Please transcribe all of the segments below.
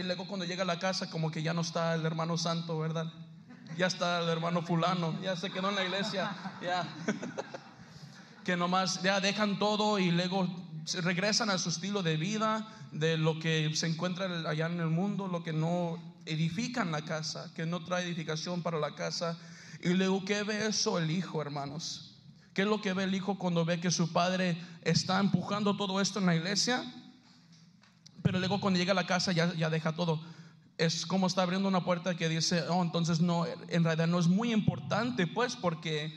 Y luego cuando llega a la casa como que ya no está el hermano santo, ¿verdad? Ya está el hermano fulano, ya se quedó en la iglesia, ya. que nomás ya dejan todo y luego regresan a su estilo de vida, de lo que se encuentra allá en el mundo, lo que no edifican la casa, que no trae edificación para la casa. Y luego, ¿qué ve eso el hijo, hermanos? ¿Qué es lo que ve el hijo cuando ve que su padre está empujando todo esto en la iglesia? Pero luego cuando llega a la casa ya, ya deja todo. Es como está abriendo una puerta que dice, oh, entonces no, en realidad no es muy importante, pues, porque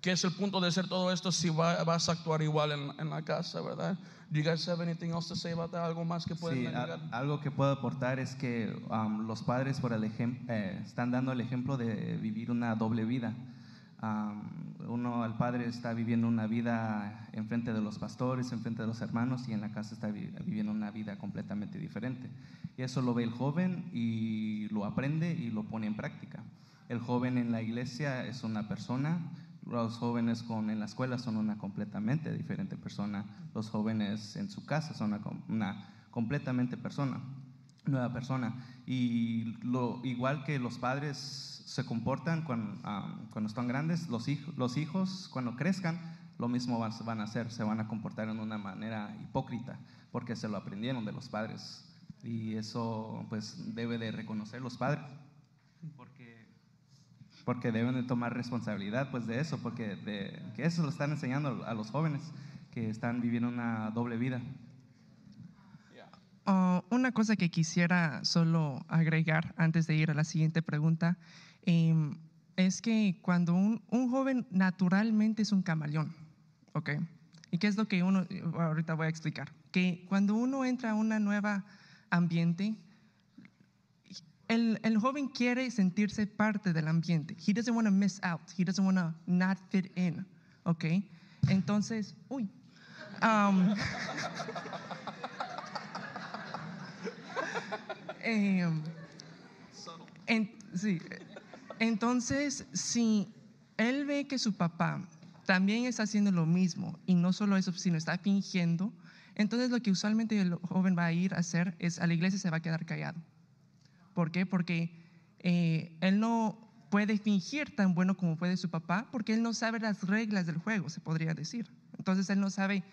¿qué es el punto de hacer todo esto si va- vas a actuar igual en, en la casa, verdad? Do you guys have anything else to say about that? ¿Algo más que pueden Sí, a- algo que puedo aportar es que um, los padres por el eh, están dando el ejemplo de vivir una doble vida. Um, uno, el padre está viviendo una vida enfrente de los pastores, enfrente de los hermanos y en la casa está vi- viviendo una vida completamente diferente. Y eso lo ve el joven y lo aprende y lo pone en práctica. El joven en la iglesia es una persona, los jóvenes con, en la escuela son una completamente diferente persona, los jóvenes en su casa son una, una completamente persona, nueva persona. Y lo, igual que los padres se comportan cuando, ah, cuando están grandes, los, hijos cuando crezcan, lo mismo van, a hacer, se van a comportar en una manera hipócrita, porque se lo aprendieron de los padres. Y eso pues debe de reconocer los padres, porque porque deben de tomar responsabilidad pues de eso, porque de, que eso lo están enseñando a los jóvenes que están viviendo una doble vida. Ah, una cosa que quisiera solo agregar antes de ir a la siguiente pregunta em, es que cuando un, un joven naturalmente es un camaleón, ¿ok? ¿Y qué es lo que uno, ahorita voy a explicar? Que cuando uno entra a una nueva ambiente, el, el joven quiere sentirse parte del ambiente. He doesn't want to miss out. He doesn't want to not fit in, ¿ok? Entonces, uy. um, Em, sí. Entonces, si él ve que su papá también está haciendo lo mismo y no solo eso, sino está fingiendo, entonces lo que usualmente el joven va a ir a hacer es a la iglesia se va a quedar callado. ¿Por qué? Porque eh, él no puede fingir tan bueno como puede su papá, porque él no sabe las reglas del juego, se podría decir. Entonces él no sabe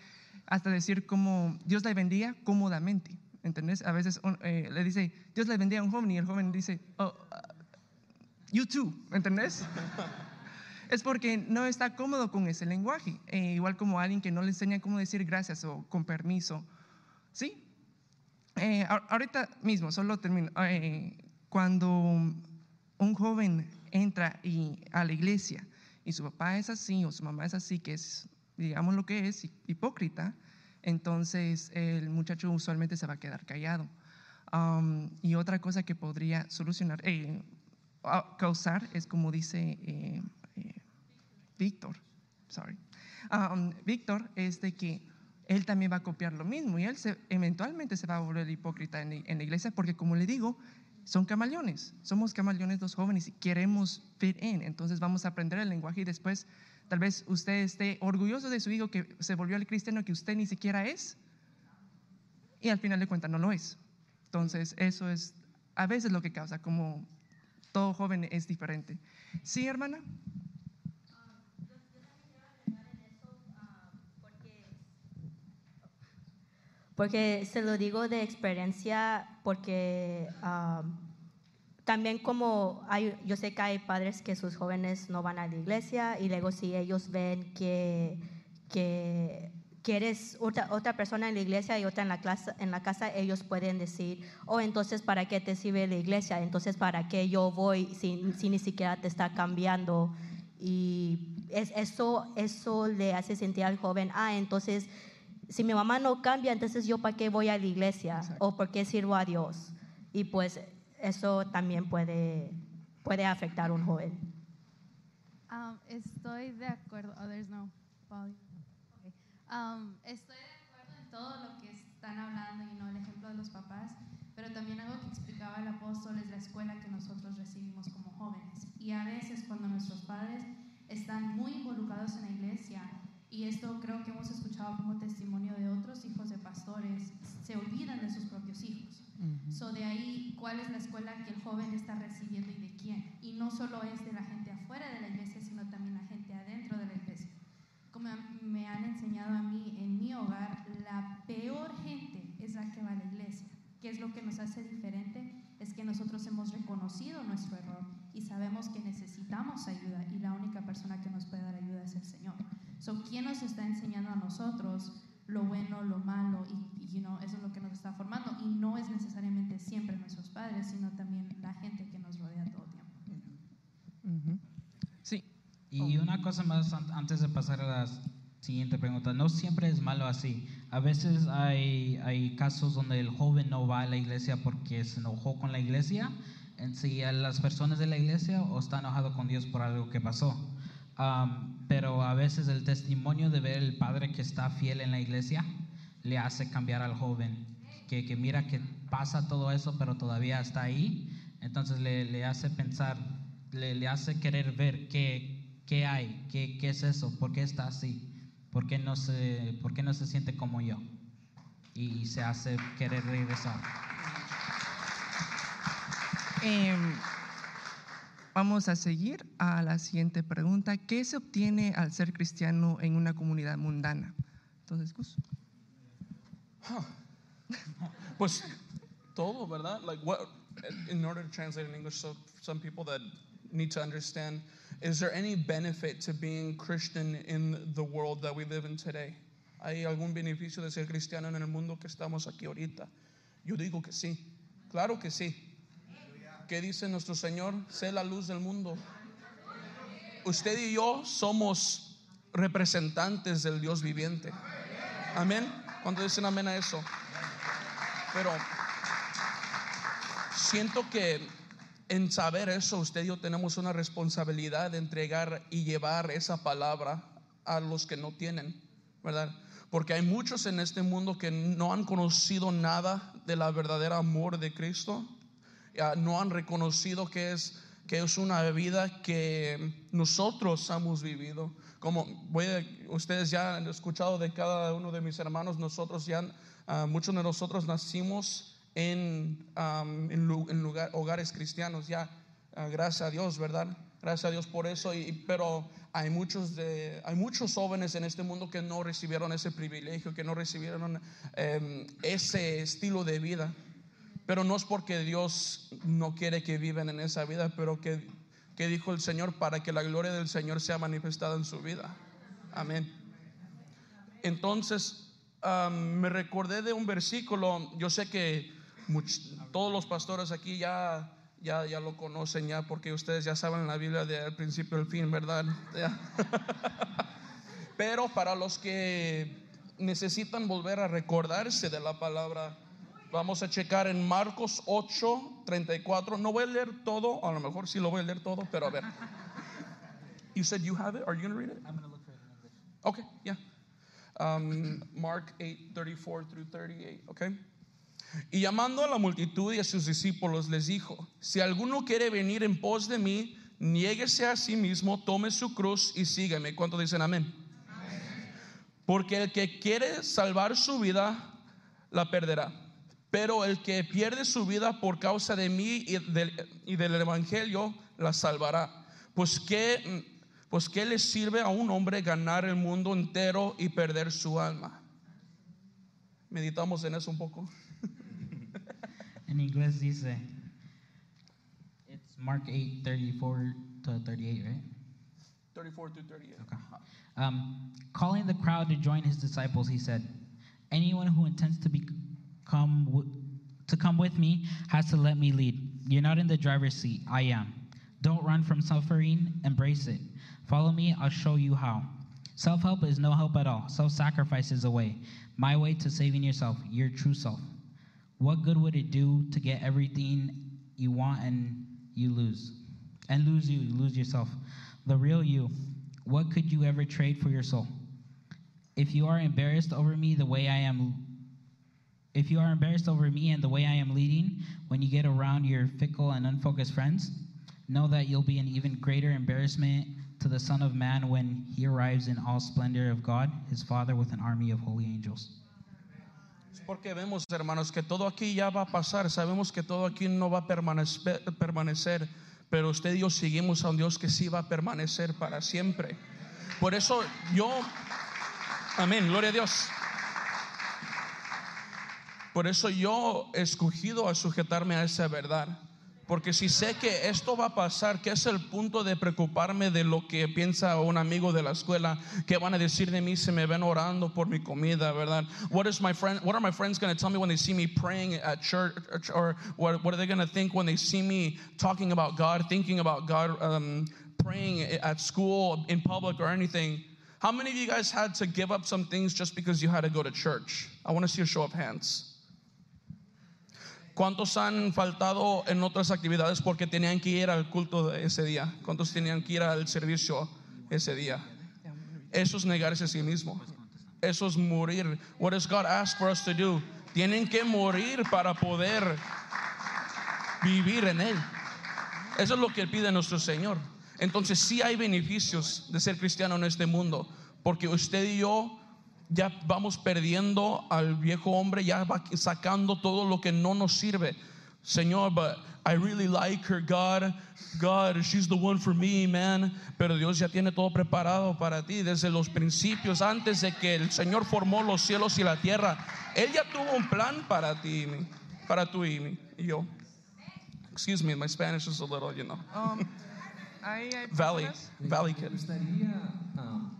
hasta decir como Dios le bendiga cómodamente. ¿Entendés? A veces eh, le dice Dios le bendiga a un joven y el joven dice, oh, you too, ¿entendés? es porque no está cómodo con ese lenguaje. Eh, igual como alguien que no le enseña cómo decir gracias o con permiso. ¿Sí? Eh, a- ahorita mismo, solo termino. Eh, cuando un joven entra y, a la iglesia y su papá es así o su mamá es así, que es, digamos lo que es, hipócrita, entonces el muchacho usualmente se va a quedar callado. Um, y otra cosa que podría solucionar, eh, causar es como dice eh, eh, Víctor, sorry. Um, Víctor es de que él también va a copiar lo mismo y él se- eventualmente se va a volver hipócrita en, la- en la iglesia porque como le digo, son camaleones, somos camaleones los jóvenes y queremos fit in, entonces vamos a aprender el lenguaje y después tal vez usted esté orgulloso de su hijo que se volvió al cristiano que usted ni siquiera es y al final de cuentas no lo es. Entonces eso es a veces lo que causa, como todo joven es diferente. ¿Sí, hermana? Porque se lo digo de experiencia, porque ah, también como hay, yo sé que hay padres que sus jóvenes no van a la iglesia y luego si ellos ven que, que, que eres otra, otra persona en la iglesia y otra en la, clase, en la casa, ellos pueden decir, oh, entonces ¿para qué te sirve la iglesia? Entonces ¿para qué yo voy si, si ni siquiera te está cambiando? Y es, eso, eso le hace sentir al joven, ah, entonces si mi mamá no cambia, entonces yo para qué voy a la iglesia o por qué sirvo a Dios. Y pues eso también puede, puede afectar a un joven. Um, estoy de acuerdo. Oh, there's no volume. Um, estoy de acuerdo en todo lo que están hablando y no el ejemplo de los papás, pero también algo que explicaba el apóstol es la escuela que nosotros recibimos como jóvenes. Y a veces cuando nuestros padres están muy involucrados en la iglesia, y esto creo que hemos escuchado como testimonio de otros hijos de pastores, se olvidan de sus propios hijos. So de ahí, ¿cuál es la escuela que el joven está recibiendo y de quién? Y no solo es de la gente afuera de la iglesia, sino también la gente adentro de la iglesia. Me han enseñado a mí en mi hogar, la peor gente es la que va a la iglesia. ¿Qué es lo que nos hace diferente? Es que nosotros hemos reconocido nuestro error y sabemos que necesitamos ayuda y la única persona que nos puede dar ayuda es el Señor. So, ¿quién nos está enseñando a nosotros lo bueno, lo malo? Y, y, you know, eso es lo que nos está formando. Y no es necesariamente siempre nuestros padres, sino también la gente que nos rodea todo el tiempo. Y una cosa más an- antes de pasar a la siguiente pregunta, no siempre es malo así. A veces hay, hay casos donde el joven no va a la iglesia porque se enojó con la iglesia, en sí a las personas de la iglesia o está enojado con Dios por algo que pasó. Am, pero a veces el testimonio de ver el padre que está fiel en la iglesia le hace cambiar al joven, que, que mira que pasa todo eso, pero todavía está ahí. Entonces le, le hace pensar, le, le hace querer ver qué, qué hay, qué, qué es eso, por qué está así, por qué no se, por qué no se siente como yo. Y se hace querer regresar. Em, vamos a seguir a la siguiente pregunta. ¿Qué se obtiene al ser cristiano en una comunidad mundana? Entonces, Gus. Pues todo, ¿verdad? Like what in order to translate in English so some people that need to understand is there any benefit to being Christian in the world that we live in today? ¿Hay algún beneficio de ser cristiano en el mundo que estamos aquí ahorita? Yo digo que sí. Claro que sí. ¿Qué dice nuestro Señor? Sé la luz del mundo. Usted y yo somos representantes del Dios viviente. Amén. ¿Cuánto dicen amén a eso? Pero siento que en saber eso, usted y yo tenemos una responsabilidad de entregar y llevar esa palabra a los que no tienen, ¿verdad? Porque hay muchos en este mundo que no han conocido nada de la verdadera amor de Cristo, no han reconocido que es que es una vida que nosotros hemos vivido. Como ustedes ya han escuchado de cada uno de mis hermanos, nosotros ya, ah, muchos de nosotros nacimos en, am, en, lu- en lugar- hogares cristianos, ya, ah, gracias a Dios, ¿verdad? Gracias a Dios por eso, y, pero hay muchos, de, hay muchos jóvenes en este mundo que no recibieron ese privilegio, que no recibieron em, ese estilo de vida. Pero no es porque Dios no quiere que vivan en esa vida, pero que, que dijo el Señor para que la gloria del Señor sea manifestada en su vida. Amén. Entonces, me recordé de un versículo, yo sé que much- todos los pastores aquí ya, ya, ya lo conocen ya, porque ustedes ya saben la Biblia del principio al fin, ¿verdad? Pero para los que necesitan volver a recordarse de la palabra, vamos a checar en Marcos 8, 34. No voy a leer todo, a lo mejor sí lo voy a leer todo, pero a ver. You said you have it? Are you going to read it? I'm gonna look for it in English. Okay, yeah. Um, Mark 8, 34 through 38, okay. Y llamando a la multitud y a sus discípulos les dijo, si alguno quiere venir en pos de mí, niéguese a sí mismo, tome su cruz y sígueme. ¿Cuánto dicen amén? Porque el que quiere salvar su vida, la perderá. Pero el que pierde su vida por causa de mí y del, Evangelio, la salvará. Pues qué, pues qué le sirve a un hombre ganar el mundo entero y perder su alma. Meditamos en eso un poco. En inglés dice, it's Mark 8, 34 to 38, right? 34 to 38. Um, calling the crowd to join his disciples, he said, "Anyone who intends to become w- to come with me has to let me lead. You're not in the driver's seat; I am. Don't run from suffering; embrace it. Follow me; I'll show you how. Self-help is no help at all. Self-sacrifice is the way. My way to saving yourself, your true self. What good would it do to get everything you want and you lose? And lose you, lose yourself. The real you. What could you ever trade for your soul? If you are embarrassed over me the way I am if you are embarrassed over me and the way I am leading when you get around your fickle and unfocused friends, know that you'll be an even greater embarrassment to the Son of Man when he arrives in all splendor of God, his Father, with an army of holy angels. Porque vemos, hermanos, que todo aquí ya va a pasar. Sabemos que todo aquí no va a permanecer, permanecer, pero usted y yo seguimos a un Dios que sí va a permanecer para siempre. Por eso yo, amén, gloria a Dios. Por eso yo he escogido a sujetarme a esa verdad. Porque si sé que esto va a pasar, ¿qué es el punto de preocuparme de lo que piensa un amigo de la escuela? ¿Qué van a decir de mí si me ven orando por mi comida, verdad? What is my friend? What are my friends going to tell me when they see me praying at church, or what, what are they going to think when they see me talking about God, thinking about God, um, praying at school, in public, or anything? How many of you guys had to give up some things just because you had to go to church? I want to see a show of hands. ¿Cuántos han faltado en otras actividades porque tenían que ir al culto ese día? ¿Cuántos tenían que ir al servicio ese día? Eso es negarse a sí mismo. Eso es morir. What does God ask for us to do? Tienen que morir para poder vivir en Él. Eso es lo que pide nuestro Señor. Entonces sí hay beneficios de ser cristiano en este mundo, porque usted y yo ya vamos perdiendo al viejo hombre, ya va sacando todo lo que no nos sirve. Señor, but I really like her, God. God, she's the one for me, man. Pero Dios ya tiene todo preparado para ti desde los principios, antes de que el Señor formó los cielos y la tierra. Él ya tuvo un plan para ti, para tú y, yo. Excuse me, my Spanish is a little, you know. Um, ahí hay Valley, Valley Me kid. gustaría um,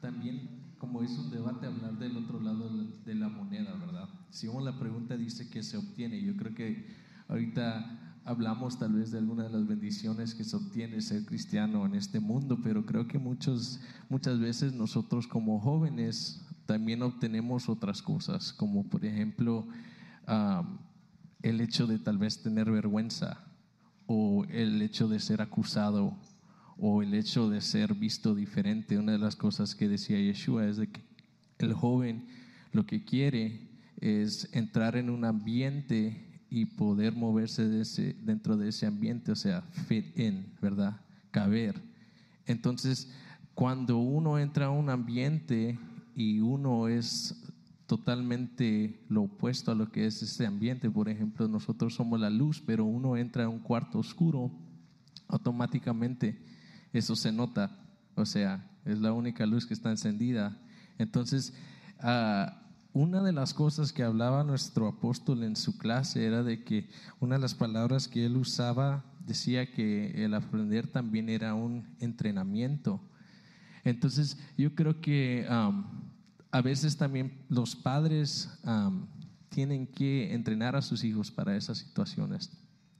también, como es un debate, hablar del otro lado de la moneda, ¿verdad? Si uno la pregunta dice que se obtiene, yo creo que ahorita hablamos tal vez de algunas de las bendiciones que se obtiene ser cristiano en este mundo, pero creo que muchos, muchas veces nosotros como jóvenes también obtenemos otras cosas, como por ejemplo um, el hecho de tal vez tener vergüenza o el hecho de ser acusado o el hecho de ser visto diferente. Una de las cosas que decía Yeshua es de que el joven lo que quiere es entrar en un ambiente y poder moverse de ese- dentro de ese ambiente, o sea, fit in, ¿verdad? Caber. Entonces, cuando uno entra a un ambiente y uno es totalmente lo opuesto a lo que es este ambiente, por ejemplo, nosotros somos la luz, pero uno entra a un cuarto oscuro, automáticamente eso se nota, o sea, es la única luz que está encendida. Entonces, ah, una de las cosas que hablaba nuestro apóstol en su clase era de que una de las palabras que él usaba decía que el aprender también era un entrenamiento. Entonces, yo creo que a veces también los padres tienen que entrenar a sus hijos para esas situaciones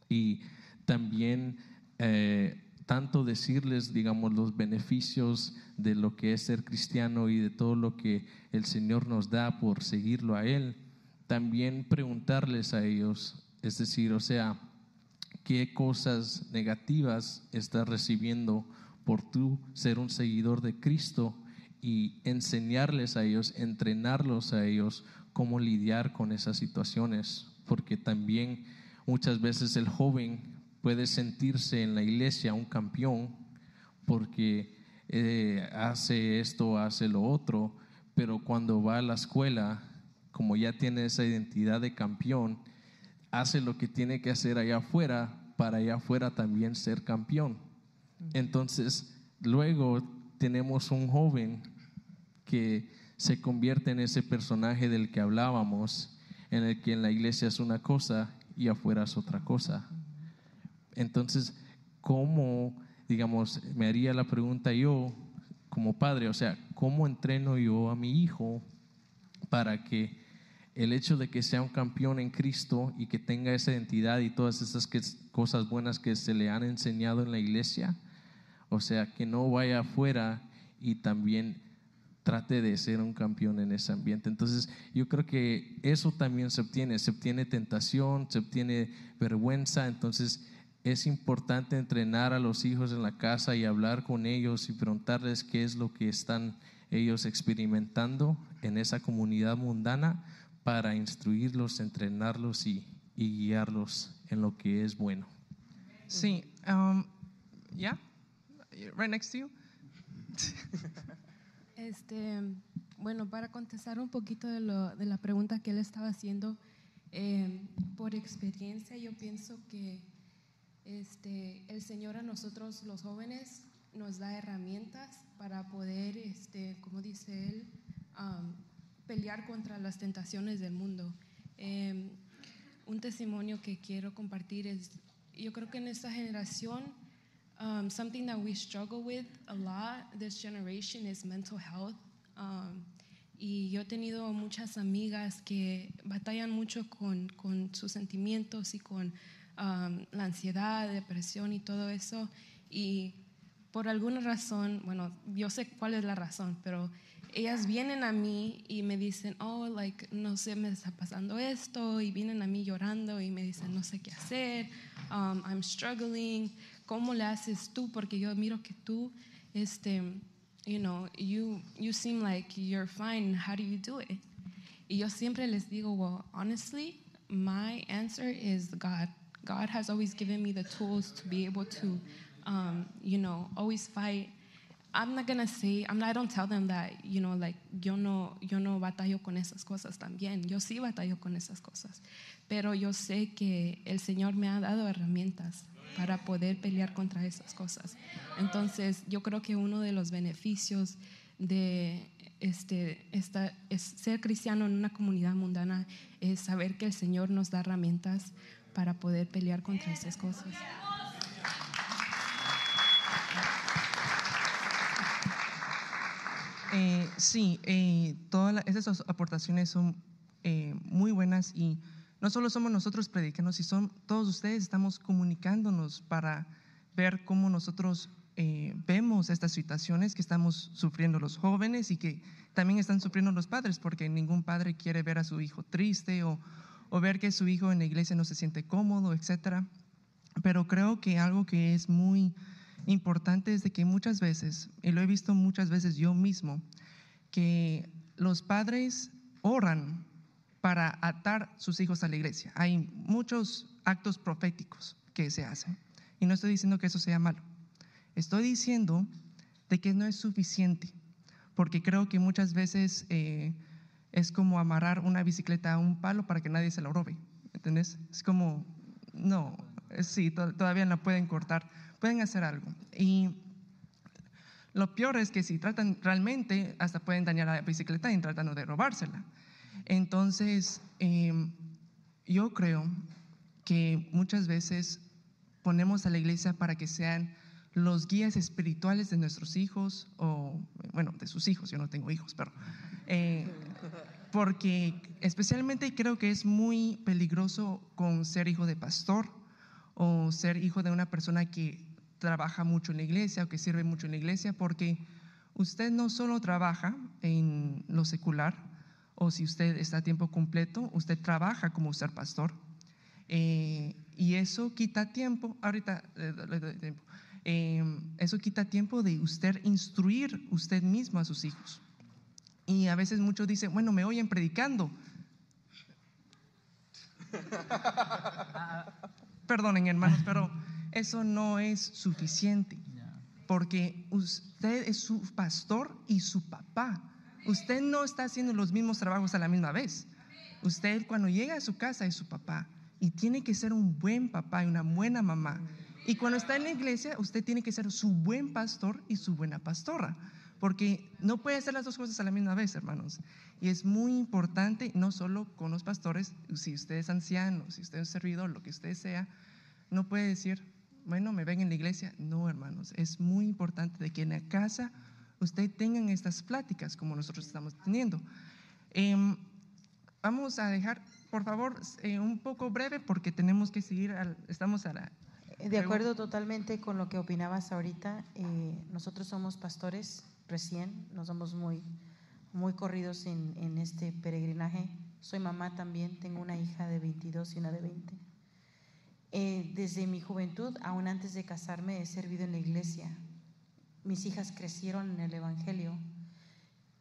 y también eh, tanto decirles, digamos, los beneficios de lo que es ser cristiano y de todo lo que el Señor nos da por seguirlo a Él, también preguntarles a ellos, es decir, o sea, qué cosas negativas estás recibiendo por tú ser un seguidor de Cristo y enseñarles a ellos, entrenarlos a ellos cómo lidiar con esas situaciones, porque también muchas veces el joven puede sentirse en la iglesia un campeón porque eh, hace esto, hace lo otro, pero cuando va a la escuela, como ya tiene esa identidad de campeón, hace lo que tiene que hacer allá afuera para allá afuera también ser campeón. Entonces, luego tenemos un joven que se convierte en ese personaje del que hablábamos, en el que en la iglesia es una cosa y afuera es otra cosa. Entonces, ¿cómo, digamos, me haría la pregunta yo como padre, o sea, ¿cómo entreno yo a mi hijo para que el hecho de que sea un campeón en Cristo y que tenga esa identidad y todas esas cosas buenas que se le han enseñado en la iglesia, o sea, que no vaya afuera y también trate de ser un campeón en ese ambiente. Entonces, yo creo que eso también se obtiene, se obtiene tentación, se obtiene vergüenza, entonces es importante entrenar a los hijos en la casa y hablar con ellos y preguntarles qué es lo que están ellos experimentando en esa comunidad mundana para instruirlos, entrenarlos y, y guiarlos en lo que es bueno. Sí, um, yeah, right next to you. Este, bueno, para contestar un poquito de, lo, de la pregunta que él estaba haciendo, eh, por experiencia yo pienso que este, el Señor a nosotros los jóvenes nos da herramientas para poder, este, como dice él, pelear contra las tentaciones del mundo. Eh, un testimonio que quiero compartir es, yo creo que en esta generación, something that we struggle with a lot this generation is mental health. Um, y yo he tenido muchas amigas que batallan mucho con, con sus sentimientos y con um, la ansiedad, depresión y todo eso. Y por alguna razón, bueno, yo sé cuál es la razón, pero ellas vienen a mí y me dicen, oh, like, no sé, me está pasando esto, y vienen a mí llorando y me dicen, no sé qué hacer, um, I'm struggling, ¿cómo le haces tú? Porque yo miro que tú, este, you know, you, you seem like you're fine, how do you do it? Y yo siempre les digo, well, honestly, my answer is God. God has always given me the tools to be able to, um, you know, always fight I'm not gonna say, I don't tell them that, you know, like, yo no, yo no batallo con esas cosas también. Yo sí batallo con esas cosas. Pero yo sé que el Señor me ha dado herramientas para poder pelear contra esas cosas. Entonces, yo creo que uno de los beneficios de este, esta, es ser cristiano en una comunidad mundana es saber que el Señor nos da herramientas para poder pelear contra esas cosas. Eh, sí, eh, todas esas aportaciones son eh, muy buenas y no solo somos nosotros predicando, si son todos ustedes estamos comunicándonos para ver cómo nosotros vemos estas situaciones que estamos sufriendo los jóvenes y que también están sufriendo los padres, porque ningún padre quiere ver a su hijo triste o, o ver que su hijo en la iglesia no se siente cómodo, etcétera. Pero creo que algo que es muy importante es de que muchas veces, y lo he visto muchas veces yo mismo, que los padres oran para atar sus hijos a la iglesia. Hay muchos actos proféticos que se hacen. Y no estoy diciendo que eso sea malo. Estoy diciendo de que no es suficiente, porque creo que muchas veces eh, es como amarrar una bicicleta a un palo para que nadie se la robe. ¿Entendés? Es como, no, sí, todavía la pueden cortar pueden hacer algo. Y lo peor es que si tratan realmente, hasta pueden dañar a la bicicleta y tratando de robársela. Entonces, em, yo creo que muchas veces ponemos a la iglesia para que sean los guías espirituales de nuestros hijos, o bueno, de sus hijos, yo no tengo hijos, pero... Eh, porque especialmente creo que es muy peligroso con ser hijo de pastor o ser hijo de una persona que trabaja mucho en la iglesia o que sirve mucho en la iglesia, porque usted no solo trabaja en lo secular, o si usted está a tiempo completo, usted trabaja como ser pastor. Eh, y eso quita tiempo, ahorita eh, eso quita tiempo de usted instruir usted mismo a sus hijos. Y a veces muchos dicen, bueno, me oyen predicando. Perdonen, hermanos, pero eso no es suficiente, porque usted es su pastor y su papá. Usted no está haciendo los mismos trabajos a la misma vez. Usted cuando llega a su casa es su papá y tiene que ser un buen papá y una buena mamá. Y cuando está en la iglesia, usted tiene que ser su buen pastor y su buena pastora, porque no puede hacer las dos cosas a la misma vez, hermanos. Y es muy importante, no solo con los pastores, si usted es anciano, si usted es servidor, lo que usted sea, no puede decir, bueno, me ven en la iglesia. No, hermanos, es muy importante de que en la casa usted tengan estas pláticas como nosotros estamos teniendo. Em, vamos a dejar, por favor, eh, un poco breve porque tenemos que seguir, al, estamos a la... De acuerdo totalmente con lo que opinabas ahorita. Eh, nosotros somos pastores recién, no somos muy, muy corridos en, este peregrinaje. Soy mamá también, tengo una hija de 22 y una de 20. Eh, desde mi juventud, aún antes de casarme, he servido en la iglesia. Mis hijas crecieron en el Evangelio.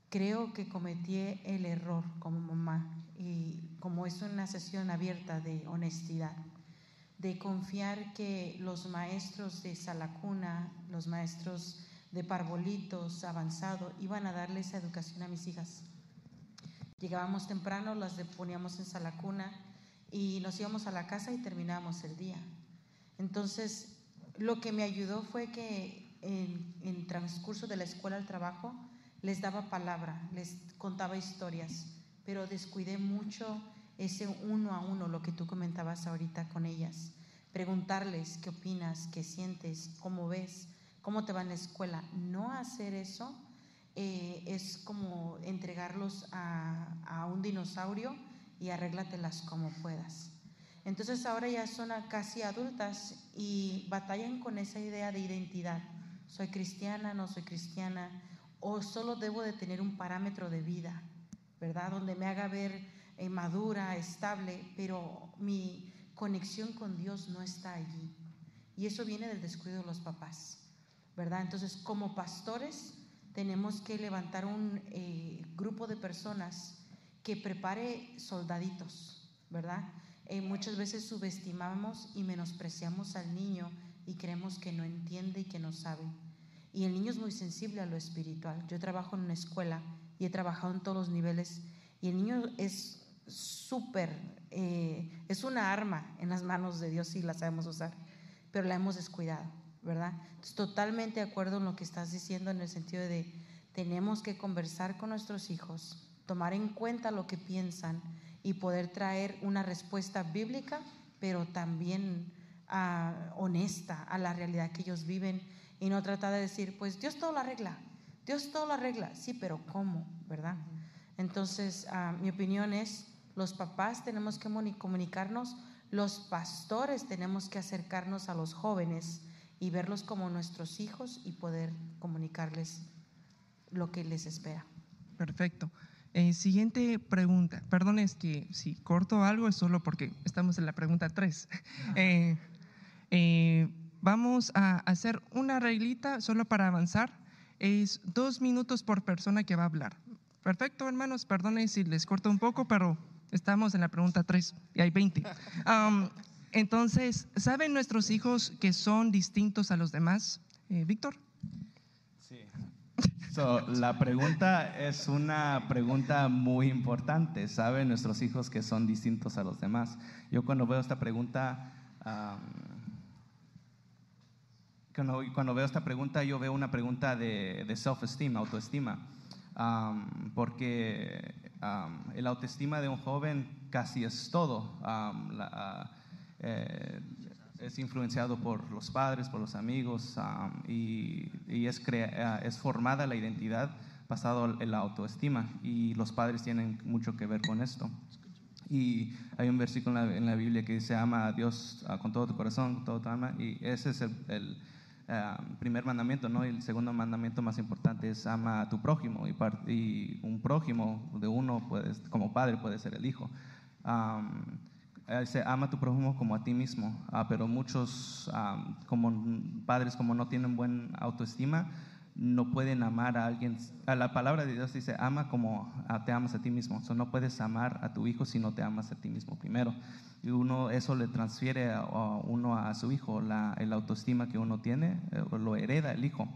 Creo que cometí el error como mamá y como es una sesión abierta de honestidad, de confiar que los maestros de Salacuna, los maestros de Parvolitos avanzado, iban a darle esa educación a mis hijas. Llegábamos temprano, las poníamos en sala cuna y nos íbamos a la casa y terminábamos el día. Entonces, lo que me ayudó fue que en, en transcurso de la escuela al trabajo les daba palabra, les contaba historias, pero descuidé mucho ese uno a uno, lo que tú comentabas ahorita con ellas. Preguntarles qué opinas, qué sientes, cómo ves, cómo te va en la escuela. No hacer eso eh, es como entregarlos a, a un dinosaurio y arréglatelas como puedas. Entonces ahora ya son casi adultas y batallan con esa idea de identidad. Soy cristiana, no soy cristiana, o solo debo de tener un parámetro de vida, ¿verdad? Donde me haga ver eh, madura, estable, pero mi conexión con Dios no está allí. Y eso viene del descuido de los papás, ¿verdad? Entonces, como pastores, tenemos que levantar un eh, grupo de personas que prepare soldaditos, ¿verdad? Eh, muchas veces subestimamos y menospreciamos al niño y creemos que no entiende y que no sabe. Y el niño es muy sensible a lo espiritual. Yo trabajo en una escuela y he trabajado en todos los niveles y el niño es súper, eh, es una arma en las manos de Dios si la sabemos usar, pero la hemos descuidado, ¿verdad? Totalmente de acuerdo en lo que estás diciendo en el sentido de tenemos que conversar con nuestros hijos, tomar en cuenta lo que piensan y poder traer una respuesta bíblica, pero también ah, honesta a la realidad que ellos viven y no tratar de decir, pues Dios todo lo arregla, Dios todo lo arregla, sí, pero ¿cómo? ¿Verdad? Entonces, ah, mi opinión es, los papás tenemos que comunicarnos, los pastores tenemos que acercarnos a los jóvenes y verlos como nuestros hijos y poder comunicarles lo que les espera. Perfecto. Eh, siguiente pregunta. Perdón, es que si corto algo es solo porque estamos en la pregunta 3. Eh, eh, vamos a hacer una reglita solo para avanzar. Es dos minutos por persona que va a hablar. Perfecto, hermanos. Perdone si les corto un poco, pero estamos en la pregunta 3 y hay 20. entonces, ¿saben nuestros hijos que son distintos a los demás? Víctor la pregunta es una pregunta muy importante. ¿Saben nuestros hijos que son distintos a los demás? Yo cuando veo esta pregunta, cuando, veo esta pregunta, yo veo una pregunta de, self-esteem, autoestima. porque el autoestima de un joven casi es todo. La, eh, es influenciado por los padres, por los amigos y, es, crea, es formada la identidad basado en la autoestima y los padres tienen mucho que ver con esto. Y hay un versículo en la, Biblia que dice, ama a Dios ah, con todo tu corazón, con todo tu alma, y ese es el, ah, primer mandamiento, ¿no? Y el segundo mandamiento más importante es ama a tu prójimo, y, y un prójimo de uno, como padre, puede ser el hijo dice, ama a tu prójimo como a ti mismo, ah, pero muchos como padres como no tienen buen autoestima, no pueden amar a alguien. A la palabra de Dios dice, ama como te amas a ti mismo. O no puedes amar a tu hijo si no te amas a ti mismo primero. Y uno eso le transfiere a, uno a su hijo, la, el autoestima que uno tiene, eh, lo hereda el hijo.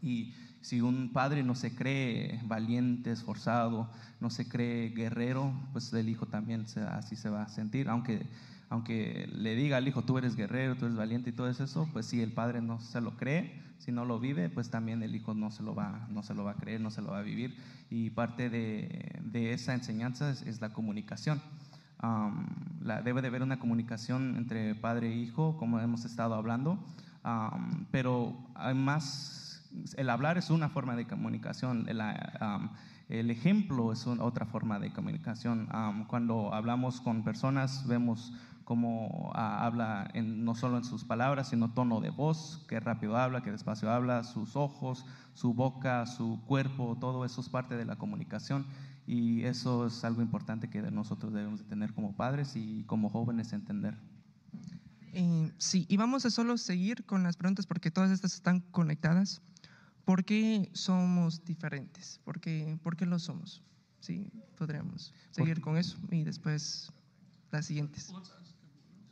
Y si un padre no se cree valiente, esforzado, no se cree guerrero, pues el hijo también así se va a sentir. Aunque, aunque le diga al hijo, tú eres guerrero, tú eres valiente y todo eso, pues si el padre no se lo cree, si no lo vive, pues también el hijo no se lo va, no se lo va a creer, no se lo va a vivir. Y parte de, de esa enseñanza es, la comunicación. la, debe de haber una comunicación entre padre e hijo, como hemos estado hablando, pero hay más el hablar es una forma de comunicación, el ejemplo es otra forma de comunicación. cuando hablamos con personas vemos cómo ah, habla no solo en sus palabras, sino tono de voz, qué rápido habla, qué despacio habla, sus ojos, su boca, su cuerpo, todo eso es parte de la comunicación y eso es algo importante que nosotros debemos de tener como padres y como jóvenes entender. Eh, sí, y vamos a solo seguir con las preguntas porque todas estas están conectadas. ¿Por qué somos diferentes? ¿Por qué, por qué lo somos? Sí, podríamos seguir con eso y después las siguientes.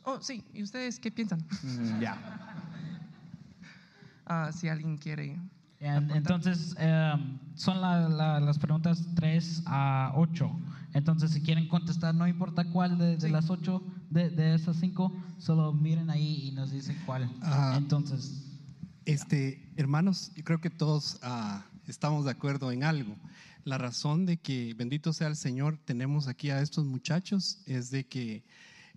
Oh, sí, ¿y ustedes qué piensan? Mm, ya. Ah, si alguien quiere. And- entonces, um, son la- la- las preguntas 3 a 8. Entonces, si quieren contestar, no importa cuál de, de las 8, de, de esas 5, solo miren ahí y nos dicen cuál. Ajá. Entonces, Este, hermanos, yo creo que todos ah, estamos de acuerdo en algo. La razón de que, bendito sea el Señor, tenemos aquí a estos muchachos es de que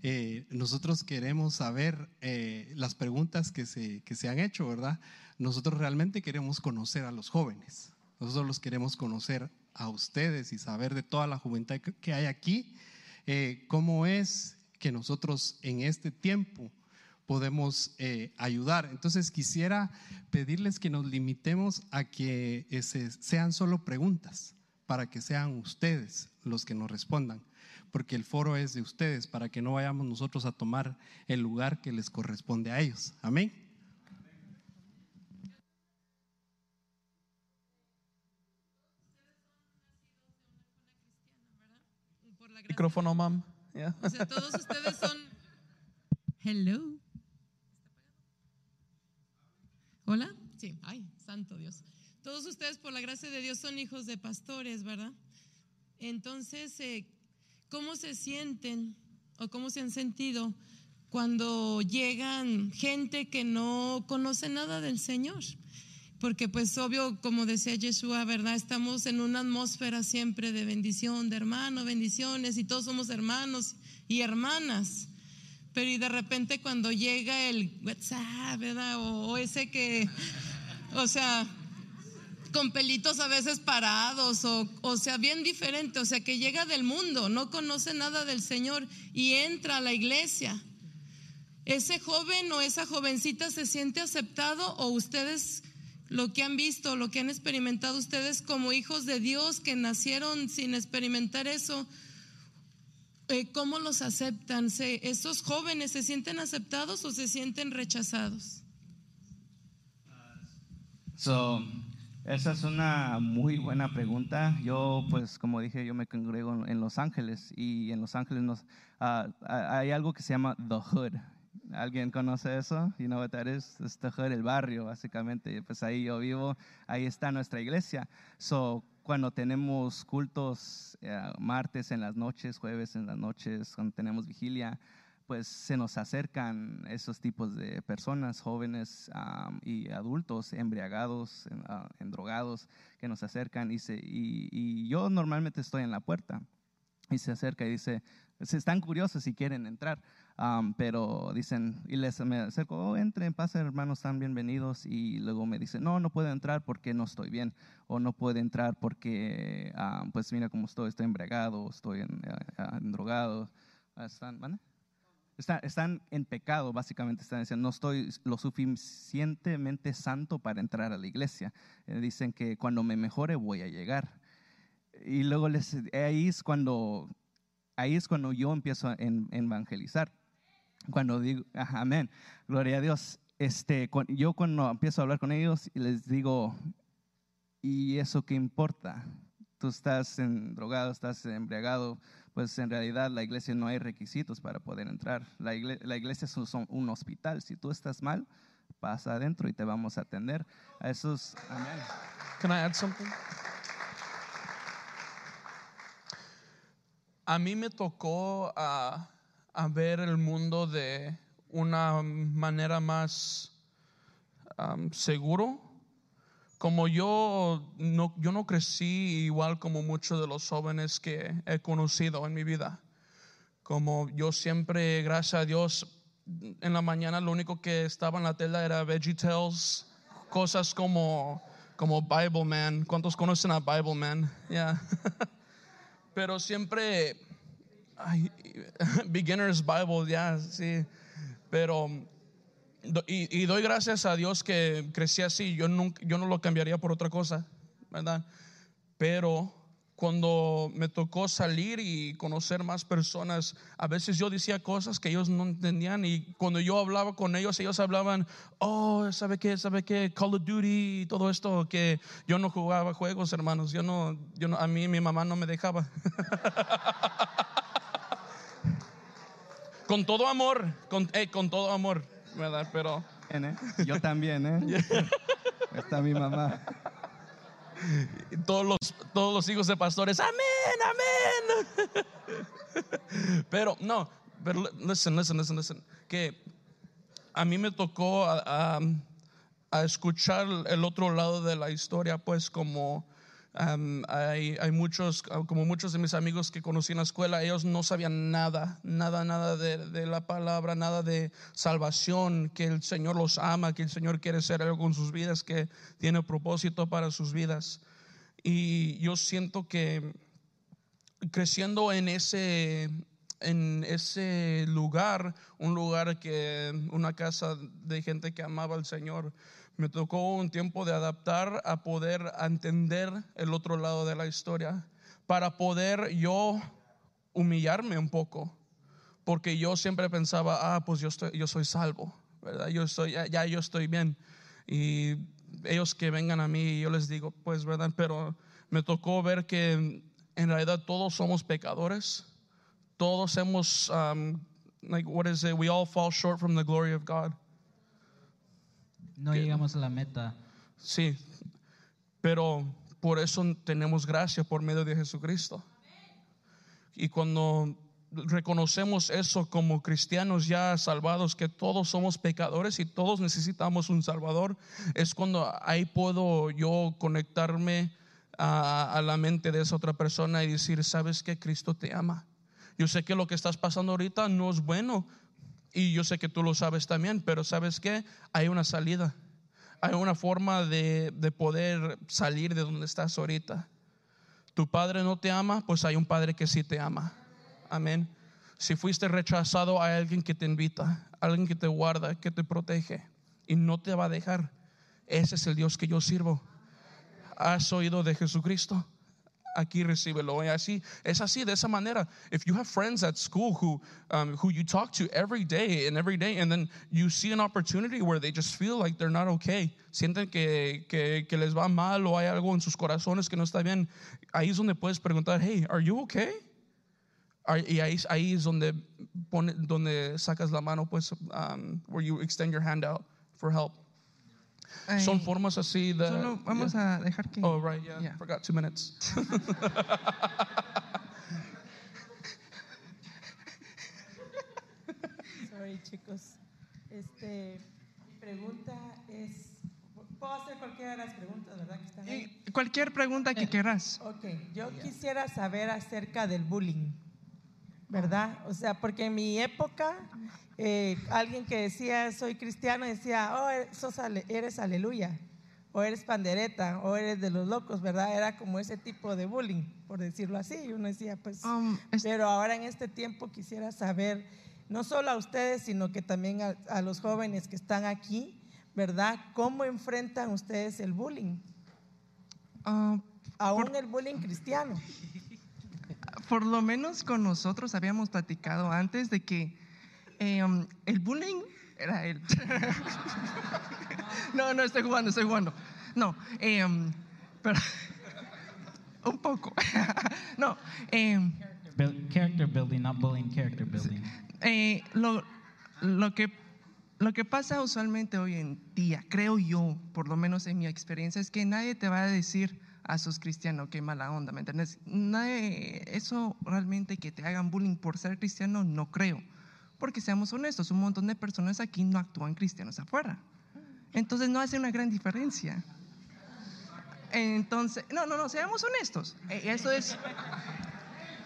eh, nosotros queremos saber eh, las preguntas que se, que se han hecho, ¿verdad? Nosotros realmente queremos conocer a los jóvenes. Nosotros los queremos conocer a ustedes y saber de toda la juventud que- hay aquí, eh, cómo es que nosotros en este tiempo podemos eh, ayudar. Entonces quisiera pedirles que nos limitemos a que ese- sean solo preguntas, para que sean ustedes los que nos respondan, porque el foro es de ustedes, para que no vayamos nosotros a tomar el lugar que les corresponde a ellos. Amén. Micrófono, mam. Yeah. O sea, todos ustedes son. Hello. Hola. Sí, ay, santo Dios. Todos ustedes, por la gracia de Dios, son hijos de pastores, ¿verdad? Entonces, eh, ¿cómo se sienten o cómo se han sentido cuando llegan gente que no conoce nada del Señor? Porque pues obvio, como decía Yeshua, ¿verdad? Estamos en una atmósfera siempre de bendición, de hermano, bendiciones, y todos somos hermanos y hermanas. Pero y de repente cuando llega el WhatsApp, ¿verdad? O, o ese que, o sea, con pelitos a veces parados, o, o sea, bien diferente, o sea, que llega del mundo, no conoce nada del Señor y entra a la iglesia. ¿Ese joven o esa jovencita se siente aceptado o ustedes lo que han visto, lo que han experimentado ustedes como hijos de Dios que nacieron sin experimentar eso, eh, ¿cómo los aceptan? ¿Se- ¿Esos jóvenes se sienten aceptados o se sienten rechazados? So, esa es una muy buena pregunta. Yo, pues, como dije, yo me congrego en, Los Ángeles y en Los Ángeles nos, ah, hay algo que se llama The Hood. ¿Alguien conoce eso? You know what that is? Es The Hood, el barrio, básicamente. Pues ahí yo vivo, ahí está nuestra iglesia. So, cuando tenemos cultos eh, martes en las noches, jueves en las noches, cuando tenemos vigilia, pues se nos acercan esos tipos de personas, jóvenes am, y adultos, embriagados, en- ah, endrogados, que nos acercan y, se, y, y yo normalmente estoy en la puerta y se acerca y dice, se están curiosos si quieren entrar, am, pero dicen, y les me acerco, oh, entren, pasen hermanos, están bienvenidos, y luego me dicen, no, no puedo entrar porque no estoy bien, o no puedo entrar porque, am, pues mira cómo estoy, estoy embriagado, estoy en, ah, endrogado, Ah, ¿están, ¿vale? Está- están en pecado, básicamente están diciendo, no estoy lo suficientemente santo para entrar a la iglesia. Eh, dicen que cuando me mejore voy a llegar. Y luego les, ahí, es cuando, ahí es cuando yo empiezo a en- evangelizar. Cuando digo, amén, gloria a Dios. Este, yo cuando empiezo a hablar con ellos y les digo, ¿y eso qué importa? Tú estás en, drogado, estás embriagado, pues en realidad la iglesia no hay requisitos para poder entrar. La iglesia, la iglesia es un, hospital. Si tú estás mal, pasa adentro y te vamos a atender. A esos, amén. Can I add something? A mí me tocó ah, a ver el mundo de una manera más am, seguro. Como yo no, yo no crecí igual como muchos de los jóvenes que he conocido en mi vida. Como yo siempre, gracias a Dios, en la mañana lo único que estaba en la tela era VeggieTales, cosas como, como Bible Man. ¿Cuántos conocen a Bible Man? Yeah. Pero siempre, ay, Beginner's Bible, ya, sí. Pero, y, y doy gracias a Dios que crecí así. Yo, nunca, yo no lo cambiaría por otra cosa, ¿verdad? Pero cuando me tocó salir y conocer más personas, a veces yo decía cosas que ellos no entendían y cuando yo hablaba con ellos, ellos hablaban, oh, ¿sabe qué? ¿Sabe qué? Call of Duty y todo esto, que yo no jugaba juegos, hermanos, yo no, yo no, a mí mi mamá no me dejaba. con todo amor, con, eh, con todo amor, ¿verdad? Pero... Bien, ¿eh? Yo también, ¿eh? Está mi mamá. Todos los, todos los hijos de pastores, amén, amén. Pero no, pero listen, listen, listen, listen. Que a mí me tocó a, a- a escuchar el otro lado de la historia, pues como hay, muchos, como muchos de mis amigos que conocí en la escuela, ellos no sabían nada, nada, nada de, de la palabra, nada de salvación, que el Señor los ama, que el Señor quiere hacer algo con sus vidas, que tiene propósito para sus vidas. Y yo siento que creciendo en ese en ese lugar, un lugar que una casa de gente que amaba al Señor, me tocó un tiempo de adaptar a poder entender el otro lado de la historia para poder yo humillarme un poco, porque yo siempre pensaba, ah, pues yo estoy yo soy salvo, ¿verdad? Yo estoy ya, yo estoy bien y ellos que vengan a mí, yo les digo, pues, ¿verdad? Pero me tocó ver que en realidad todos somos pecadores. Todos hemos, um, like, what is it? We all fall short from the glory of God. No llegamos a la meta. Sí, pero por eso tenemos gracia por medio de Jesucristo. Y cuando reconocemos eso como cristianos ya salvados, que todos somos pecadores y todos necesitamos un Salvador, es cuando ahí puedo yo conectarme a, a la mente de esa otra persona y decir, sabes que Cristo te ama. Yo sé que lo que estás pasando ahorita no es bueno y yo sé que tú lo sabes también, pero sabes que hay una salida, hay una forma de, de poder salir de donde estás ahorita. Tu padre no te ama, pues hay un padre que sí te ama. Amén. Si fuiste rechazado, hay alguien que te invita, alguien que te guarda, que te protege y no te va a dejar. Ese es el Dios que yo sirvo. ¿Has oído de Jesucristo? Aquí recíbelo. Y así, es así, de esa manera. If you have friends at school who, um, who you talk to every day and every day, and then you see an opportunity where they just feel like they're not okay, sienten que, que, que les va mal o hay algo en sus corazones que no está bien, ahí es donde puedes preguntar, hey, are you okay? Y ahí, ahí es donde, pone, donde sacas la mano, pues, um, where you extend your hand out for help. Son Ay, formas así de. Solo vamos yeah. a dejar que. Oh, right, yeah. Yeah. Forgot two minutes. Sorry, chicos. Este, mi pregunta es, puedo hacer cualquiera de las preguntas, ¿verdad? Que están ahí. Y cualquier pregunta que quieras. Ok, yo quisiera saber acerca del bullying, ¿verdad? O sea, porque en mi época, eh, alguien que decía soy cristiano decía, oh, eres, sos ale- eres aleluya, o eres pandereta, o eres de los locos, ¿verdad? Era como ese tipo de bullying, por decirlo así. Y uno decía, pues, Um, pero ahora en este tiempo quisiera saber, no solo a ustedes, sino que también a, a los jóvenes que están aquí, ¿verdad? ¿Cómo enfrentan ustedes el bullying? Ah, Aún el bullying cristiano. Por lo menos con nosotros habíamos platicado antes de que eh, um, el bullying era él. no, no, estoy jugando, estoy jugando. No, eh, um, pero un poco. no, eh, Build, character building, not bullying, character building. eh, lo, lo, que, lo que pasa usualmente hoy en día, creo yo, por lo menos en mi experiencia, es que nadie te va a decir a sos cristiano, qué mala onda, ¿me entiendes? Nadie, eso realmente que te hagan bullying por ser cristiano, no creo. Porque seamos honestos, un montón de personas aquí no actúan cristianos afuera. Entonces no hace una gran diferencia. Entonces, no, no, no, seamos honestos. Eh, Eso es,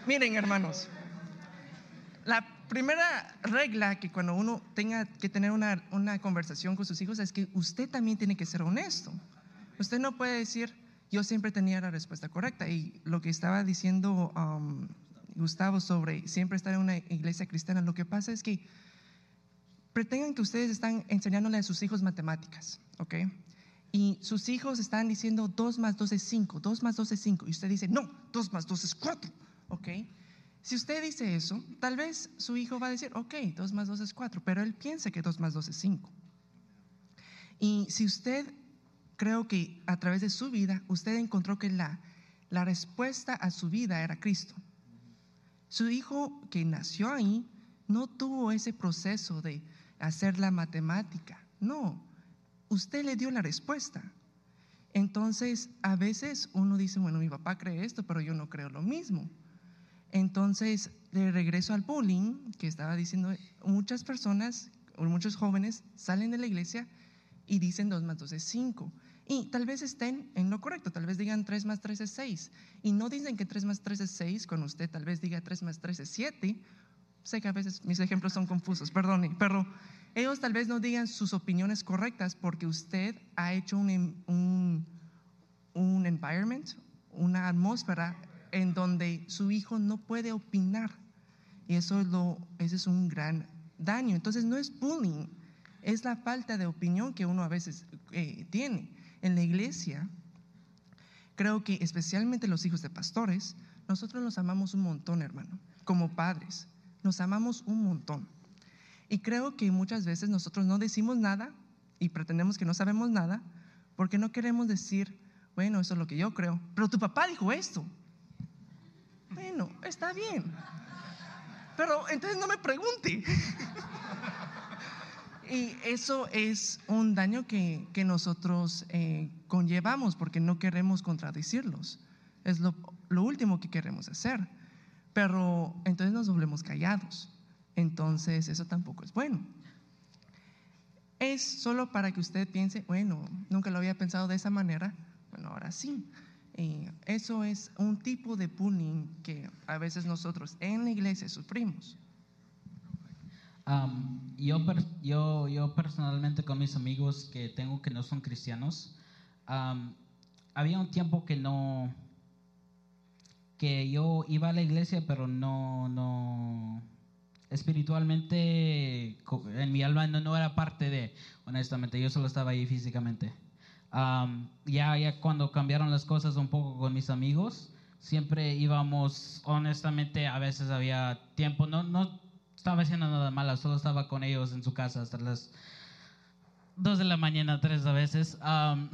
miren hermanos, la primera regla que cuando uno tenga que tener una, una conversación con sus hijos es que usted también tiene que ser honesto. Usted no puede decir, yo siempre tenía la respuesta correcta. Y lo que estaba diciendo um, Gustavo sobre siempre estar en una iglesia cristiana, lo que pasa es que pretengan que ustedes están enseñándole a sus hijos matemáticas, ¿ok? Y sus hijos están diciendo 2 más 2 es 5, 2 más 2 es 5. Y usted dice, no, 2 más 2 es 4, ¿ok? Si usted dice eso, tal vez su hijo va a decir, ok, 2 más 2 es 4, pero él piensa que 2 más 2 es 5. Y si usted, creo que a través de su vida, usted encontró que la, la respuesta a su vida era Cristo. Su hijo que nació ahí no tuvo ese proceso de hacer la matemática. No, usted le dio la respuesta. Entonces, a veces uno dice, bueno, mi papá cree esto, pero yo no creo lo mismo. Entonces, de regreso al bullying, que estaba diciendo, muchas personas, o muchos jóvenes salen de la iglesia y dicen 2 más 2 es 5. Y tal vez estén en lo correcto, tal vez digan 3 más 3 es 6. Y no dicen que 3 más 3 es 6 cuando usted tal vez diga 3 más 3 es 7. Sé que a veces mis ejemplos son confusos, perdone, pero ellos tal vez no digan sus opiniones correctas porque usted ha hecho un, un, un environment, una atmósfera en donde su hijo no puede opinar. Y eso es, lo, ese es un gran daño. Entonces no es bullying, es la falta de opinión que uno a veces eh, tiene. En la iglesia, creo que especialmente los hijos de pastores, nosotros los amamos un montón, hermano, como padres. Nos amamos un montón. Y creo que muchas veces nosotros no decimos nada y pretendemos que no sabemos nada porque no queremos decir, bueno, eso es lo que yo creo, pero tu papá dijo esto. Bueno, está bien. Pero entonces no me pregunte. Y eso es un daño que, que nosotros eh, conllevamos porque no queremos contradecirlos. Es lo, último que queremos hacer. Pero entonces nos volvemos callados. Entonces eso tampoco es bueno. Es solo para que usted piense, bueno, nunca lo había pensado de esa manera. Bueno, ahora sí. Eso es un tipo de bullying que a veces nosotros en la iglesia sufrimos. Um, yo, yo, yo personalmente con mis amigos que tengo que no son cristianos, um, había un tiempo que no, que yo iba a la iglesia, pero no, no, espiritualmente, en mi alma no, no era parte de, honestamente, yo solo estaba ahí físicamente. Um, ya, ya cuando cambiaron las cosas un poco con mis amigos, siempre íbamos, honestamente, a veces había tiempo, no, no estaba haciendo nada malo, solo estaba con ellos en su casa hasta las 2 de la mañana, 3 a veces. Um,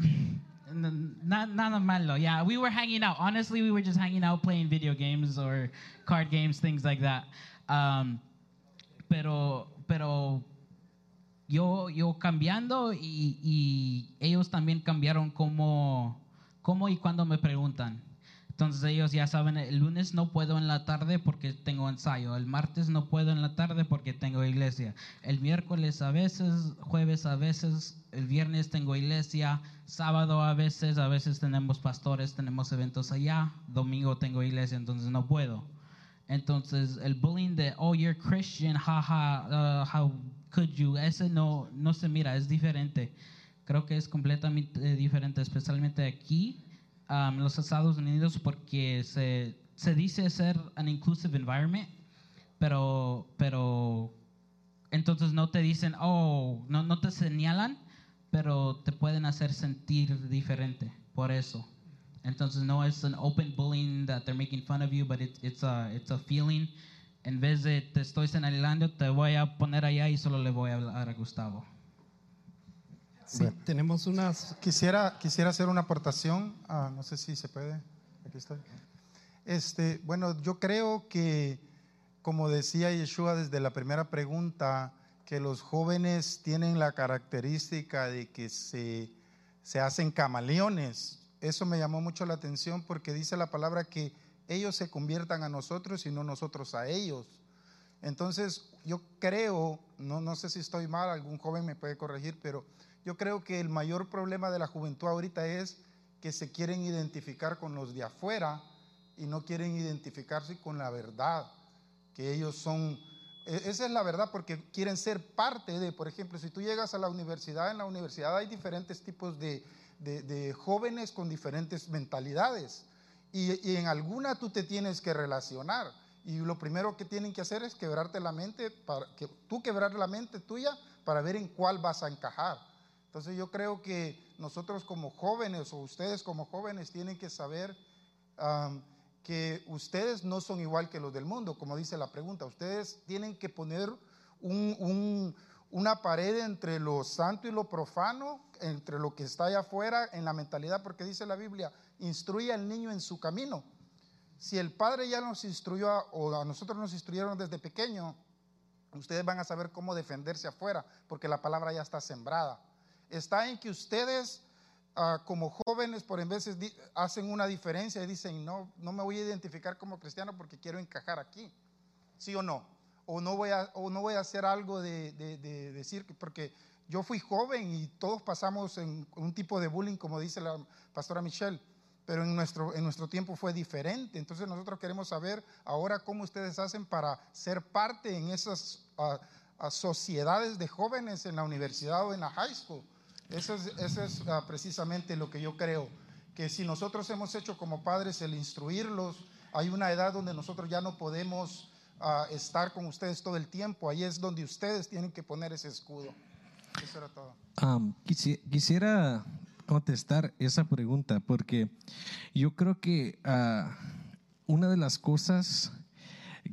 nada malo. Yeah, we were hanging out. Honestly, we were just hanging out playing video games or card games, things like that. Um, pero, pero yo, yo cambiando y, y, ellos también cambiaron como, cómo y cuando me preguntan. Entonces ellos ya saben, el lunes no puedo en la tarde porque tengo ensayo, el martes no puedo en la tarde porque tengo iglesia, el miércoles a veces, jueves a veces, el viernes tengo iglesia, sábado a veces, a veces tenemos pastores, tenemos eventos allá, domingo tengo iglesia, entonces no puedo. Entonces el bullying de, oh, you're Christian, jaja, uh, how could you, ese no, no se mira, es diferente. Creo que es completamente diferente, especialmente aquí um, los Estados Unidos porque se, se dice ser an inclusive environment, pero, pero entonces no te dicen, oh, no, no te señalan, pero te pueden hacer sentir diferente por eso. Entonces no es un open bullying that they're making fun of you, but it, it's, a, it's a feeling. En vez de te estoy señalando, te voy a poner allá y solo le voy a hablar a Gustavo. Sí, tenemos unas... Quisiera, quisiera hacer una aportación, ah, no sé si se puede, aquí estoy. Este, bueno, yo creo que, como decía Yeshua desde la primera pregunta, que los jóvenes tienen la característica de que se, se hacen camaleones. Eso me llamó mucho la atención porque dice la palabra que ellos se conviertan a nosotros y no nosotros a ellos. Entonces, yo creo, no, no sé si estoy mal, algún joven me puede corregir, pero yo creo que el mayor problema de la juventud ahorita es que se quieren identificar con los de afuera y no quieren identificarse con la verdad, que ellos son, e, esa es la verdad porque quieren ser parte de, por ejemplo, si tú llegas a la universidad, en la universidad hay diferentes tipos de, jóvenes con diferentes mentalidades y, y en alguna tú te tienes que relacionar. Y lo primero que tienen que hacer es quebrarte la mente, para que tú quebrar la mente tuya para ver en cuál vas a encajar. Entonces yo creo que nosotros como jóvenes o ustedes como jóvenes tienen que saber que ustedes no son igual que los del mundo, como dice la pregunta. Ustedes tienen que poner una pared entre lo santo y lo profano, entre lo que está allá afuera en la mentalidad, porque dice la Biblia, instruye al niño en su camino. Si el Padre ya nos instruyó o a nosotros nos instruyeron desde pequeño, ustedes van a saber cómo defenderse afuera, porque la palabra ya está sembrada está en que ustedes ah, como jóvenes por en veces hacen una diferencia y dicen, no, no me voy a identificar como cristiano porque quiero encajar aquí, ¿sí o no? O no voy a, o no voy a hacer algo de, de- de decir, que- porque yo fui joven y todos pasamos en un tipo de bullying, como dice la pastora Michelle, pero en nuestro, en nuestro tiempo fue diferente. Entonces nosotros queremos saber ahora cómo ustedes hacen para ser parte en esas ah, sociedades de jóvenes en la universidad o en la high school. Eso es, ah, precisamente lo que yo creo, que si nosotros hemos hecho como padres el instruirlos, hay una edad donde nosotros ya no podemos ah, estar con ustedes todo el tiempo, ahí es donde ustedes tienen que poner ese escudo. Eso era todo. Quisiera contestar esa pregunta porque yo creo que ah, una de las cosas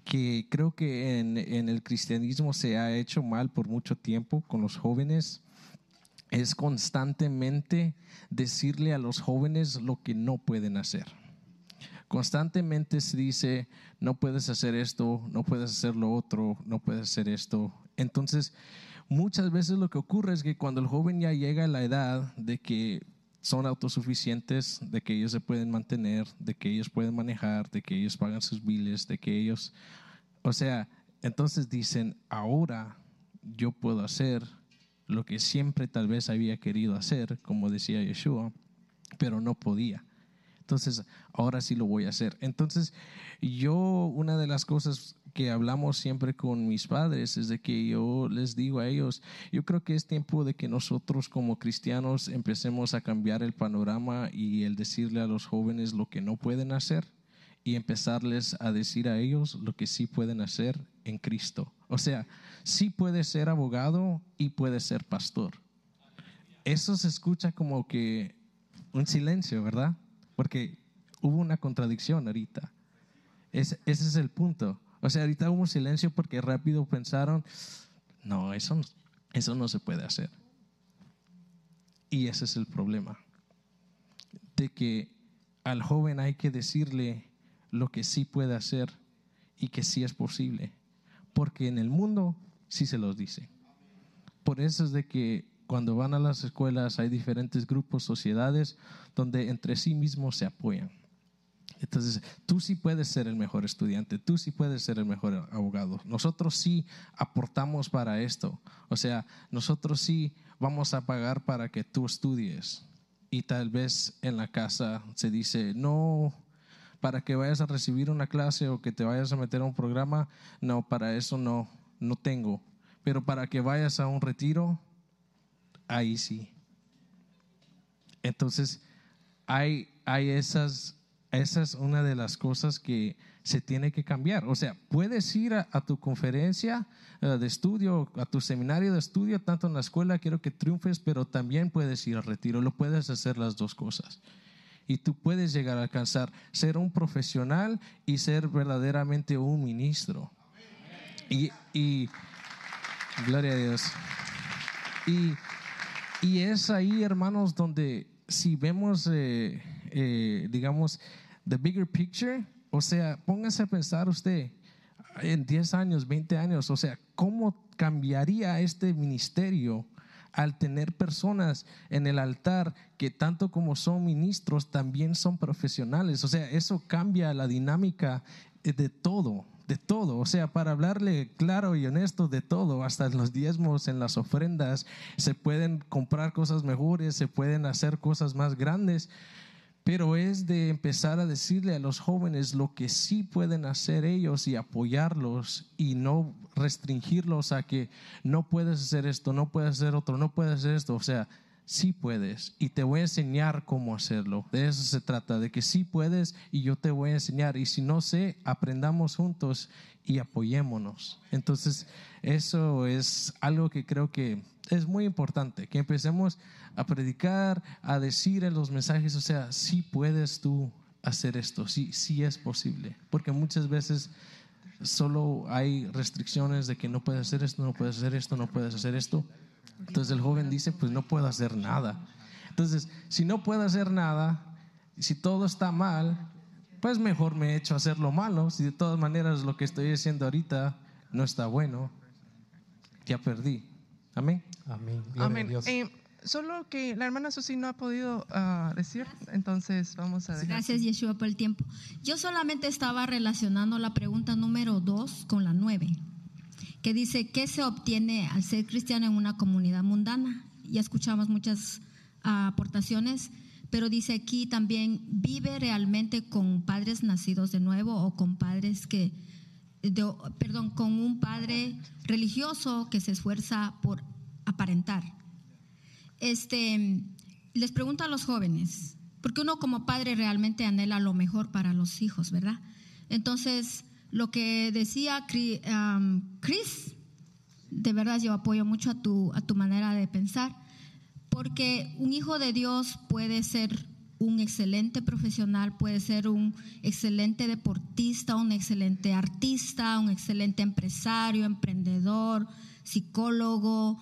que creo que en el cristianismo se ha hecho mal por mucho tiempo con los jóvenes es constantemente decirle a los jóvenes lo que no pueden hacer. Constantemente se dice, no puedes hacer esto, no puedes hacer lo otro, no puedes hacer esto. Entonces, muchas veces lo que ocurre es que cuando el joven ya llega a la edad de que son autosuficientes, de que ellos se pueden mantener, de que ellos pueden manejar, de que ellos pagan sus biles, de que ellos, o sea, entonces dicen, ahora yo puedo hacer lo que siempre tal vez había querido hacer, como decía Yeshua, pero no podía. Entonces, ahora sí lo voy a hacer. Entonces, yo, una de las cosas que hablamos siempre con mis padres es de que yo les digo a ellos, yo creo que es tiempo de que nosotros como cristianos empecemos a cambiar el panorama y el decirle a los jóvenes lo que no pueden hacer y empezarles a decir a ellos lo que sí pueden hacer en Cristo. O sea, sí puede ser abogado y puede ser pastor. Eso se escucha como que un silencio, ¿verdad? Porque hubo una contradicción ahorita. Es- ese es el punto. O sea, ahorita hubo un silencio porque rápido pensaron, no, eso, eso no se puede hacer. Y ese es el problema. De que al joven hay que decirle lo que sí puede hacer y que sí es posible. Porque en el mundo sí se los dice. Por eso es de que cuando van a las escuelas hay diferentes grupos, sociedades, donde entre sí mismos se apoyan. Entonces, tú sí puedes ser el mejor estudiante, tú sí puedes ser el mejor abogado. Nosotros sí aportamos para esto. O sea, nosotros sí vamos a pagar para que tú estudies. Y tal vez en la casa se dice, no, para que vayas a recibir una clase o que te vayas a meter a un programa, no, para eso no, no tengo. Pero para que vayas a un retiro, ahí sí. Entonces, hay, hay esas, esa es una de las cosas que se tiene que cambiar. O sea, puedes ir a, tu conferencia eh, de estudio, a tu seminario de estudio, tanto en la escuela, quiero que triunfes, pero también puedes ir al retiro, lo puedes hacer las dos cosas. Y tú puedes llegar a alcanzar ser un profesional y ser verdaderamente un ministro. Y, gloria a Dios. Y, y es ahí, hermanos, donde si vemos, eh, eh, digamos, the bigger picture, o sea, póngase a pensar usted en 10 años, 20 años, o sea, ¿cómo cambiaría este ministerio al tener personas en el altar que tanto como son ministros, también son profesionales? O sea, eso cambia la dinámica de todo, de todo. O sea, para hablarle claro y honesto de todo, hasta los diezmos, en las ofrendas, se pueden comprar cosas mejores, se pueden hacer cosas más grandes. Pero es de empezar a decirle a los jóvenes lo que sí pueden hacer ellos y apoyarlos y no restringirlos a que no puedes hacer esto, no puedes hacer otro, no puedes hacer esto. O sea, sí puedes y te voy a enseñar cómo hacerlo. De eso se trata, de que sí puedes y yo te voy a enseñar. Y si no sé, aprendamos juntos y apoyémonos. Entonces, eso es algo que creo que es muy importante, que empecemos a predicar, a decir en los mensajes, o sea, sí puedes tú hacer esto, sí, sí es posible, porque muchas veces solo hay restricciones de que no puedes hacer esto, no puedes hacer esto, no puedes hacer esto. Entonces el joven dice, pues no puedo hacer nada. Entonces, si no puedo hacer nada, si todo está mal, pues mejor me echo a hacer lo malo. Si de todas maneras lo que estoy haciendo ahorita no está bueno, ya perdí. Amén. Amén. Amén. Eh, solo que la hermana Susi no ha podido ah, decir, entonces vamos a dejar. Gracias, Yeshua, por el tiempo. Yo solamente estaba relacionando la pregunta número dos con la nueve, que dice, ¿qué se obtiene al ser cristiano en una comunidad mundana? Ya escuchamos muchas ah, aportaciones, pero dice aquí también, ¿vive realmente con padres nacidos de nuevo o con padres que, perdón, con un padre religioso que se esfuerza por aparentar? Este, les pregunto a los jóvenes, porque uno como padre realmente anhela lo mejor para los hijos, ¿verdad? Entonces, lo que decía Chris, de verdad yo apoyo mucho a tu, a tu manera de pensar, porque un hijo de Dios puede ser un excelente profesional, puede ser un excelente deportista, un excelente artista, un excelente empresario, emprendedor, psicólogo,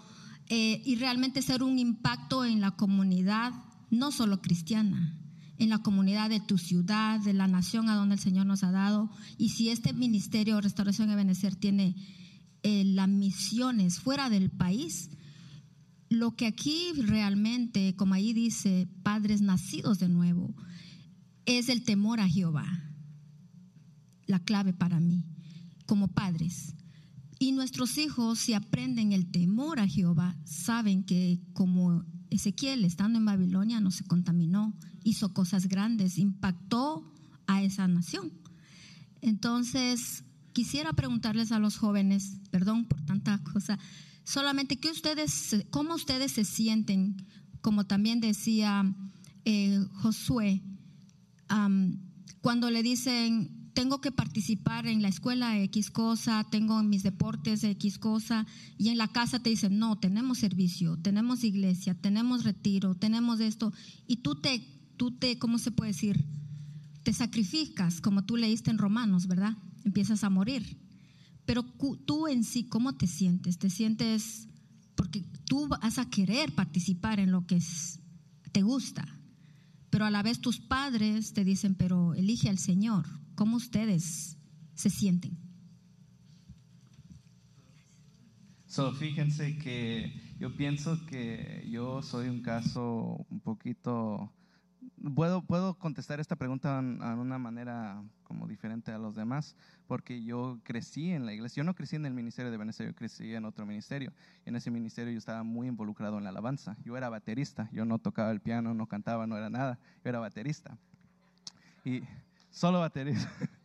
eh, y realmente ser un impacto en la comunidad, no solo cristiana, en la comunidad de tu ciudad, de la nación a donde el Señor nos ha dado. Y si este ministerio Restauración y Benecer tiene eh, las misiones fuera del país, lo que aquí realmente, como ahí dice, padres nacidos de nuevo, es el temor a Jehová, la clave para mí, como padres. Y nuestros hijos, si aprenden el temor a Jehová, saben que como Ezequiel, estando en Babilonia, no se contaminó, hizo cosas grandes, impactó a esa nación. Entonces, quisiera preguntarles a los jóvenes, perdón por tanta cosa, solamente que ustedes, cómo ustedes se sienten, como también decía eh, Josué, cuando le dicen, tengo que participar en la escuela X cosa, tengo en mis deportes X cosa, y en la casa te dicen, no, tenemos servicio, tenemos iglesia, tenemos retiro, tenemos esto, y tú te, tú te, ¿cómo se puede decir? Te sacrificas, como tú leíste en Romanos, ¿verdad? Empiezas a morir. Pero tú en sí, ¿cómo te sientes? Te sientes, porque tú vas a querer participar en lo que es- te gusta, pero a la vez tus padres te dicen, pero elige al Señor. ¿Cómo ustedes se sienten? So, fíjense que yo pienso que yo soy un caso un poquito... Puedo, puedo contestar esta pregunta en, una manera como diferente a los demás, porque yo crecí en la iglesia. Yo no crecí en el ministerio de Venecia, yo crecí en otro ministerio. En ese ministerio yo estaba muy involucrado en la alabanza. Yo era baterista, yo no tocaba el piano, no cantaba, no era nada. Yo era baterista. Y solo baterista.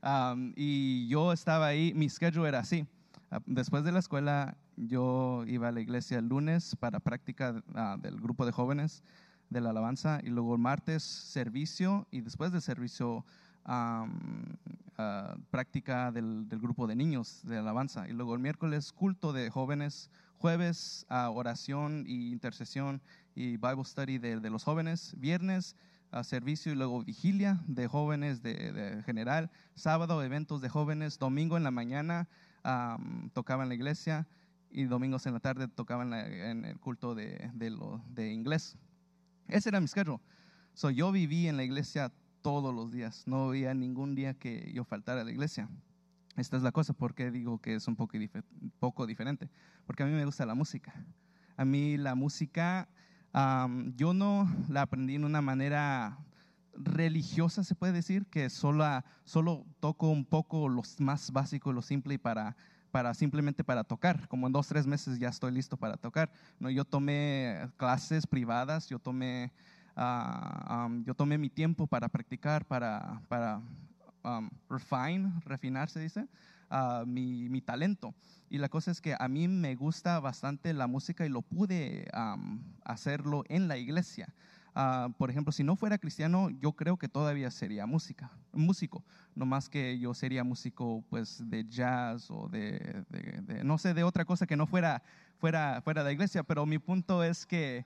Um, y yo estaba ahí, mi schedule era así. Ah, Después de la escuela, yo iba a la iglesia el lunes para práctica ah, del grupo de jóvenes de la alabanza y luego el martes servicio y después del servicio ah, práctica del, del grupo de niños de alabanza y luego el miércoles culto de jóvenes, jueves oración y intercesión y Bible study de, de los jóvenes, viernes a servicio y luego vigilia de jóvenes de, de general, sábado eventos de jóvenes, domingo en la mañana am, tocaba en la iglesia y domingos en la tarde tocaba en, la- en el culto de, de, lo- de inglés. Ese era mi schedule. So, yo viví en la iglesia todos los días, no había ningún día que yo faltara a la iglesia. Esta es la cosa, porque digo que es un poco, poco diferente, porque a mí me gusta la música. A mí la música, am, yo no la aprendí en una manera religiosa, se puede decir, que solo, solo toco un poco lo más básico, lo simple y para, para simplemente para tocar. Como en dos, tres meses ya estoy listo para tocar. No, yo tomé clases privadas, yo tomé, ah, am, yo tomé mi tiempo para practicar, para, para um, refine, refinar se dice, ah, mi, mi talento. Y la cosa es que a mí me gusta bastante la música y lo pude hacerlo en la iglesia. Ah, por ejemplo, si no fuera cristiano, yo creo que todavía sería música, músico, no más que yo sería músico pues de jazz o de, de- no sé, de otra cosa que no fuera, fuera, fuera de la iglesia, pero mi punto es que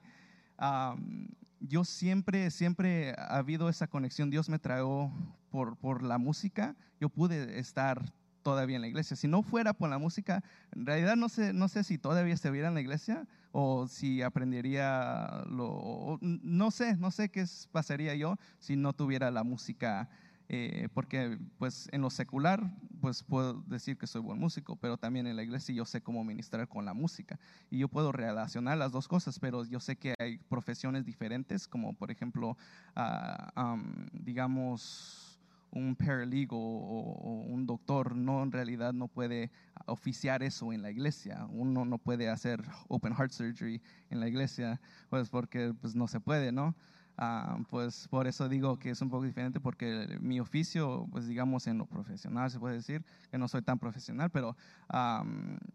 yo siempre, siempre ha habido esa conexión, Dios me trajo por, por la música, yo pude estar todavía en la iglesia. Si no fuera por la música, en realidad no sé, no sé si todavía estuviera en la iglesia o si aprendería lo, no sé, no sé qué pasaría yo si no tuviera la música eh, porque pues en lo secular pues puedo decir que soy buen músico, pero también en la iglesia yo sé cómo ministrar con la música y yo puedo relacionar las dos cosas, pero yo sé que hay profesiones diferentes, como por ejemplo, ah, digamos, un paralegal o, un doctor no en realidad no puede oficiar eso en la iglesia. Uno no puede hacer open heart surgery en la iglesia, pues porque pues no se puede, ¿no? Ah, pues por eso digo que es un poco diferente porque mi oficio, pues digamos en lo profesional se puede decir que no soy tan profesional, pero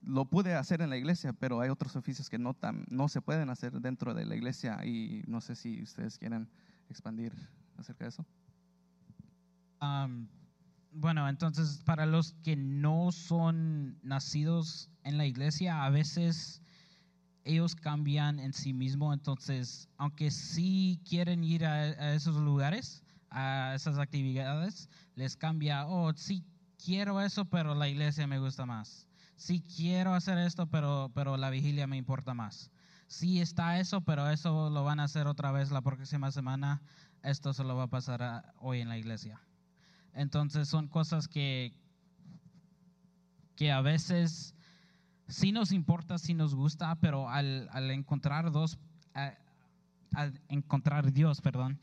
lo pude hacer en la iglesia, pero hay otros oficios que no, tan, no se pueden hacer dentro de la iglesia y no sé si ustedes quieren expandir acerca de eso bueno, entonces para los que no son nacidos en la iglesia, a veces ellos cambian en sí mismos, entonces aunque sí quieren ir a, esos lugares, a esas actividades, les cambia, oh, sí quiero eso, pero la iglesia me gusta más. Sí quiero hacer esto, pero, pero la vigilia me importa más. Sí está eso, pero eso lo van a hacer otra vez la próxima semana. Esto se lo va a pasar hoy en la iglesia. Entonces son cosas que, que a veces sí nos importa, sí nos gusta, pero al, encontrar dos, al encontrar Dios, perdón,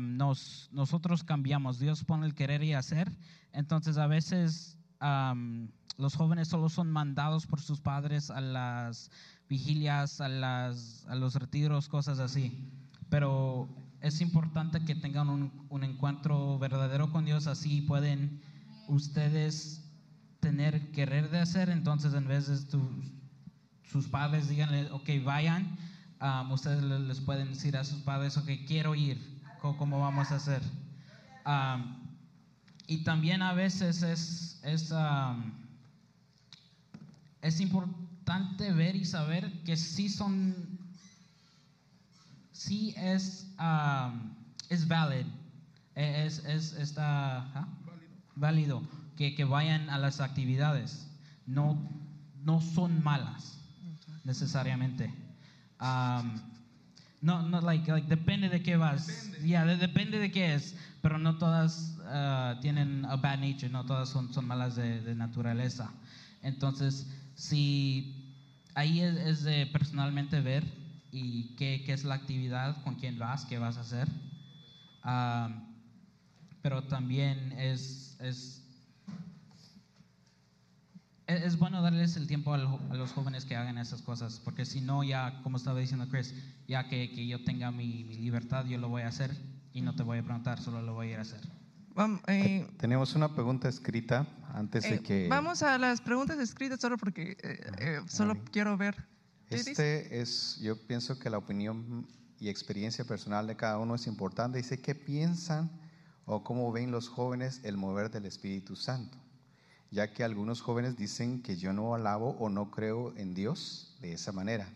nos, nosotros cambiamos. Dios pone el querer y hacer. Entonces a veces los jóvenes solo son mandados por sus padres a las vigilias, a, las, a los retiros, cosas así. Pero es importante que tengan un, encuentro verdadero con Dios, así pueden ustedes tener querer de hacer, entonces en vez de sus padres díganle, ok, vayan, um, ustedes les pueden decir a sus padres, ok, quiero ir, ¿cómo, vamos a hacer? Um, y también a veces es, es, um, es importante ver y saber que sí son sí es, um, es valid, es, es está, ¿ah? válido que, que, vayan a las actividades. No, no son malas necesariamente. Um, no, no, like, like, depende de qué vas. Ya, yeah, depende de qué es, pero no todas uh, tienen a bad nature, no todas son, son malas de, de naturaleza. Entonces, si ahí es, es de personalmente ver y qué, qué, es la actividad, con quién vas, qué vas a hacer. pero también es, es, es, bueno darles el tiempo a, los jóvenes que hagan esas cosas, porque si no, ya, como estaba diciendo Chris, ya que, que yo tenga mi, mi, libertad, yo lo voy a hacer y no te voy a preguntar, solo lo voy a ir a hacer. Eh, Tenemos una pregunta escrita antes de eh, que... Vamos a las preguntas escritas solo porque eh, solo quiero ver este es, yo pienso que la opinión y experiencia personal de cada uno es importante. Dice, ¿qué piensan o cómo ven los jóvenes el mover del Espíritu Santo? Ya que algunos jóvenes dicen que yo no alabo o no creo en Dios de esa manera.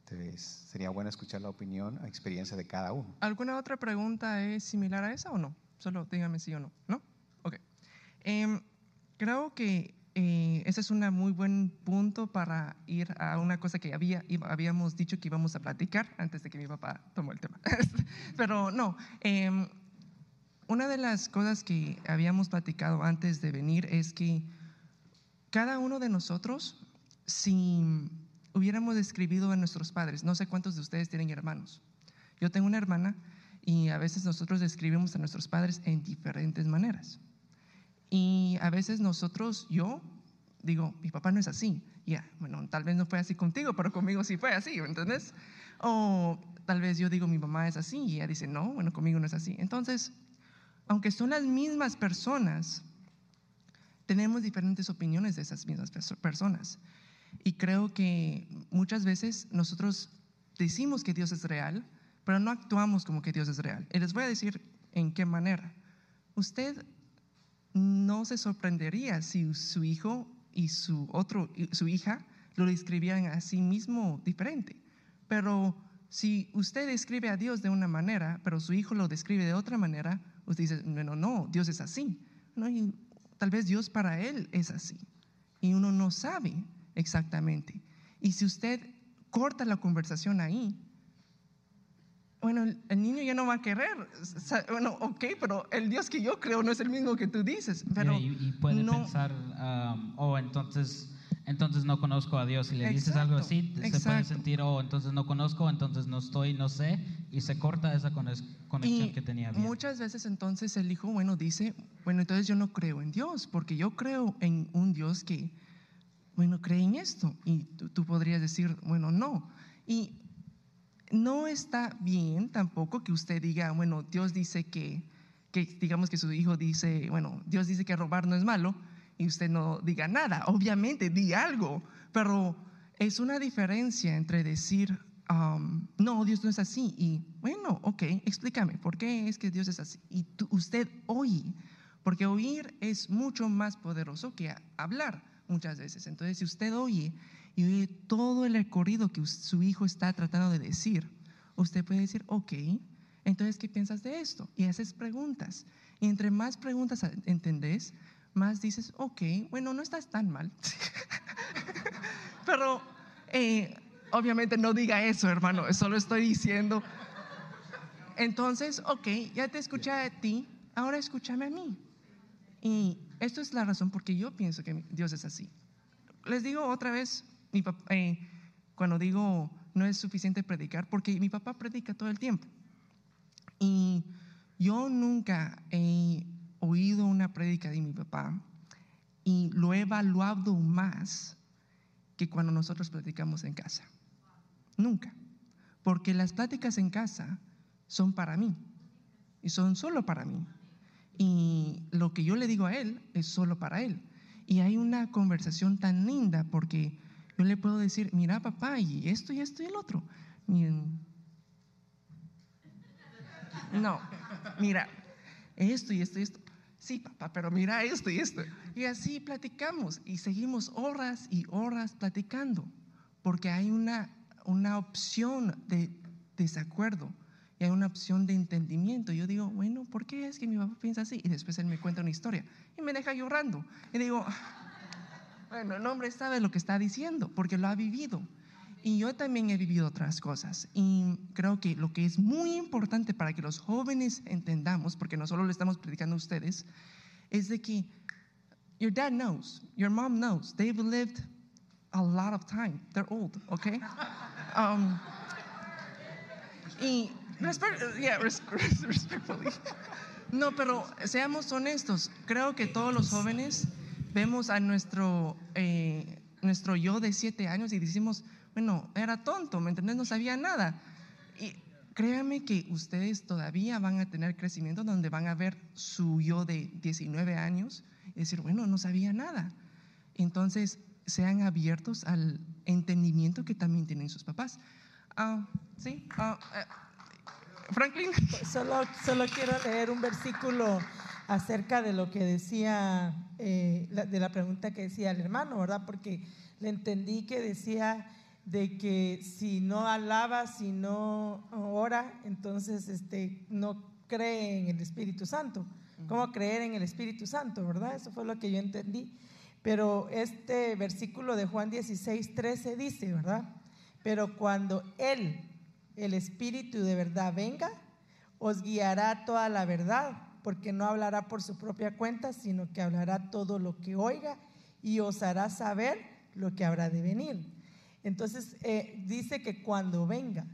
Entonces, sería bueno escuchar la opinión o experiencia de cada uno. ¿Alguna otra pregunta es similar a esa o no? Solo dígame sí o no. ¿No? Ok. Em, creo que eh, ese es un muy buen punto para ir a una cosa que había, habíamos dicho que íbamos a platicar antes de que mi papá tomó el tema. Pero no, em, una de las cosas que habíamos platicado antes de venir es que cada uno de nosotros, si hubiéramos escribido a nuestros padres, no sé cuántos de ustedes tienen hermanos, yo tengo una hermana y a veces nosotros escribimos a nuestros padres en diferentes maneras. Y a veces nosotros, yo digo, mi papá no es así. Ya, bueno, tal vez no fue así contigo, pero conmigo sí fue así, ¿entendés? O tal vez yo digo, mi mamá es así, y ella dice, no, bueno, conmigo no es así. Entonces, aunque son las mismas personas, tenemos diferentes opiniones de esas mismas personas. Y creo que muchas veces nosotros decimos que Dios es real, pero no actuamos como que Dios es real. Y les voy a decir en qué manera. Usted no se sorprendería si su hijo y su, otro, su hija lo describían a sí mismo diferente. Pero si usted describe a Dios de una manera, pero su hijo lo describe de otra manera, usted dice, bueno, no, Dios es así. ¿no? Y tal vez Dios para él es así. Y uno no sabe exactamente. Y si usted corta la conversación ahí, bueno, el, niño ya no va a querer. Bueno, ok, pero el Dios que yo creo no es el mismo que tú dices. Pero Yeah, y, puede no, pensar, um, oh, entonces, entonces no conozco a Dios. Si le dices algo Exacto, así, se puede exacto. sentir, oh, entonces no conozco, entonces no estoy, no sé, y se corta esa conex- conexión Y que tenía bien. muchas veces entonces el hijo, bueno, dice, bueno, entonces yo no creo en Dios, porque yo creo en un Dios que, bueno, cree en esto. Y tú, tú podrías decir, bueno, no. Y no está bien tampoco que usted diga, bueno, Dios dice que, que digamos que su hijo dice, bueno, Dios dice que robar no es malo, y usted no diga nada. Obviamente, di algo, pero es una diferencia entre decir, um, no, Dios no es así, y bueno, ok, explícame, ¿por qué es que Dios es así? Y usted oye, porque oír es mucho más poderoso que hablar muchas veces. Entonces, si usted oye y oye todo el recorrido que su hijo está tratando de decir, usted puede decir, ok, entonces, ¿qué piensas de esto? Y haces preguntas. Y entre más preguntas entendés, más dices, ok, bueno, no estás tan mal. Pero eh, obviamente no diga eso, hermano, solo estoy diciendo. Entonces, ok, ya te escuché a ti, ahora escúchame a mí. Y esto es la razón por qué yo pienso que Dios es así. Les digo otra vez, mi pap- eh, cuando digo no es suficiente predicar, porque mi papá predica todo el tiempo. Y yo nunca he oído una prédica de mi papá y lo he evaluado más que cuando nosotros platicamos en casa. Nunca. Porque las pláticas en casa son para mí y son solo para mí. Y lo que yo le digo a él es solo para él. Y hay una conversación tan linda porque yo le puedo decir, mira papá, y esto y esto y el otro. No, mira, esto y esto y esto. Sí, papá, pero mira esto y esto. Y así platicamos y seguimos horas y horas platicando, porque hay una, una opción de desacuerdo y hay una opción de entendimiento. Yo digo, bueno, ¿por qué es que mi papá piensa así? Y después él me cuenta una historia y me deja llorando. Y digo, bueno, el hombre sabe lo que está diciendo porque lo ha vivido. Y yo también he vivido otras cosas. Y creo que lo que es muy importante para que los jóvenes entendamos, porque no solo le estamos predicando a ustedes, es de que your dad knows, your mom knows, they've lived a lot of time. They're old, okay? Um, y respe- yeah, res- respectfully. No, pero seamos honestos. Creo que todos los jóvenes vemos a nuestro, eh, nuestro yo de siete años y decimos, bueno, era tonto, ¿me entendés? No sabía nada. Y créanme que ustedes todavía van a tener crecimiento donde van a ver su yo de 19 años y decir, bueno, no sabía nada. Entonces, sean abiertos al entendimiento que también tienen sus papás. Ah, sí, ah, eh, Franklin. Solo, solo quiero leer un versículo acerca de lo que decía, eh, la- de la pregunta que decía el hermano, ¿verdad? Porque le entendí que decía de que si no alaba, si no ora, entonces este, no cree en el Espíritu Santo. ¿Cómo creer en el Espíritu Santo, verdad? Eso fue lo que yo entendí. Pero este versículo de Juan 16, 13 dice, ¿verdad? Pero cuando Él, el Espíritu de verdad, venga, os guiará toda la verdad, porque no hablará por su propia cuenta, sino que hablará todo lo que oiga y os hará saber lo que habrá de venir. Entonces, eh, dice que cuando venga.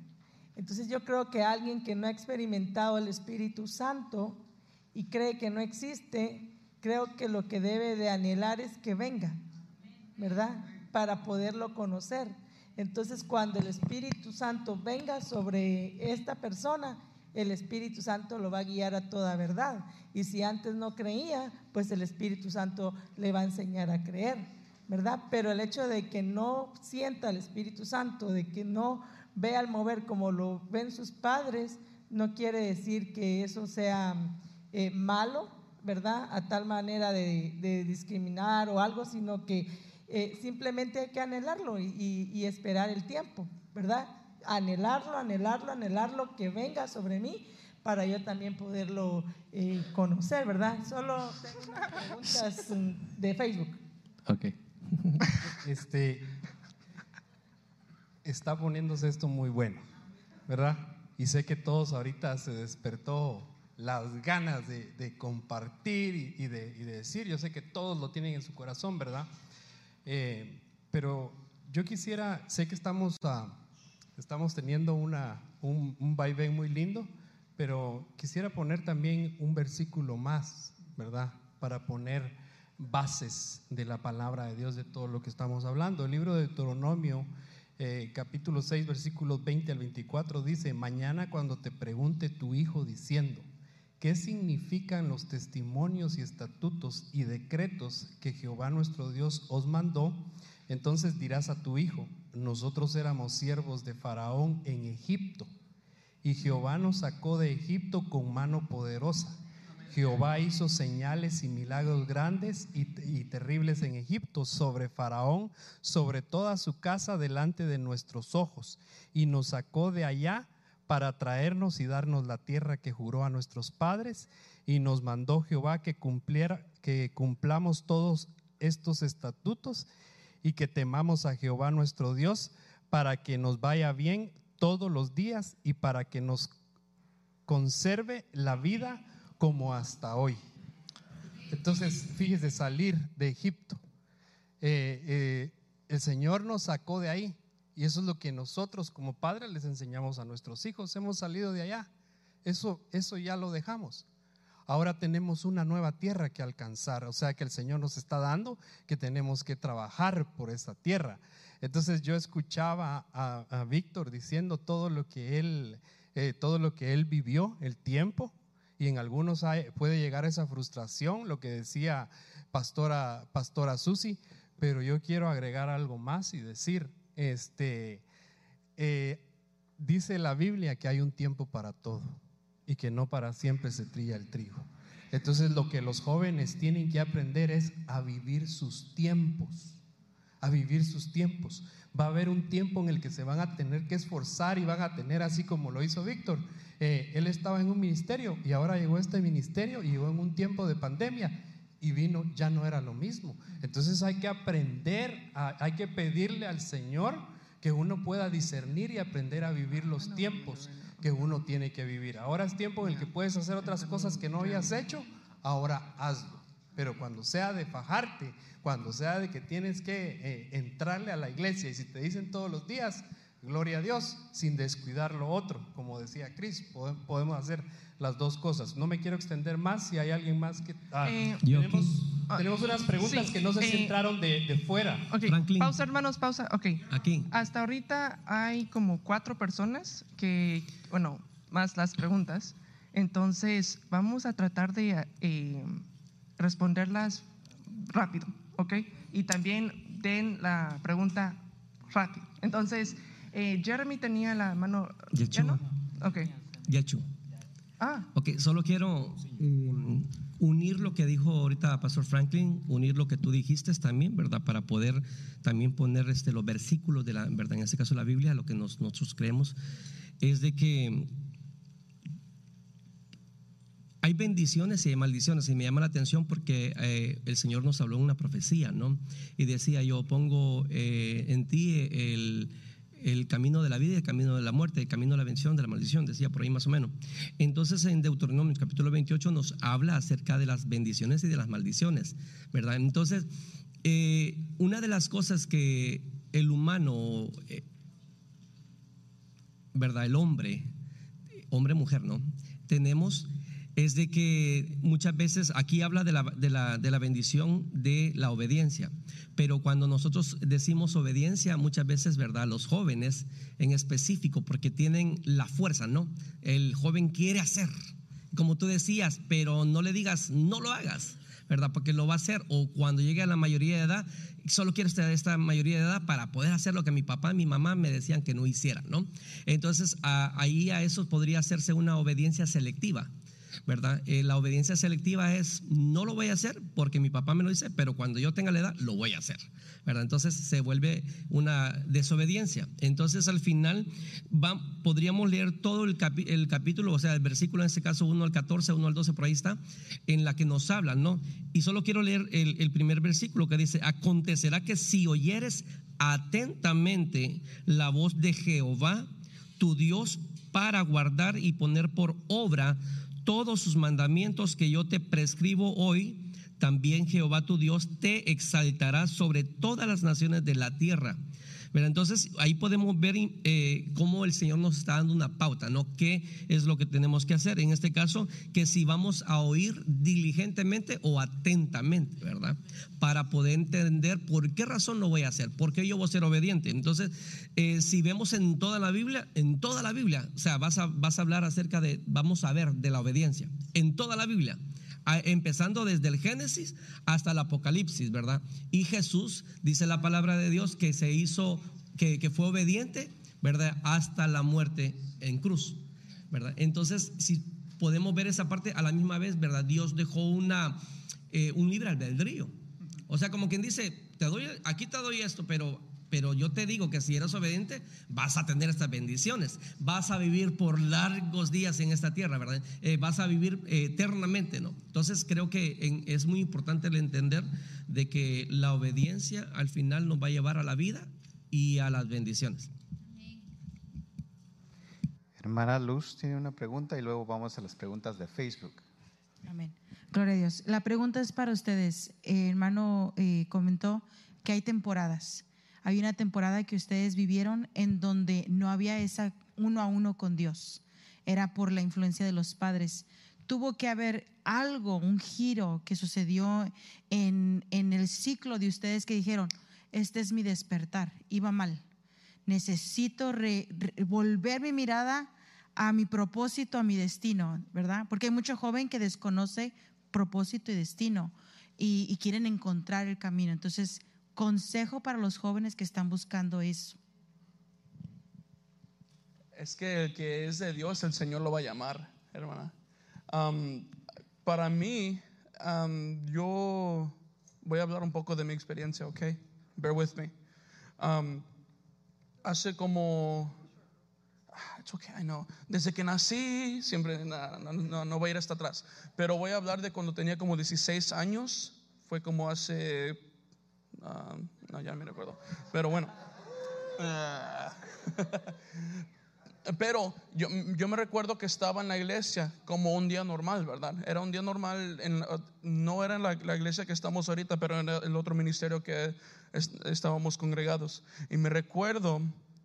Entonces yo creo que alguien que no ha experimentado el Espíritu Santo y cree que no existe, creo que lo que debe de anhelar es que venga, ¿verdad? Para poderlo conocer. Entonces cuando el Espíritu Santo venga sobre esta persona, el Espíritu Santo lo va a guiar a toda verdad. Y si antes no creía, pues el Espíritu Santo le va a enseñar a creer, ¿verdad? Pero el hecho de que no sienta el Espíritu Santo, de que no vea el mover como lo ven sus padres, no quiere decir que eso sea eh, malo, ¿verdad? A tal manera de, de discriminar o algo, sino que eh, simplemente hay que anhelarlo y, y- y esperar el tiempo, ¿verdad? Anhelarlo, anhelarlo, anhelarlo, que venga sobre mí para yo también poderlo eh, conocer, ¿verdad? Solo tengo unas preguntas mm, de Facebook. Ok. Este está poniéndose esto muy bueno, ¿verdad? y sé que todos ahorita se despertó las ganas de, compartir y, de, decir, yo sé que todos lo tienen en su corazón, ¿verdad? Eh, pero yo quisiera, sé que estamos, estamos teniendo una, un, un vaivén muy lindo, pero quisiera poner también un versículo más, ¿verdad? Para poner bases de la palabra de Dios de todo lo que estamos hablando. El libro de Deuteronomio, eh, capítulo 6, versículos 20 al 24, dice, mañana cuando te pregunte tu hijo diciendo, ¿qué significan los testimonios y estatutos y decretos que Jehová nuestro Dios os mandó? Entonces dirás a tu hijo, nosotros éramos siervos de Faraón en Egipto, y Jehová nos sacó de Egipto con mano poderosa Jehová hizo señales y milagros grandes y, terribles en Egipto sobre Faraón, sobre toda su casa delante de nuestros ojos, y nos sacó de allá para traernos y darnos la tierra que juró a nuestros padres, y nos mandó Jehová que cumpliera, que cumplamos todos estos estatutos y que temamos a Jehová nuestro Dios para que nos vaya bien todos los días y para que nos conserve la vida como hasta hoy. Entonces, fíjese, salir de Egipto. Eh, eh, el Señor nos sacó de ahí y eso es lo que nosotros como padres les enseñamos a nuestros hijos. Hemos salido de allá. Eso, eso ya lo dejamos. Ahora tenemos una nueva tierra que alcanzar, o sea que el Señor nos está dando que tenemos que trabajar por esa tierra. Entonces yo escuchaba a, Víctor diciendo todo lo que él, eh, todo lo que él vivió, el tiempo, y en algunos puede llegar esa frustración, lo que decía pastora, pastora Susi, pero yo quiero agregar algo más y decir, este, eh, dice la Biblia que hay un tiempo para todo y que no para siempre se trilla el trigo. Entonces lo que los jóvenes tienen que aprender es a vivir sus tiempos, a vivir sus tiempos. Va a haber un tiempo en el que se van a tener que esforzar y van a tener, así como lo hizo Víctor, eh, él estaba en un ministerio y ahora llegó este ministerio y llegó en un tiempo de pandemia y vino, ya no era lo mismo. Entonces hay que aprender, hay que pedirle al Señor que uno pueda discernir y aprender a vivir los tiempos que uno tiene que vivir. Ahora es tiempo en el que puedes hacer otras cosas que no habías hecho, ahora hazlo. Pero cuando sea de fajarte, cuando sea de que tienes que eh, entrarle a la iglesia y si te dicen todos los días, Gloria a Dios, sin descuidar lo otro. Como decía Cris, podemos hacer las dos cosas. No me quiero extender más. Si hay alguien más que. Ah, eh, ah, tenemos, unas preguntas que no sé si eh, entraron de, fuera. Pausa, hermanos, pausa. Ok. Aquí. Hasta ahorita hay como cuatro personas que, bueno, más las preguntas. Entonces, vamos a tratar de eh, responderlas rápido, ¿ok? Y también den la pregunta rápido. Entonces, eh, Jeremy tenía la mano. ¿Ya no? Ok. Yachu. Ah. Ok, solo quiero um, unir lo que dijo ahorita Pastor Franklin, unir lo que tú dijiste también, ¿verdad? Para poder también poner este, los versículos de la, ¿verdad? En este caso la Biblia, lo que nosotros creemos, es de que hay bendiciones y hay maldiciones y me llama la atención porque eh, el Señor nos habló en una profecía, ¿no? Y decía, yo pongo eh, en ti el el camino de la vida y el camino de la muerte, el camino de la bendición, de la maldición, decía por ahí más o menos. Entonces en Deuteronomio capítulo 28 nos habla acerca de las bendiciones y de las maldiciones, ¿verdad? Entonces, eh, una de las cosas que el humano, eh, ¿verdad? El hombre, hombre, mujer, ¿no? Tenemos es de que muchas veces aquí habla de la, de, la, de la, bendición de la obediencia, pero cuando nosotros decimos obediencia, muchas veces, ¿verdad? Los jóvenes en específico, porque tienen la fuerza, ¿no? El joven quiere hacer, como tú decías, pero no le digas, no lo hagas. ¿verdad? Porque lo va a hacer o cuando llegue a la mayoría de edad, solo quiero estar esta mayoría de edad para poder hacer lo que mi papá y mi mamá me decían que no hiciera, ¿no? Entonces, ahí a eso podría hacerse una obediencia selectiva, ¿verdad? Eh, la obediencia selectiva es, no lo voy a hacer porque mi papá me lo dice, pero cuando yo tenga la edad, lo voy a hacer, ¿verdad? Entonces se vuelve una desobediencia. Entonces al final podríamos leer todo el, capítulo, o sea, el versículo en este caso 1 al 14, 1 al 12, por ahí está, en la que nos hablan, ¿no? Y solo quiero leer el, el primer versículo que dice, acontecerá que si oyeres atentamente la voz de Jehová, tu Dios, para guardar y poner por obra todos sus mandamientos que yo te prescribo hoy, también Jehová tu Dios te exaltará sobre todas las naciones de la tierra. Pero entonces ahí podemos ver eh, cómo el Señor nos está dando una pauta, ¿no? ¿Qué es lo que tenemos que hacer? En este caso, que si vamos a oír diligentemente o atentamente, ¿verdad? Para poder entender por qué razón lo voy a hacer, por qué yo voy a ser obediente. Entonces, eh, si vemos en toda la Biblia, en toda la Biblia, o sea, vas a, vas a hablar acerca de, vamos a ver, de la obediencia, en toda la Biblia empezando desde el Génesis hasta el Apocalipsis, ¿verdad? Y Jesús, dice la palabra de Dios, que se hizo, que, que fue obediente, ¿verdad? Hasta la muerte en cruz, ¿verdad? Entonces, si podemos ver esa parte a la misma vez, ¿verdad? Dios dejó una, eh, un libre albedrío. O sea, como quien dice, te doy, aquí te doy esto, pero pero yo te digo que si eres obediente, vas a tener estas bendiciones. Vas a vivir por largos días en esta tierra, ¿verdad? Eh, vas a vivir eh, eternamente, ¿no? Entonces creo que es muy importante el entender de que la obediencia al final nos va a llevar a la vida y a las bendiciones. Hermana Luz tiene una pregunta y luego vamos a las preguntas de Facebook. Amén. Gloria a Dios. La pregunta es para ustedes. El hermano eh, comentó que hay temporadas. Hay una temporada que ustedes vivieron en donde no había esa uno a uno con Dios. Era por la influencia de los padres. Tuvo que haber algo, un giro que sucedió en, el ciclo de ustedes que dijeron, este es mi despertar, iba mal. Necesito volver mi mirada a mi propósito, a mi destino, ¿verdad? Porque hay mucho joven que desconoce propósito y destino y quieren encontrar el camino. Entonces, consejo para los jóvenes que están buscando eso? Es que el que es de Dios, el Señor lo va a llamar, hermana. para mí, yo voy a hablar un poco de mi experiencia, ¿ok? Bear with me. hace como ah, It's okay, I know. Desde que nací, siempre, no, no, no, voy a ir hasta atrás, pero voy a hablar de cuando tenía como 16 años, fue como hace Ah, no, ya me recuerdo. Pero bueno. Ah. pero yo, yo, me recuerdo que estaba en la iglesia como un día normal, ¿verdad? Era un día normal, no era en la, iglesia que estamos ahorita, pero en el otro ministerio que estábamos congregados. Y me recuerdo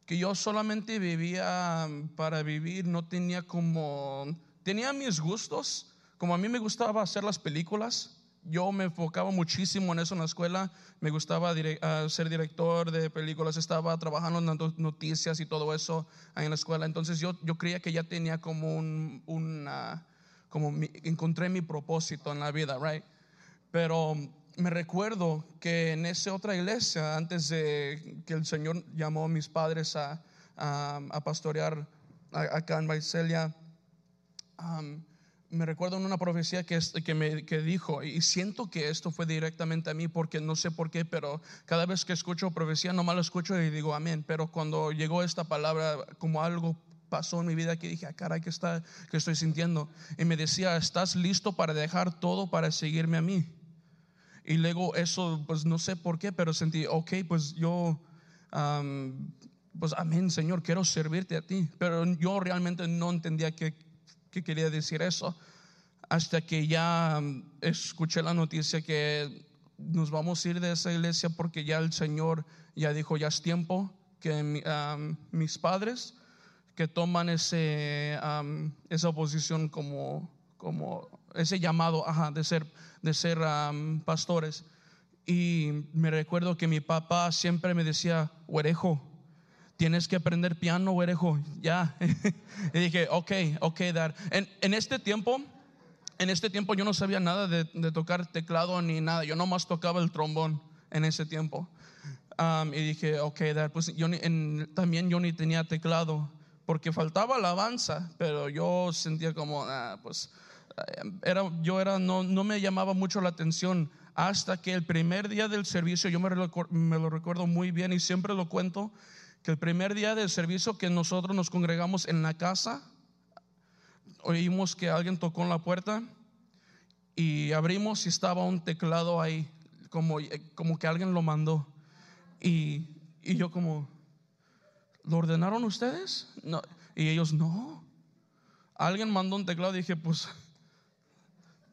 que yo solamente vivía para vivir, no tenía como, tenía mis gustos, como a mí me gustaba hacer las películas, yo me enfocaba muchísimo en eso en la escuela. Me gustaba ah, ser director de películas, estaba trabajando en noticias y todo eso ahí en la escuela. Entonces yo, yo creía que ya tenía como un, una, como encontré mi propósito en la vida, right? Pero me recuerdo que en esa otra iglesia, antes de que el Señor llamó a mis padres a, a, pastorear acá en Vaiselia, me recuerdo en una profecía que, que, me, que dijo, y siento que esto fue directamente a mí porque no sé por qué, pero cada vez que escucho profecía, nomás lo escucho y digo amén. Pero cuando llegó esta palabra, como algo pasó en mi vida que dije, ah, caray, ¿qué, está, que estoy sintiendo? Y me decía, ¿estás listo para dejar todo para seguirme a mí? Y luego eso, pues no sé por qué, pero sentí, ok, pues yo, pues amén, Señor, quiero servirte a ti. Pero yo realmente no entendía qué que quería decir eso hasta que ya mm, escuché la noticia que nos vamos a ir de esa iglesia porque ya el Señor ya dijo, ya es tiempo que mis padres que toman ese, esa posición como, como ese llamado ajá, de ser, de ser pastores. Y me recuerdo que mi papá siempre me decía, orejo, tienes que aprender piano, orejo, ya. y dije, ok, ok, dar En, en, este tiempo, en este tiempo yo no sabía nada de, de tocar teclado ni nada, yo nomás tocaba el trombón en ese tiempo. Um, y dije, ok, dar pues yo también yo ni tenía teclado, porque faltaba alabanza, pero yo sentía como, ah, pues, eh, era, yo era, no, no me llamaba mucho la atención hasta que el primer día del servicio, yo me, me lo recuerdo muy bien y siempre lo cuento, el primer día del servicio que nosotros nos congregamos en la casa, oímos que alguien tocó en la puerta y abrimos y estaba un teclado ahí, como, como que alguien lo mandó. Y, y yo como, ¿lo ordenaron ustedes? No. Y ellos, no. Alguien mandó un teclado dije, pues,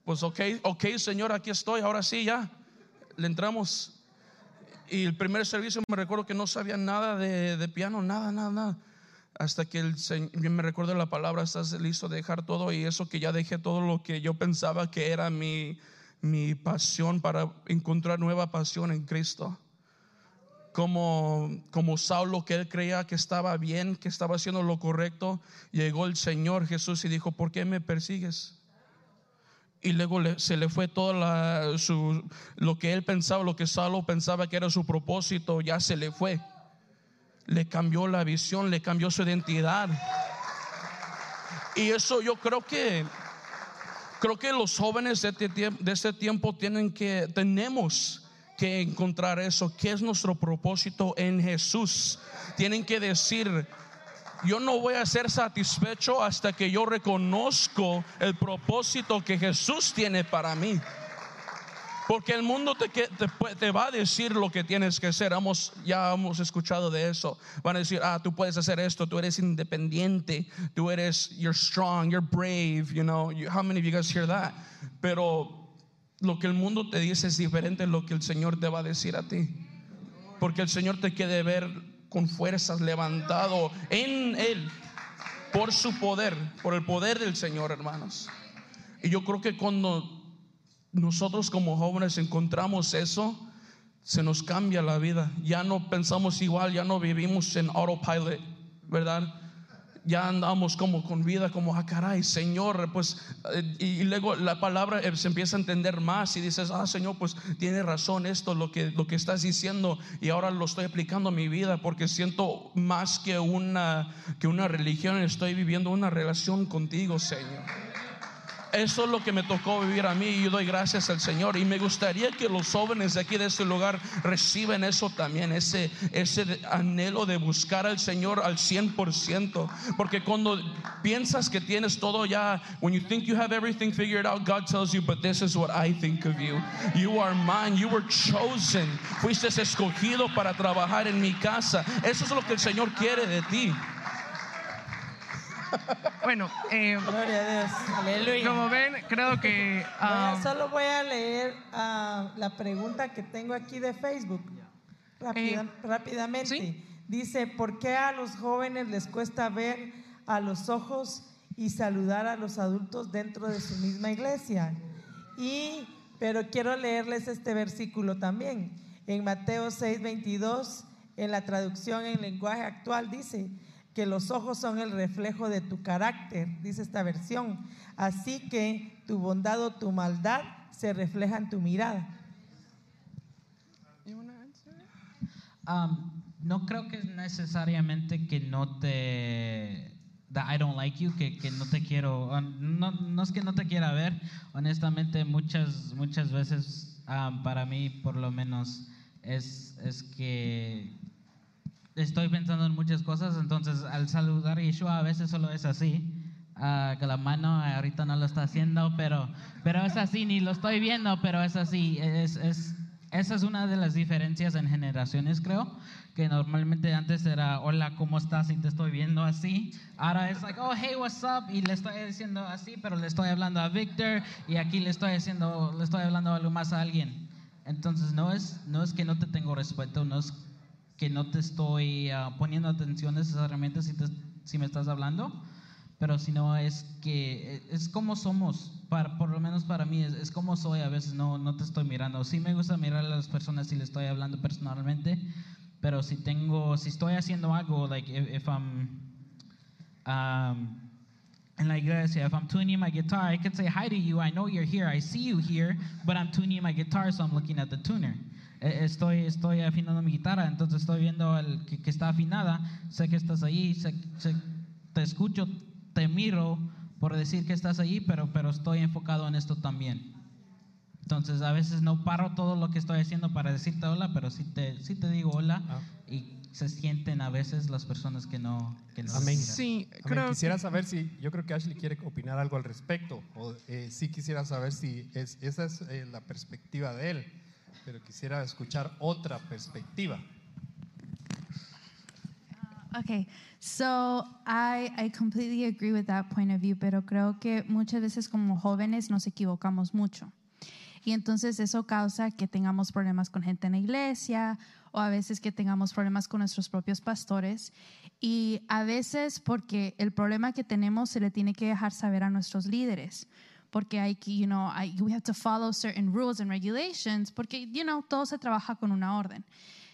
pues ok, ok, Señor, aquí estoy, ahora sí, ya. Le entramos. Y el primer servicio me recuerdo que no sabía nada de, de piano, nada, nada, nada. Hasta que el Señor, me recuerdo la palabra, estás listo de dejar todo y eso que ya dejé todo lo que yo pensaba que era mi, mi pasión para encontrar nueva pasión en Cristo. Como, como Saulo, que él creía que estaba bien, que estaba haciendo lo correcto, llegó el Señor Jesús y dijo, ¿por qué me persigues? Y luego le- se le fue todo la- su- lo que él pensaba, lo que Saulo pensaba que era su propósito, ya se le fue. Le cambió la visión, le cambió su identidad. Y eso yo creo que creo que los jóvenes de este de este tiempo tienen que tenemos que encontrar eso, qué es nuestro propósito en Jesús. Tienen que decir, yo no voy a ser satisfecho hasta que yo reconozco el propósito que Jesús tiene para mí. Porque el mundo te, va a decir lo que tienes que hacer. Hemos, ya hemos escuchado de eso. Van a decir, ah, tú puedes hacer esto, tú eres independiente, tú eres, you're strong, you're brave, you know. How many of you guys hear that? Pero lo que el mundo te dice es diferente a lo que el Señor te va a decir a ti. Porque el Señor te quiere ver con fuerzas levantado en Él por su poder, por el poder del Señor, hermanos. Y yo creo que cuando nosotros como jóvenes encontramos eso, se nos cambia la vida. Ya no pensamos igual, ya no vivimos en autopilot, ¿verdad? Ya andamos como con vida, como, ah, caray, Señor, pues, eh, y, luego la palabra eh, se empieza a entender más y dices, ah, Señor, pues tiene razón esto, lo que, lo que estás diciendo, y ahora lo estoy aplicando a mi vida porque siento más que una, que una religión, estoy viviendo una relación contigo, Señor. Eso es lo que me tocó vivir a mí y yo doy gracias al Señor. Y me gustaría que los jóvenes de aquí de este lugar reciban eso también, ese, ese anhelo de buscar al Señor al 100%. Porque cuando piensas que tienes todo ya, when you think you have everything figured out, God tells you, but this is what I think of you. You are mine, you were chosen. Fuiste escogido para trabajar en mi casa. Eso es lo que el Señor quiere de ti. Bueno, eh, Gloria a Dios. Aleluya. como ven, creo que... Voy a- ah, solo voy a leer ah, la pregunta que tengo aquí de Facebook. Rápida- Eh, rápidamente. Dice, ¿por qué a los jóvenes les cuesta ver a los ojos y saludar a los adultos dentro de su misma iglesia? Y, pero quiero leerles este versículo también. En Mateo 6:22, en la traducción en lenguaje actual, dice que los ojos son el reflejo de tu carácter, dice esta versión. Así que tu bondad o tu maldad se refleja en tu mirada. Um, no creo que es necesariamente que no te that I don't like you, que, que no te quiero, no, no es que no te quiera ver, honestamente muchas muchas veces um, para mí por lo menos es, es que estoy pensando en muchas cosas, entonces al saludar a Yeshua a veces solo es así, ah, que la mano ahorita no lo está haciendo, pero, pero es así, ni lo estoy viendo, pero es así, es, es, esa es una de las diferencias en generaciones, creo, que normalmente antes era, hola, ¿cómo estás? Y te estoy viendo así, ahora es like, oh, hey, what's up? Y le estoy diciendo así, pero le estoy hablando a Victor, y aquí le estoy diciendo, le estoy hablando algo más a alguien. Entonces no es, no es que no te tengo respeto, no es que no te estoy ah, poniendo atención necesariamente si, te- si me estás hablando, pero si no es que eh, es como somos, para, por lo menos para mí, es, es como soy, a veces no, no te estoy mirando. Sí me gusta mirar a las personas si le estoy hablando personalmente, pero si tengo, si estoy haciendo algo, like if, if I'm um, en la iglesia, if I'm tuning my guitar, I could say hi to you. I know you're here. I see you here, but I'm tuning my guitar, so I'm looking at the tuner. Eh, Estoy, estoy afinando mi guitarra, entonces estoy viendo el que, que está afinada. Sé que estás ahí, sé, sé- te escucho, te miro por decir que estás ahí, pero, pero estoy enfocado en esto también. Entonces a veces no paro todo lo que estoy haciendo para decirte hola, pero sí te, sí te digo hola y se sienten a veces las personas que no, que no Amén. Sí, Amén. creo Quisiera que- saber si, yo creo que Ashley quiere opinar algo al respecto, o eh, sí quisiera saber si es, esa es eh, la perspectiva de él, pero quisiera escuchar otra perspectiva. Okay, so I, I completely agree with that point of view, pero creo que muchas veces como jóvenes nos equivocamos mucho. Y entonces eso causa que tengamos problemas con gente en la iglesia o a veces que tengamos problemas con nuestros propios pastores. Y a veces porque el problema que tenemos se le tiene que dejar saber a nuestros líderes. Porque hay que, you know, I, we have to follow certain rules and regulations, porque, you know, todo se trabaja con una orden.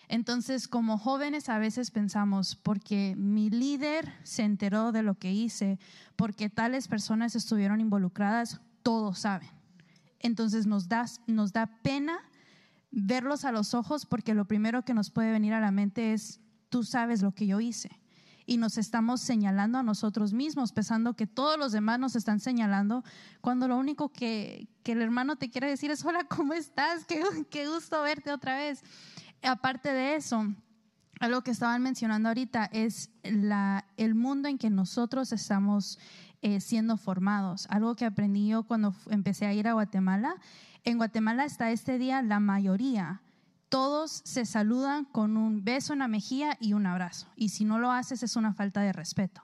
Entonces, como jóvenes a veces pensamos, porque mi líder se enteró de lo que hice, porque tales personas estuvieron involucradas, todos saben. Entonces nos da, nos da pena verlos a los ojos porque lo primero que nos puede venir a la mente es, tú sabes lo que yo hice. Y nos estamos señalando a nosotros mismos, pensando que todos los demás nos están señalando, cuando lo único que, que el hermano te quiere decir es, hola, ¿cómo estás? Qué, qué gusto verte otra vez. Aparte de eso, algo que estaban mencionando ahorita es la, el mundo en que nosotros estamos eh, siendo formados. Algo que aprendí yo cuando empecé a ir a Guatemala. En Guatemala hasta este día la mayoría, todos se saludan con un beso en la mejilla y un abrazo. Y si no lo haces es una falta de respeto.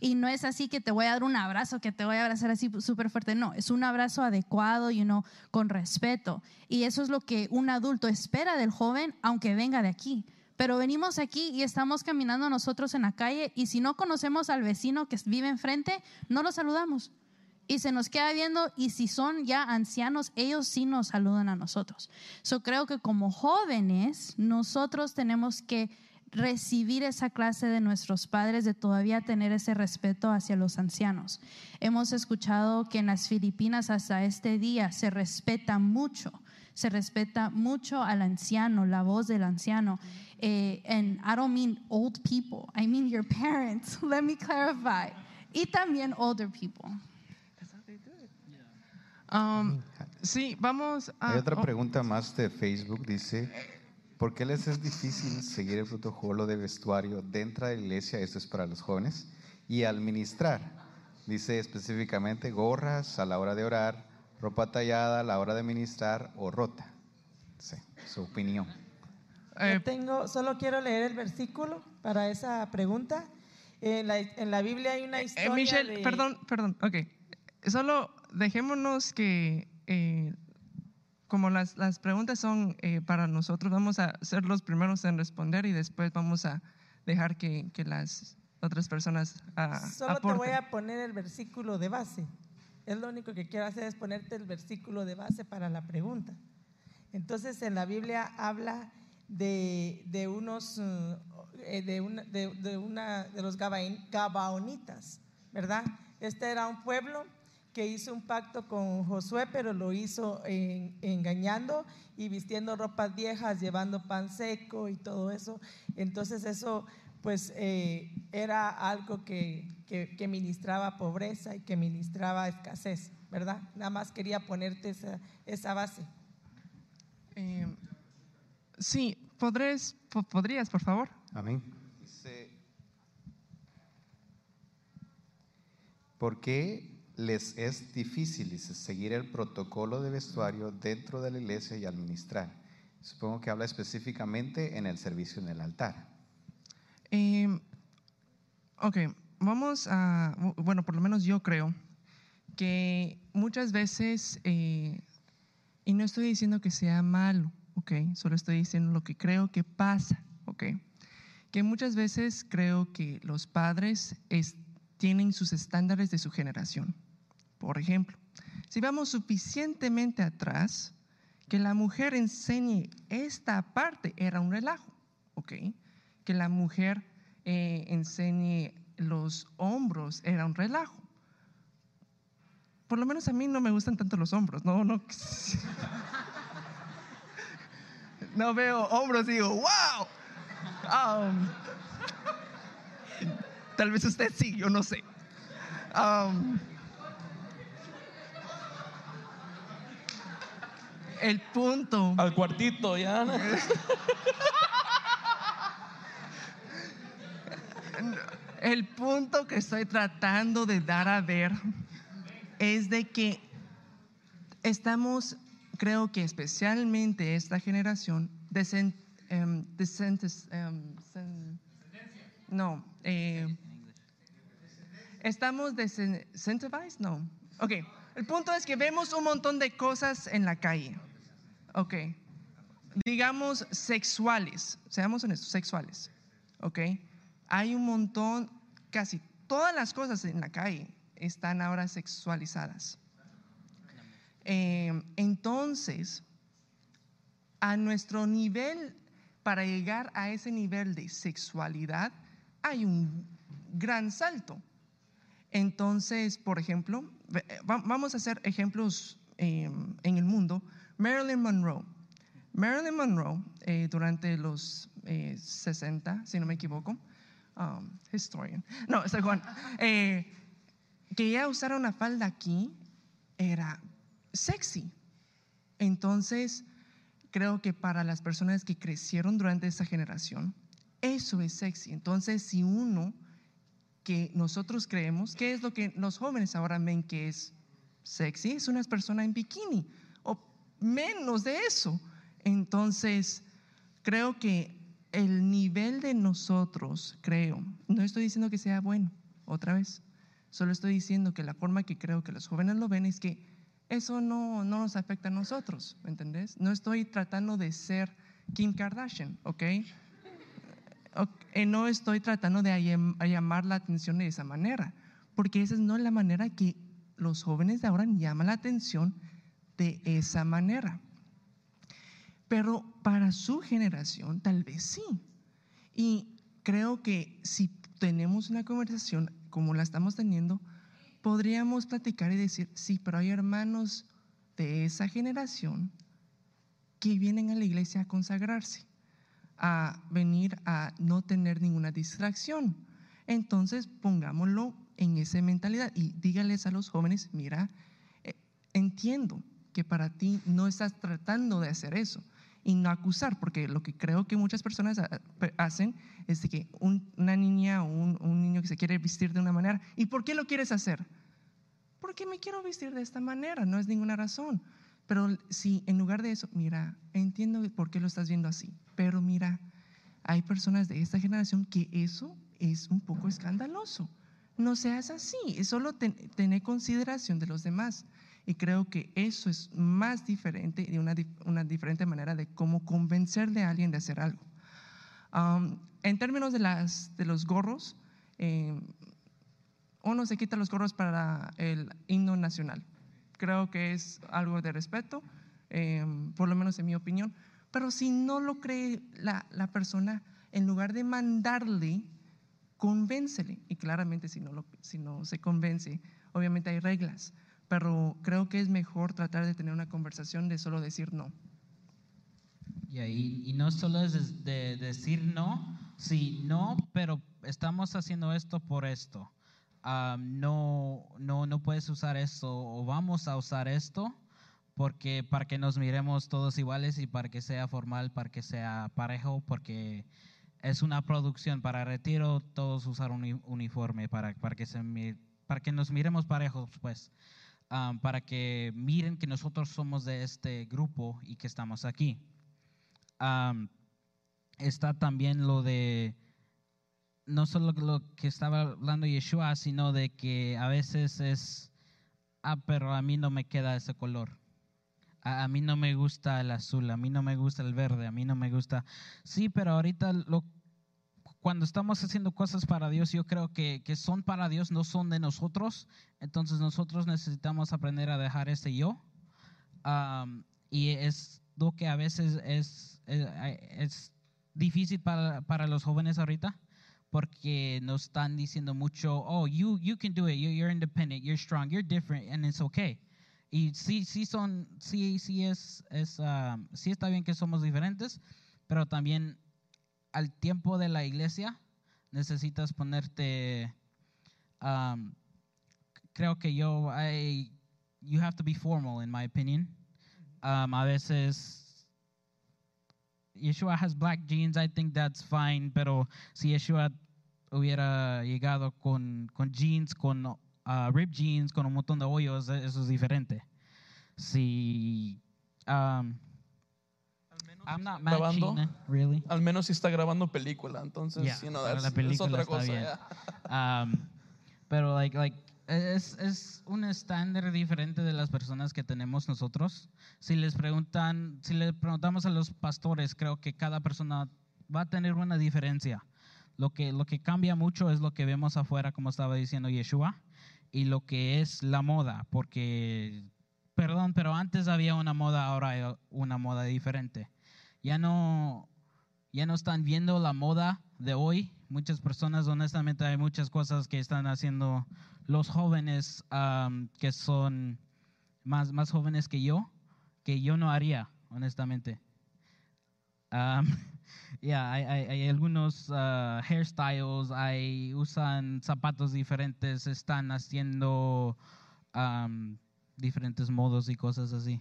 Y no es así que te voy a dar un abrazo, que te voy a abrazar así súper fuerte. No, es un abrazo adecuado y uno con respeto. Y eso es lo que un adulto espera del joven, aunque venga de aquí. Pero venimos aquí y estamos caminando nosotros en la calle y si no conocemos al vecino que vive enfrente, no lo saludamos. Y se nos queda viendo y si son ya ancianos, ellos sí nos saludan a nosotros. Yo creo que como jóvenes, nosotros tenemos que recibir esa clase de nuestros padres, de todavía tener ese respeto hacia los ancianos. Hemos escuchado que en las Filipinas hasta este día se respeta mucho, se respeta mucho al anciano, la voz del anciano. Eh, I don't mean old people, I mean your parents. Let me clarify. Y también older people. Um, sí, vamos a... Hay otra oh, pregunta más de Facebook, dice, ¿por qué les es difícil seguir el protocolo de vestuario dentro de la iglesia? Esto es para los jóvenes. Y administrar, dice específicamente gorras a la hora de orar, ropa tallada a la hora de ministrar o rota. Sí, su opinión. Eh, Yo tengo, solo quiero leer el versículo para esa pregunta. En la, en la Biblia hay una Eh, historia Michelle, de- perdón, perdón, ok. Solo dejémonos que, eh, como las, las preguntas son eh, para nosotros, vamos a ser los primeros en responder y después vamos a dejar que, que las otras personas ah, Solo te voy a poner el versículo de base. Es lo único que quiero hacer es ponerte el versículo de base para la pregunta. Entonces en la Biblia habla de, de unos eh, de, una, de, de una de los Gabaonitas, ¿verdad? Este era un pueblo que hizo un pacto con Josué, pero lo hizo en- engañando y vistiendo ropas viejas, llevando pan seco y todo eso. Entonces eso pues eh, era algo que, que, que ministraba pobreza y que ministraba escasez, ¿verdad? Nada más quería ponerte esa, esa base. Eh, sí, ¿podrías, po- ¿podrías, por favor? Amén. Dice, ¿por qué les es difícil seguir el protocolo de vestuario dentro de la iglesia y administrar? Supongo que habla específicamente en el servicio en el altar. Eh, ok, vamos a, bueno, por lo menos yo creo que muchas veces, eh, y no estoy diciendo que sea malo, ok, solo estoy diciendo lo que creo que pasa, ok, que muchas veces creo que los padres es- tienen sus estándares de su generación. Por ejemplo, si vamos suficientemente atrás, que la mujer enseñe esta parte era un relajo, ¿ok? Que la mujer eh, enseñe los hombros era un relajo. Por lo menos a mí no me gustan tanto los hombros, no, no. No veo hombros y digo, wow. Um, tal vez usted sí, yo no sé. Um, el punto. Al cuartito, ya. El punto que estoy tratando de dar a ver es de que estamos, creo que especialmente esta generación, desen- em, em, sen- No. Eh, ¿Estamos desincentivized? No. Ok. El punto es que vemos un montón de cosas en la calle. Ok. Digamos sexuales. Seamos honestos, sexuales. Ok. Hay un montón, casi todas las cosas en la calle están ahora sexualizadas. Eh, entonces, a nuestro nivel, para llegar a ese nivel de sexualidad, hay un gran salto. Entonces, por ejemplo, eh, vamos a hacer ejemplos eh, en el mundo. Marilyn Monroe. Marilyn Monroe, durante los 60, si no me equivoco, um, historian, no, Juan, que ella usara una falda aquí era sexy. Entonces, creo que para las personas que crecieron durante esa generación, eso es sexy. Entonces, si uno que nosotros creemos, ¿qué es lo que los jóvenes ahora ven que es sexy? Es una persona en bikini menos de eso. Entonces, creo que el nivel de nosotros, creo, no estoy diciendo que sea bueno, otra vez, solo estoy diciendo que la forma que creo que los jóvenes lo ven es que eso no, no nos afecta a nosotros, ¿me entendés? No estoy tratando de ser Kim Kardashian, ¿ok? okay no estoy tratando de llamar la atención de esa manera, porque esa no es la manera que los jóvenes de ahora llaman la atención de esa manera. Pero para su generación tal vez sí. Y creo que si tenemos una conversación como la estamos teniendo, podríamos platicar y decir, sí, pero hay hermanos de esa generación que vienen a la iglesia a consagrarse, a venir a no tener ninguna distracción. Entonces, pongámoslo en esa mentalidad y dígales a los jóvenes, mira, eh, entiendo que para ti no estás tratando de hacer eso y no acusar, porque lo que creo que muchas personas ah, hacen es que una niña o un, niño que se quiere vestir de una manera, ¿y por qué lo quieres hacer? porque me quiero vestir de esta manera, no es ninguna razón. Pero si en lugar de eso, mira, entiendo por qué lo estás viendo así, pero mira, hay personas de esta generación que eso es un poco escandaloso. No seas así, solo tener consideración de los demás. Y creo que eso es más diferente y una, una diferente manera de cómo convencerle a alguien de hacer algo. Um, en términos de, las, de los gorros, eh, uno se quita los gorros para el himno nacional. Creo que es algo de respeto, em, por lo menos en mi opinión. Pero si no lo cree la, la, persona, en lugar de mandarle, convéncele. Y claramente si no, lo, si no se convence, obviamente hay reglas. Pero creo que es mejor tratar de tener una conversación de solo decir no. y, y, no solo es de decir no, sí, no, pero estamos haciendo esto por esto no, no, no puedes usar esto o vamos a usar esto porque para que nos miremos todos iguales y para que sea formal, para que sea parejo, porque es una producción para retiro, todos usar un uniforme para, para, que, se, para que nos miremos parejos, pues, para que miren que nosotros somos de este grupo y que estamos aquí. está también lo de no solo lo que estaba hablando Yeshua, sino de que a veces es, ah, pero a mí no me queda ese color. A, mí no me gusta el azul, a mí no me gusta el verde, a mí no me gusta. Sí, pero ahorita lo, cuando estamos haciendo cosas para Dios, yo creo que, que son para Dios, no son de nosotros. Entonces nosotros necesitamos aprender a dejar ese yo. y es lo que a veces es, es, es difícil para, para los jóvenes ahorita porque nos están diciendo mucho, oh, you, you can do it, you're independent, you're strong, you're different, and it's okay. Y sí, sí son, sí, sí es, es um, sí está bien que somos diferentes, pero también al tiempo de la iglesia necesitas ponerte, um, creo que yo, I, you have to be formal in my opinion. Um, a veces Yeshua has black jeans, I think that's fine, pero si Yeshua hubiera llegado con, con jeans, con uh, rib jeans, con un montón de hoyos, eso es diferente. Si, um, I'm not grabando, matching, really. al menos si está grabando película, entonces, Yeah, you know, that's- la es película otra está cosa. bien. yeah. Um, pero like, like, es, es un estándar diferente de las personas que tenemos nosotros. Si les preguntan, si le preguntamos a los pastores, creo que cada persona va a tener una diferencia. Lo que, lo que cambia mucho es lo que vemos afuera, como estaba diciendo Yeshua, y lo que es la moda, porque, perdón, pero antes había una moda, ahora hay una moda diferente. Ya no, ya no están viendo la moda de hoy. Muchas personas, honestamente, hay muchas cosas que están haciendo los jóvenes que son más, más jóvenes que yo, que yo no haría, honestamente. Am, yeah, hay, hay- algunos ah, hairstyles, hay, usan zapatos diferentes, están haciendo am, diferentes modos y cosas así.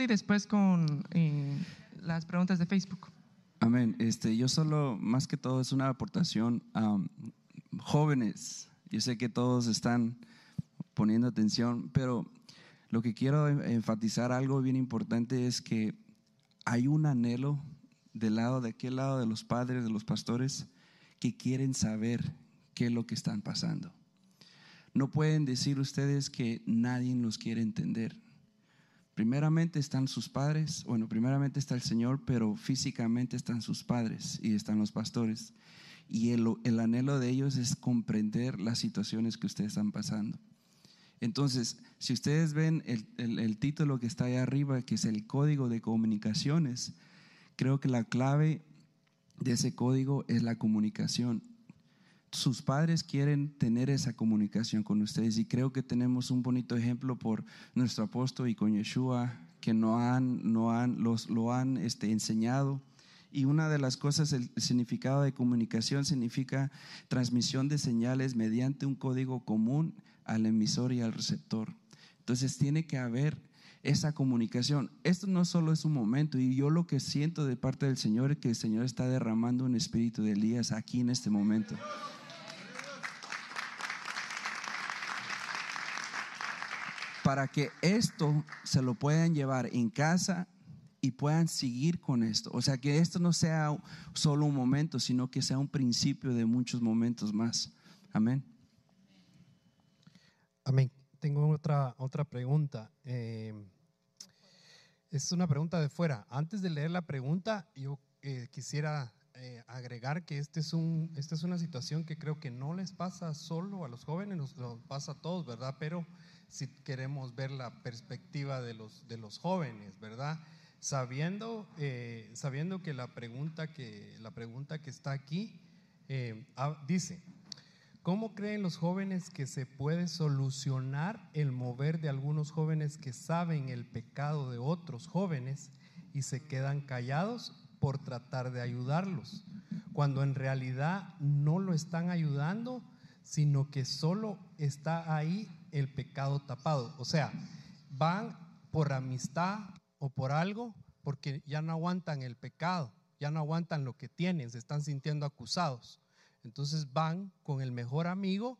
Y después con eh, las preguntas de Facebook. Amén. Este, yo solo, más que todo, es una aportación. am, jóvenes, yo sé que todos están poniendo atención, pero lo que quiero en- enfatizar algo bien importante es que hay un anhelo del lado de aquel lado de los padres, de los pastores, que quieren saber qué es lo que están pasando. No pueden decir ustedes que nadie los quiere entender. Primeramente están sus padres, bueno, primeramente está el Señor, pero físicamente están sus padres y están los pastores. Y el, el anhelo de ellos es comprender las situaciones que ustedes están pasando. Entonces, si ustedes ven el, el- el título que está ahí arriba, que es el código de comunicaciones, creo que la clave de ese código es la comunicación. Sus padres quieren tener esa comunicación con ustedes y creo que tenemos un bonito ejemplo por nuestro apóstol y con Yeshua que no han, no han, los, lo han este, enseñado. Y una de las cosas, el significado de comunicación significa transmisión de señales mediante un código común al emisor y al receptor. Entonces tiene que haber esa comunicación. Esto no solo es un momento y yo lo que siento de parte del Señor es que el Señor está derramando un espíritu de Elías aquí en este momento. Para que esto se lo puedan llevar en casa y puedan seguir con esto. O sea, que esto no sea solo un momento, sino que sea un principio de muchos momentos más. Amén. Amén. Tengo otra, otra pregunta. Eh, es una pregunta de fuera. Antes de leer la pregunta, yo eh, quisiera eh, agregar que este es un, esta es una situación que creo que no les pasa solo a los jóvenes, nos, nos pasa a todos, ¿verdad? Pero si queremos ver la perspectiva de los, de los jóvenes, ¿verdad? Sabiendo, eh, sabiendo que la pregunta que, la pregunta que está aquí eh, ah, dice, ¿Cómo creen los jóvenes que se puede solucionar el mover de algunos jóvenes que saben el pecado de otros jóvenes y se quedan callados por tratar de ayudarlos? Cuando en realidad no lo están ayudando, sino que solo está ahí el pecado tapado. O sea, van por amistad o por algo porque ya no aguantan el pecado, ya no aguantan lo que tienen, se están sintiendo acusados. Entonces van con el mejor amigo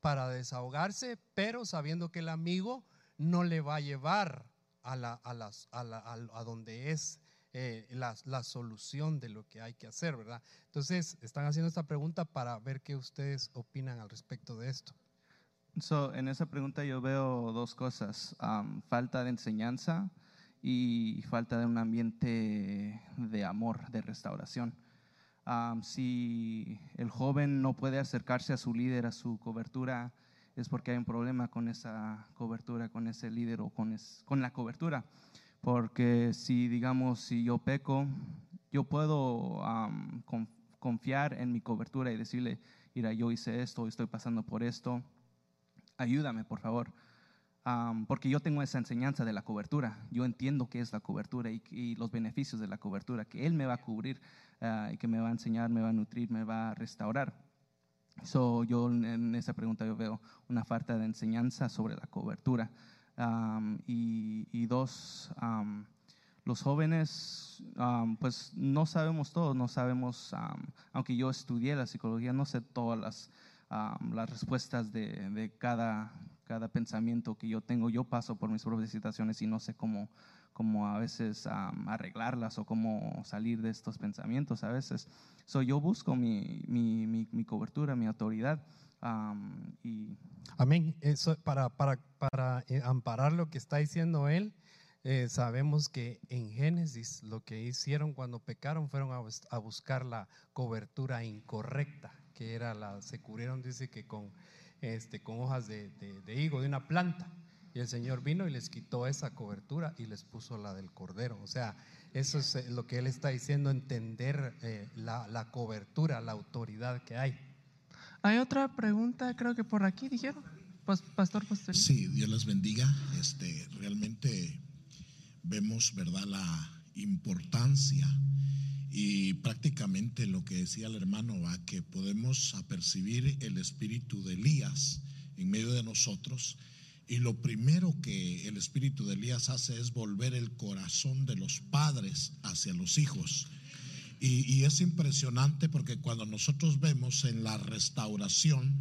para desahogarse, pero sabiendo que el amigo no le va a llevar a, la, a, las, a, la, a, donde es eh, la, la, solución de lo que hay que hacer, ¿verdad? Entonces, están haciendo esta pregunta para ver qué ustedes opinan al respecto de esto. So, en esa pregunta yo veo dos cosas, um, falta de enseñanza y falta de un ambiente de amor, de restauración. Um, si el joven no puede acercarse a su líder, a su cobertura, es porque hay un problema con esa cobertura, con ese líder o con, es, con la cobertura. Porque si, digamos, si yo peco, yo puedo um, con, confiar en mi cobertura y decirle, mira, yo hice esto, estoy pasando por esto, ayúdame, por favor. Um, porque yo tengo esa enseñanza de la cobertura, yo entiendo qué es la cobertura y, y los beneficios de la cobertura, que Él me va a cubrir uh, y que me va a enseñar, me va a nutrir, me va a restaurar. So, yo en esa pregunta yo veo una falta de enseñanza sobre la cobertura. Um, y, y, dos, um, los jóvenes, pues no sabemos todo, no sabemos, aunque yo estudié la psicología, no sé todas las um, las respuestas de, de cada, cada pensamiento que yo tengo. Yo paso por mis propias situaciones y no sé cómo, cómo a veces um, arreglarlas o cómo salir de estos pensamientos a veces. So, yo busco mi, mi, mi, mi cobertura, mi autoridad. um, y Amén. Eso, para, para, para eh, amparar lo que está diciendo él, eh, sabemos que en Génesis lo que hicieron cuando pecaron fueron a, a buscar la cobertura incorrecta, que era la, se cubrieron, dice que con, este, con hojas de, de- de higo, de una planta. Y el Señor vino y les quitó esa cobertura y les puso la del cordero. O sea, eso es eh, lo que él está diciendo, entender eh, la, la cobertura, la autoridad que hay. Hay otra pregunta, creo que por aquí dijeron. Pas- Pastor Pastor. Sí, Dios les bendiga. Este, realmente vemos, ¿verdad?, la importancia y prácticamente lo que decía el hermano, va, que podemos apercibir el espíritu de Elías en medio de nosotros. Y lo primero que el espíritu de Elías hace es volver el corazón de los padres hacia los hijos. Y, es impresionante porque cuando nosotros vemos en la restauración,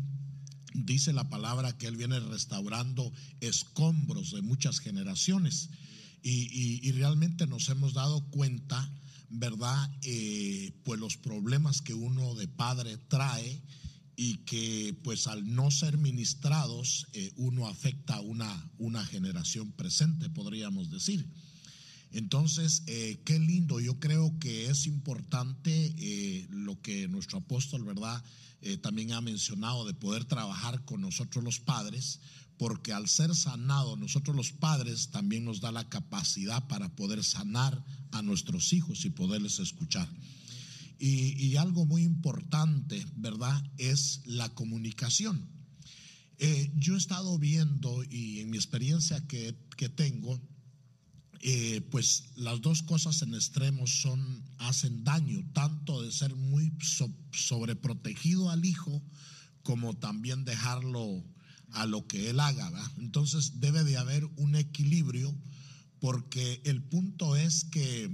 dice la palabra que Él viene restaurando escombros de muchas generaciones. Y realmente nos hemos dado cuenta, ¿verdad? Eh, pues los problemas que uno de padre trae y que pues al no ser ministrados eh, uno afecta a una, una generación presente, podríamos decir. Entonces, eh, qué lindo, yo creo que es importante lo que nuestro apóstol, ¿verdad? También ha mencionado de poder trabajar con nosotros los padres, porque al ser sanado nosotros los padres también nos da la capacidad para poder sanar a nuestros hijos y poderles escuchar. Y, algo muy importante, ¿verdad? Es la comunicación. Eh, yo he estado viendo y en mi experiencia que, que tengo, eh, pues las dos cosas en extremos son, hacen daño, tanto de ser muy so- sobreprotegido al hijo como también dejarlo a lo que él haga. ¿verdad? Entonces debe de haber un equilibrio porque el punto es que,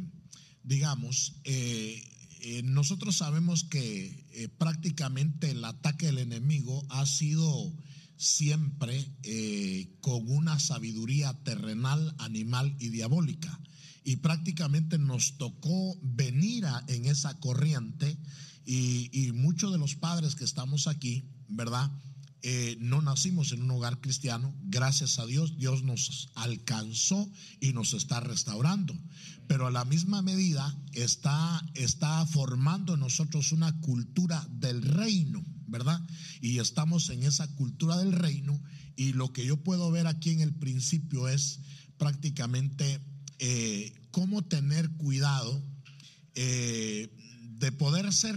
digamos, eh, eh, nosotros sabemos que eh, prácticamente el ataque del enemigo ha sido siempre con una sabiduría terrenal, animal y diabólica. Y prácticamente nos tocó venir a- en esa corriente y muchos de los padres que estamos aquí, ¿verdad? Eh, no nacimos en un hogar cristiano, gracias a Dios, Dios nos alcanzó y nos está restaurando. Pero a la misma medida está, está formando en nosotros una cultura del reino, ¿verdad? Y estamos en esa cultura del reino y lo que yo puedo ver aquí en el principio es prácticamente eh, cómo tener cuidado eh, de poder ser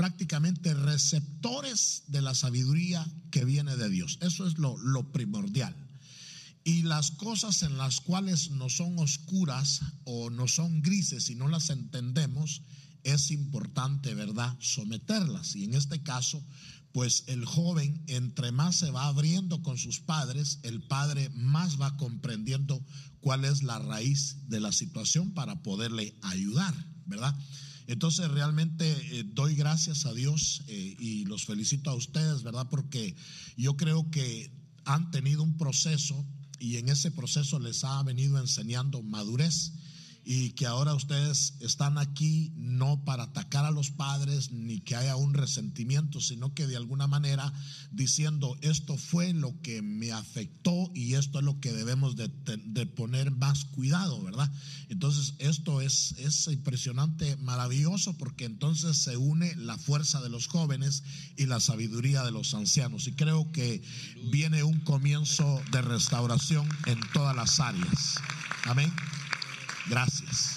prácticamente receptores de la sabiduría que viene de Dios. Eso es lo, lo primordial. Y las cosas en las cuales no son oscuras o no son grises y no las entendemos, es importante, ¿verdad?, someterlas. Y en este caso, pues el joven, entre más se va abriendo con sus padres, el padre más va comprendiendo cuál es la raíz de la situación para poderle ayudar, ¿verdad? Entonces realmente eh, doy gracias a Dios eh, y los felicito a ustedes, ¿verdad? Porque yo creo que han tenido un proceso y en ese proceso les ha venido enseñando madurez y que ahora ustedes están aquí no para atacar a los padres ni que haya un resentimiento, sino que de alguna manera diciendo esto fue lo que me afectó y esto es lo que debemos de, poner más cuidado, ¿verdad? Entonces esto es, es impresionante, maravilloso, porque entonces se une la fuerza de los jóvenes y la sabiduría de los ancianos. Y creo que viene un comienzo de restauración en todas las áreas. Amén. Gracias.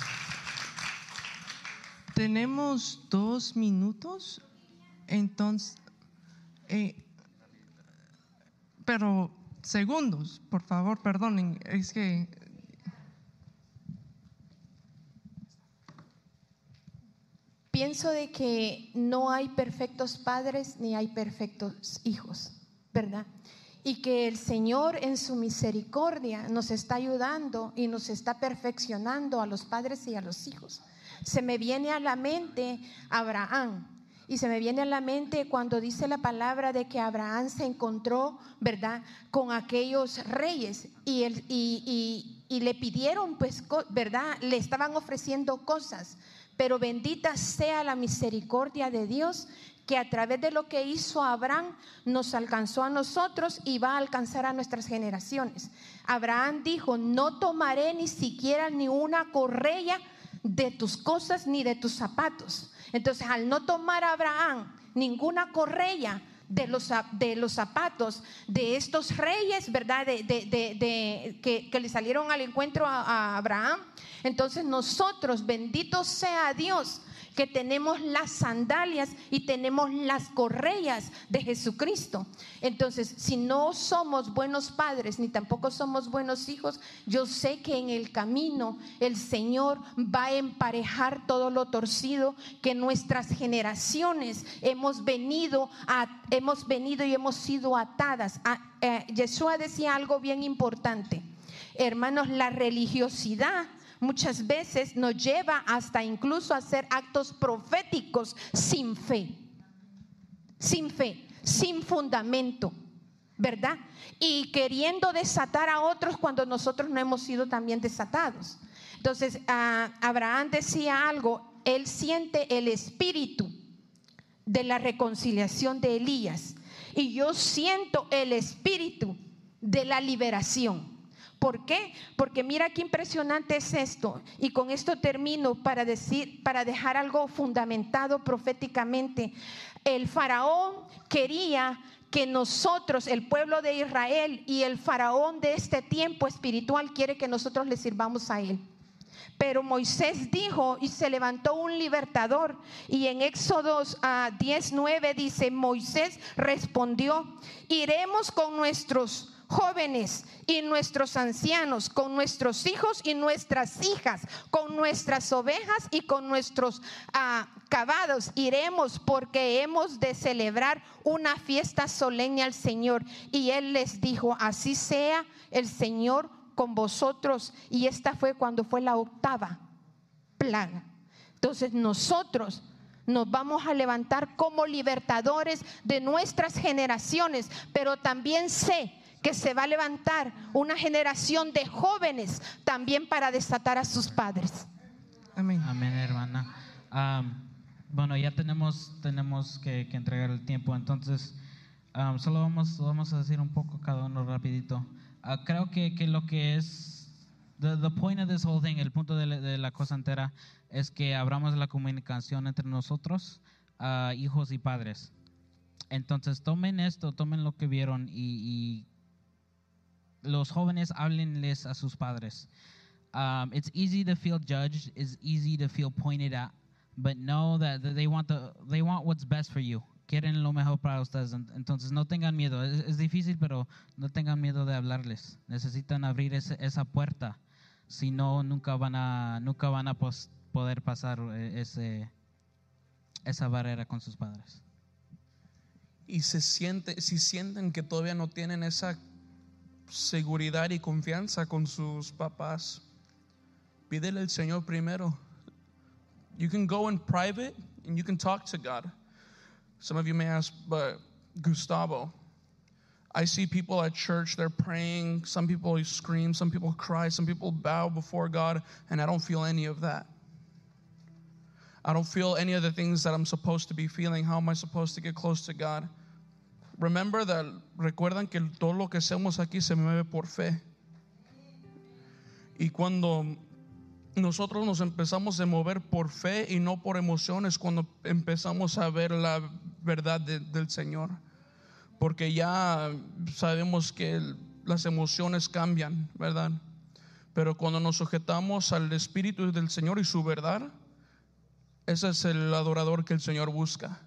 Tenemos dos minutos, entonces, eh, pero segundos, por favor, perdonen, es que Pienso de que no hay perfectos padres ni hay perfectos hijos, ¿verdad? Y que el Señor en su misericordia nos está ayudando y nos está perfeccionando a los padres y a los hijos. Se me viene a la mente Abraham, Y se me viene a la mente cuando dice la palabra de que Abraham se encontró, ¿verdad?, con aquellos reyes y, y, y- y le pidieron, pues, ¿verdad?, le estaban ofreciendo cosas. Pero bendita sea la misericordia de Dios que a través de lo que hizo Abraham nos alcanzó a nosotros y va a alcanzar a nuestras generaciones. Abraham dijo, no tomaré ni siquiera ni una correa de tus cosas ni de tus zapatos. Entonces, al no tomar Abraham ninguna correa de los, de los zapatos de estos reyes, ¿verdad? De, que le salieron al encuentro a, a Abraham. Entonces nosotros, bendito sea Dios, que tenemos las sandalias y tenemos las correas de Jesucristo. Entonces, si no somos buenos padres ni tampoco somos buenos hijos, yo sé que en el camino el Señor va a emparejar todo lo torcido que nuestras generaciones hemos venido a, hemos venido y hemos sido atadas. A- eh, Yeshua decía algo bien importante. Hermanos, la religiosidad muchas veces nos lleva hasta incluso a hacer actos proféticos sin fe, sin fe, sin fundamento, ¿verdad? Y queriendo desatar a otros cuando nosotros no hemos sido también desatados. Entonces, ah, Abraham decía algo, él siente el espíritu de la reconciliación de Elías y yo siento el espíritu de la liberación. ¿Por qué? Porque mira qué impresionante es esto. Y con esto termino para decir, para dejar algo fundamentado proféticamente. El faraón quería que nosotros, el pueblo de Israel y el faraón de este tiempo espiritual quiere que nosotros le sirvamos a él. Pero Moisés dijo y se levantó un libertador. Y en Éxodos ah, 19 dice, Moisés respondió, iremos con nuestros jóvenes y nuestros ancianos, con nuestros hijos y nuestras hijas, con nuestras ovejas y con nuestros cabados. Iremos porque hemos de celebrar una fiesta solemne al Señor. Y él les dijo, así sea el Señor con vosotros. Y esta fue cuando fue la octava plaga. Entonces nosotros nos vamos a levantar como libertadores de nuestras generaciones, pero también sé que se va a levantar una generación de jóvenes también para desatar a sus padres. Amén. Amén, hermana. Am, bueno, ya tenemos, tenemos que, que entregar el tiempo, entonces am, solo vamos, vamos a decir un poco cada uno rapidito. Ah, creo que, que lo que es, the, the point of this whole thing, el punto de la, de la cosa entera, es que abramos la comunicación entre nosotros, ah, hijos y padres. Entonces tomen esto, tomen lo que vieron y, y los jóvenes háblenles a sus padres. Um, it's easy to feel judged. It's easy to feel pointed at, but know that they want the they want what's best for you. Quieren lo mejor para ustedes. En- Entonces no tengan miedo. Es, es difícil, pero no tengan miedo de hablarles. Necesitan abrir ese- esa puerta. Si no, nunca van a nunca van a pos- poder pasar eh, ese esa barrera con sus padres. y se siente, si sienten que todavía no tienen esa seguridad y confianza con sus papás, pídele al Señor primero. You can go in private and you can talk to God. Some of you may ask, but Gustavo, I see people at church, they're praying. Some people scream, some people cry, some people bow before God, and I don't feel any of that. I don't feel any of the things that I'm supposed to be feeling. How am I supposed to get close to God? Remember that, recuerdan que todo lo que hacemos aquí se mueve por fe. Y cuando nosotros nos empezamos a mover por fe y no por emociones, cuando empezamos a ver la verdad de- del Señor. Porque ya sabemos que las emociones cambian, ¿verdad? Pero cuando nos sujetamos al Espíritu del Señor y su verdad, ese es el adorador que el Señor busca.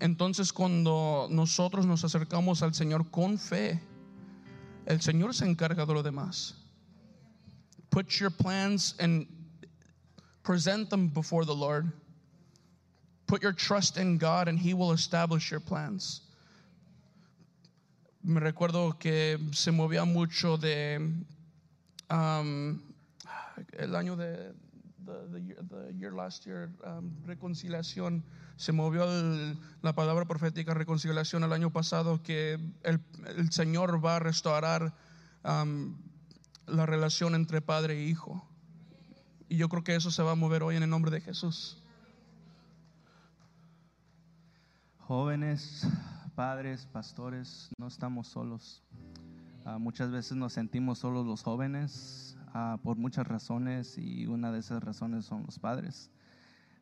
Entonces cuando nosotros nos acercamos al Señor con fe, el Señor se encarga de lo demás. Put your plans and present them before the Lord. Put your trust in God and He will establish your plans. Me recuerdo que se movía mucho de um, el año de the, the, the um. Se movió el- la palabra profética reconciliación el año pasado que el, el Señor va a restaurar um, la relación entre padre e hijo. Y yo creo que eso se va a mover hoy en el nombre de Jesús. Jóvenes, padres, pastores, no estamos solos. Ah, muchas veces nos sentimos solos los jóvenes ah, por muchas razones y una de esas razones son los padres.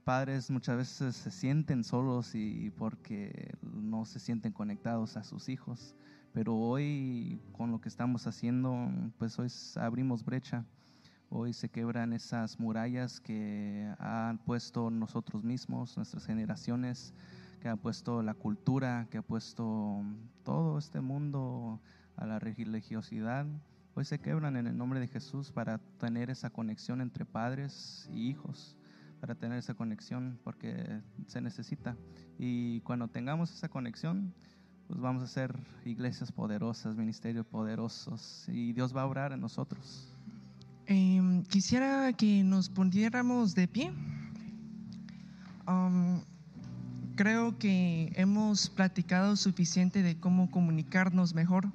Padres muchas veces se sienten solos y porque no se sienten conectados a sus hijos. Pero hoy con lo que estamos haciendo, pues hoy abrimos brecha. Hoy se quebran esas murallas que han puesto nosotros mismos, nuestras generaciones, que ha puesto la cultura, que ha puesto todo este mundo a la religiosidad. Hoy se quebran en el nombre de Jesús para tener esa conexión entre padres y hijos, para tener esa conexión porque se necesita. Y cuando tengamos esa conexión, pues vamos a ser iglesias poderosas, ministerios poderosos y Dios va a obrar en nosotros. Em, quisiera que nos poniéramos de pie. Um, creo que hemos platicado suficiente de cómo comunicarnos mejor.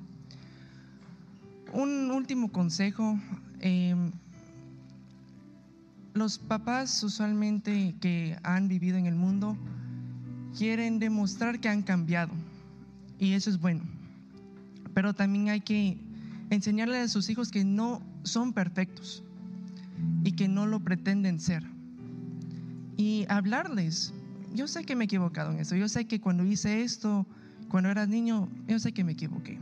Un último consejo. em, los papás usualmente que han vivido en el mundo quieren demostrar que han cambiado y eso es bueno. Pero también hay que enseñarle a sus hijos que no son perfectos y que no lo pretenden ser. Y hablarles, yo sé que me he equivocado en eso, yo sé que cuando hice esto, cuando era niño, yo sé que me equivoqué.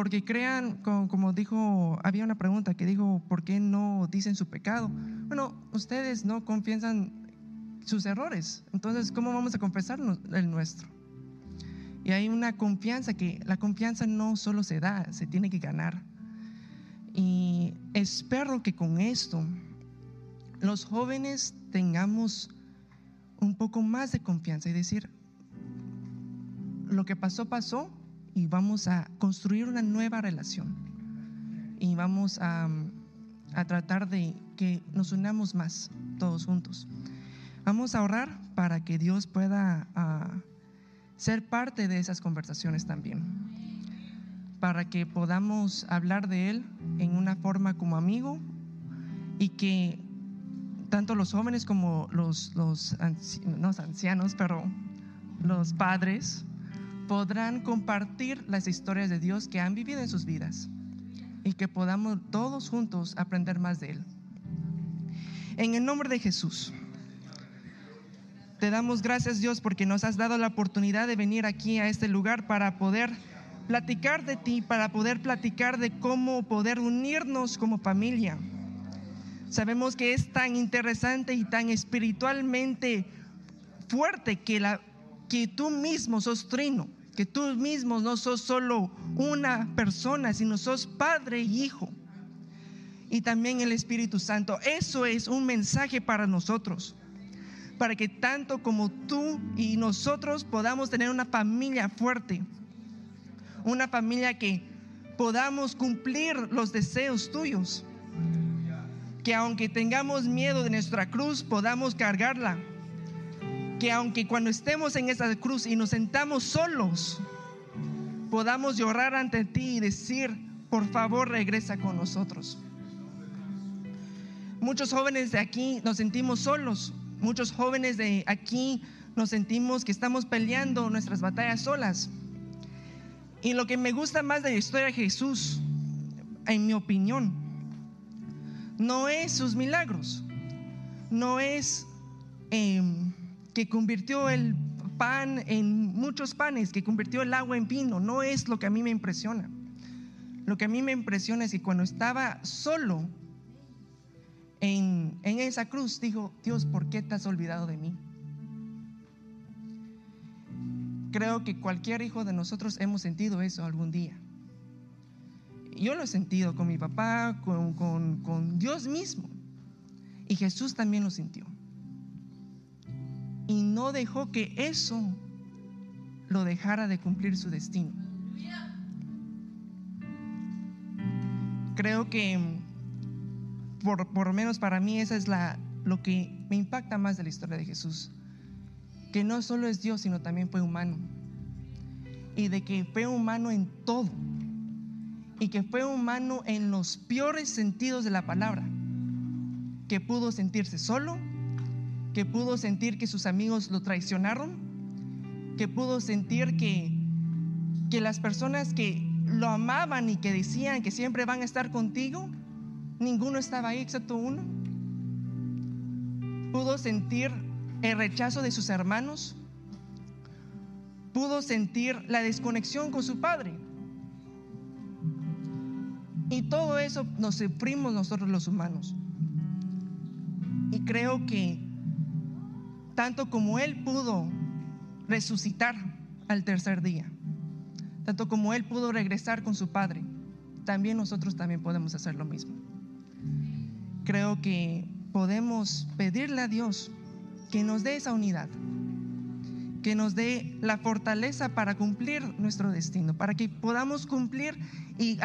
Porque crean, como, como dijo, había una pregunta que dijo, ¿por qué no dicen su pecado? Bueno, ustedes no confiesan sus errores, entonces, ¿cómo vamos a confesar el nuestro? Y hay una confianza que la confianza no solo se da, se tiene que ganar. Y espero que con esto los jóvenes tengamos un poco más de confianza y decir, lo que pasó, pasó y vamos a construir una nueva relación. Y vamos a, a tratar de que nos unamos más todos juntos. Vamos a orar para que Dios pueda... ah, ser parte de esas conversaciones también, para que podamos hablar de Él en una forma como amigo y que tanto los jóvenes como los, los anci- los ancianos, pero los padres podrán compartir las historias de Dios que han vivido en sus vidas y que podamos todos juntos aprender más de Él. En el nombre de Jesús. Te damos gracias Dios porque nos has dado la oportunidad de venir aquí a este lugar para poder platicar de ti, para poder platicar de cómo poder unirnos como familia. Sabemos que es tan interesante y tan espiritualmente fuerte que, la, que tú mismo sos trino, que tú mismo no sos solo una persona, sino sos padre y hijo. Y también el Espíritu Santo. Eso es un mensaje para nosotros para que tanto como tú y nosotros podamos tener una familia fuerte, una familia que podamos cumplir los deseos tuyos, que aunque tengamos miedo de nuestra cruz, podamos cargarla, que aunque cuando estemos en esa cruz y nos sentamos solos, podamos llorar ante ti y decir, por favor regresa con nosotros. Muchos jóvenes de aquí nos sentimos solos, Muchos jóvenes de aquí nos sentimos que estamos peleando nuestras batallas solas. Y lo que me gusta más de la historia de Jesús, en mi opinión, no es sus milagros, no es eh, que convirtió el pan en muchos panes, que convirtió el agua en vino, no es lo que a mí me impresiona. Lo que a mí me impresiona es que cuando estaba solo, en, en, esa cruz dijo, Dios, ¿por qué te has olvidado de mí? Creo que cualquier hijo de nosotros hemos sentido eso algún día. Yo lo he sentido con mi papá, con, con, con Dios mismo. Y Jesús también lo sintió. Y no dejó que eso lo dejara de cumplir su destino. Creo que por, por lo menos para mí, esa es la, lo que me impacta más de la historia de Jesús. Que no solo es Dios, sino también fue humano. Y de que fue humano en todo. Y que fue humano en los peores sentidos de la palabra. Que pudo sentirse solo, que pudo sentir que sus amigos lo traicionaron, que pudo sentir que, que las personas que lo amaban y que decían que siempre van a estar contigo, ninguno estaba ahí excepto uno. Pudo sentir el rechazo de sus hermanos, pudo sentir la desconexión con su padre. Y todo eso nos sufrimos nosotros los humanos. Y creo que tanto como Él pudo resucitar al tercer día, tanto como Él pudo regresar con su Padre, también nosotros también podemos hacer lo mismo. Creo que podemos pedirle a Dios que nos dé esa unidad, que nos dé la fortaleza para cumplir nuestro destino, para que podamos cumplir y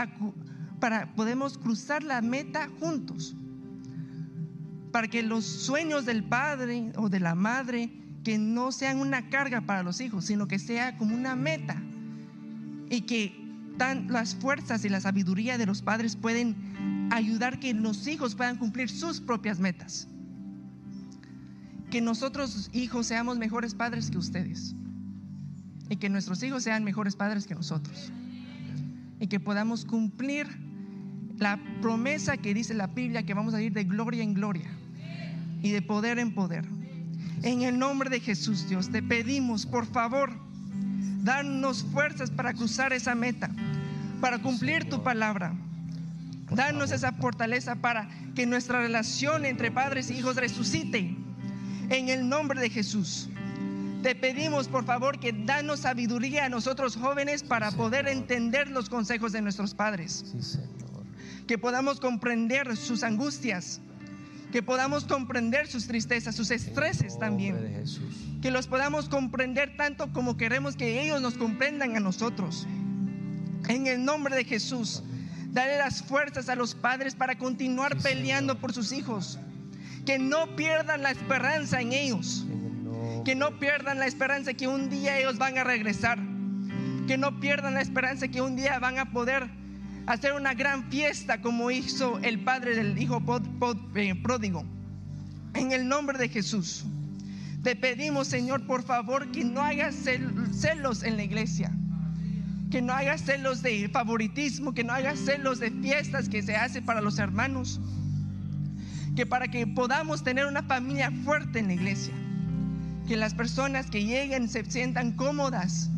para podemos cruzar la meta juntos, para que los sueños del padre o de la madre que no sean una carga para los hijos, sino que sea como una meta. Y que tan, las fuerzas y la sabiduría de los padres pueden ayudar que los hijos puedan cumplir sus propias metas. Que nosotros hijos seamos mejores padres que ustedes. Y que nuestros hijos sean mejores padres que nosotros. Y que podamos cumplir la promesa que dice la Biblia que vamos a ir de gloria en gloria y de poder en poder. En el nombre de Jesús, Dios, te pedimos, por favor, danos fuerzas para cruzar esa meta, para cumplir tu palabra. Danos esa fortaleza para que nuestra relación entre padres e hijos resucite. En el nombre de Jesús. Te pedimos, por favor, que danos sabiduría a nosotros jóvenes para poder entender los consejos de nuestros padres. Que podamos comprender sus angustias, que podamos comprender sus tristezas, sus estreses también. Que los podamos comprender tanto como queremos que ellos nos comprendan a nosotros. En el nombre de Jesús, dale las fuerzas a los padres para continuar peleando por sus hijos. Que no pierdan la esperanza en ellos. Que no pierdan la esperanza que un día ellos van a regresar. Que no pierdan la esperanza que un día van a poder hacer una gran fiesta como hizo el padre del hijo eh, pródigo. En el nombre de Jesús. Te pedimos, Señor, por favor, que no haya celos en la iglesia. Que no haya celos de favoritismo, que no haya celos de fiestas que se hace para los hermanos. Que para que podamos tener una familia fuerte en la iglesia. Que las personas que lleguen se sientan cómodas.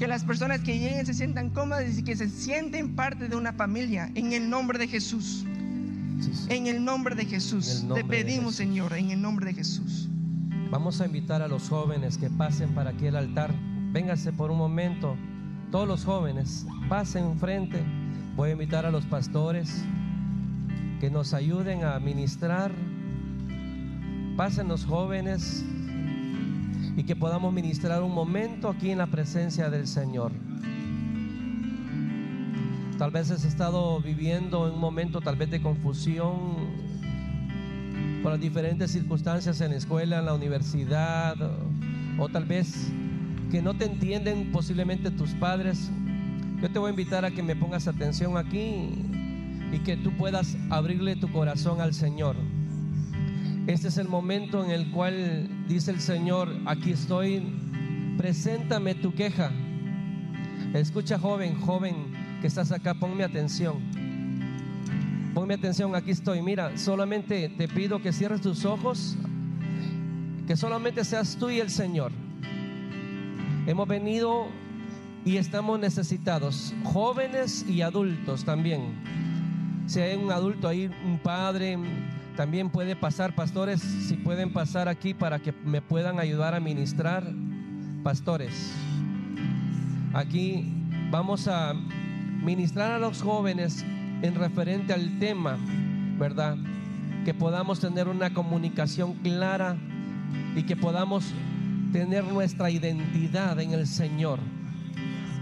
Que las personas que lleguen se sientan cómodas y que se sienten parte de una familia. En el nombre de Jesús. En el nombre de Jesús. Te pedimos, Señor, en el nombre de Jesús. Vamos a invitar a los jóvenes que pasen para aquí el altar. Véngase por un momento. Todos los jóvenes, pasen enfrente. Voy a invitar a los pastores que nos ayuden a ministrar. Pasen los jóvenes y que podamos ministrar un momento aquí en la presencia del Señor. Tal vez has estado viviendo en un momento tal vez de confusión por las diferentes circunstancias en la escuela, en la universidad, o, o tal vez que no te entienden posiblemente tus padres. Yo te voy a invitar a que me pongas atención aquí y que tú puedas abrirle tu corazón al Señor. Este es el momento en el cual dice el Señor, aquí estoy, preséntame tu queja. Escucha joven, joven que estás acá, ponme atención. Ponme atención, aquí estoy. Mira, solamente te pido que cierres tus ojos, que solamente seas tú y el Señor. Hemos venido y estamos necesitados, jóvenes y adultos también. Si hay un adulto ahí, un padre, también puede pasar, pastores, si pueden pasar aquí para que me puedan ayudar a ministrar, pastores. Aquí vamos a ministrar a los jóvenes en referente al tema, ¿verdad? Que podamos tener una comunicación clara y que podamos tener nuestra identidad en el Señor.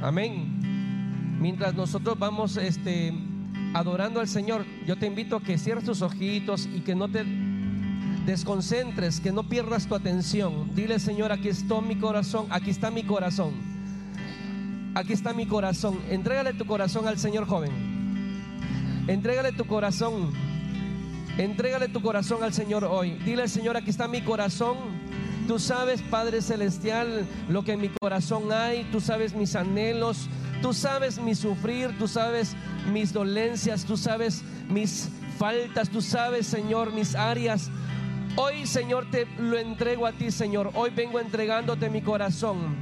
Amén. Mientras nosotros vamos este, adorando al Señor, yo te invito a que cierres tus ojitos y que no te desconcentres, que no pierdas tu atención. Dile, Señor, aquí está mi corazón, aquí está mi corazón. Aquí está mi corazón. Entrégale tu corazón al Señor joven. Entrégale tu corazón. Entrégale tu corazón al Señor hoy. Dile, Señor, aquí está mi corazón. Tú sabes, Padre Celestial, lo que en mi corazón hay. Tú sabes mis anhelos. Tú sabes mi sufrir. Tú sabes mis dolencias. Tú sabes mis faltas. Tú sabes, Señor, mis áreas. Hoy, Señor, te lo entrego a ti, Señor. Hoy vengo entregándote mi corazón.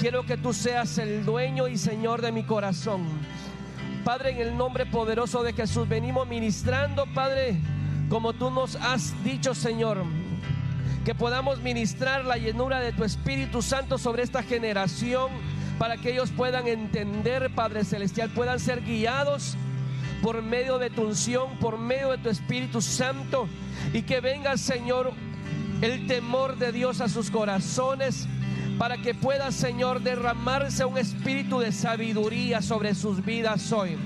Quiero que tú seas el dueño y Señor de mi corazón. Padre, en el nombre poderoso de Jesús, venimos ministrando, Padre, como tú nos has dicho, Señor. Que podamos ministrar la llenura de tu Espíritu Santo sobre esta generación para que ellos puedan entender, Padre Celestial, puedan ser guiados por medio de tu unción, por medio de tu Espíritu Santo y que venga, Señor, el temor de Dios a sus corazones para que pueda, Señor, derramarse un espíritu de sabiduría sobre sus vidas hoy.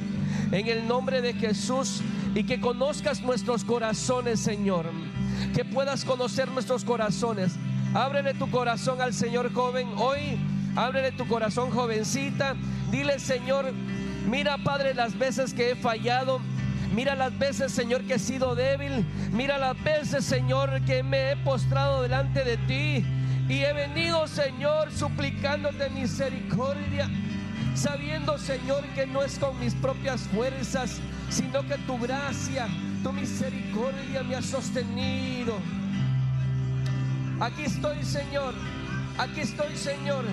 En el nombre de Jesús y que conozcas nuestros corazones, Señor. Que puedas conocer nuestros corazones. Ábrele tu corazón al Señor joven hoy. Ábrele tu corazón jovencita. Dile, Señor, mira, Padre, las veces que he fallado. Mira las veces, Señor, que he sido débil. Mira las veces, Señor, que me he postrado delante de ti. Y he venido, Señor, suplicándote misericordia, sabiendo, Señor, que no es con mis propias fuerzas, sino que tu gracia, tu misericordia me ha sostenido. Aquí estoy, Señor. Aquí estoy, Señor.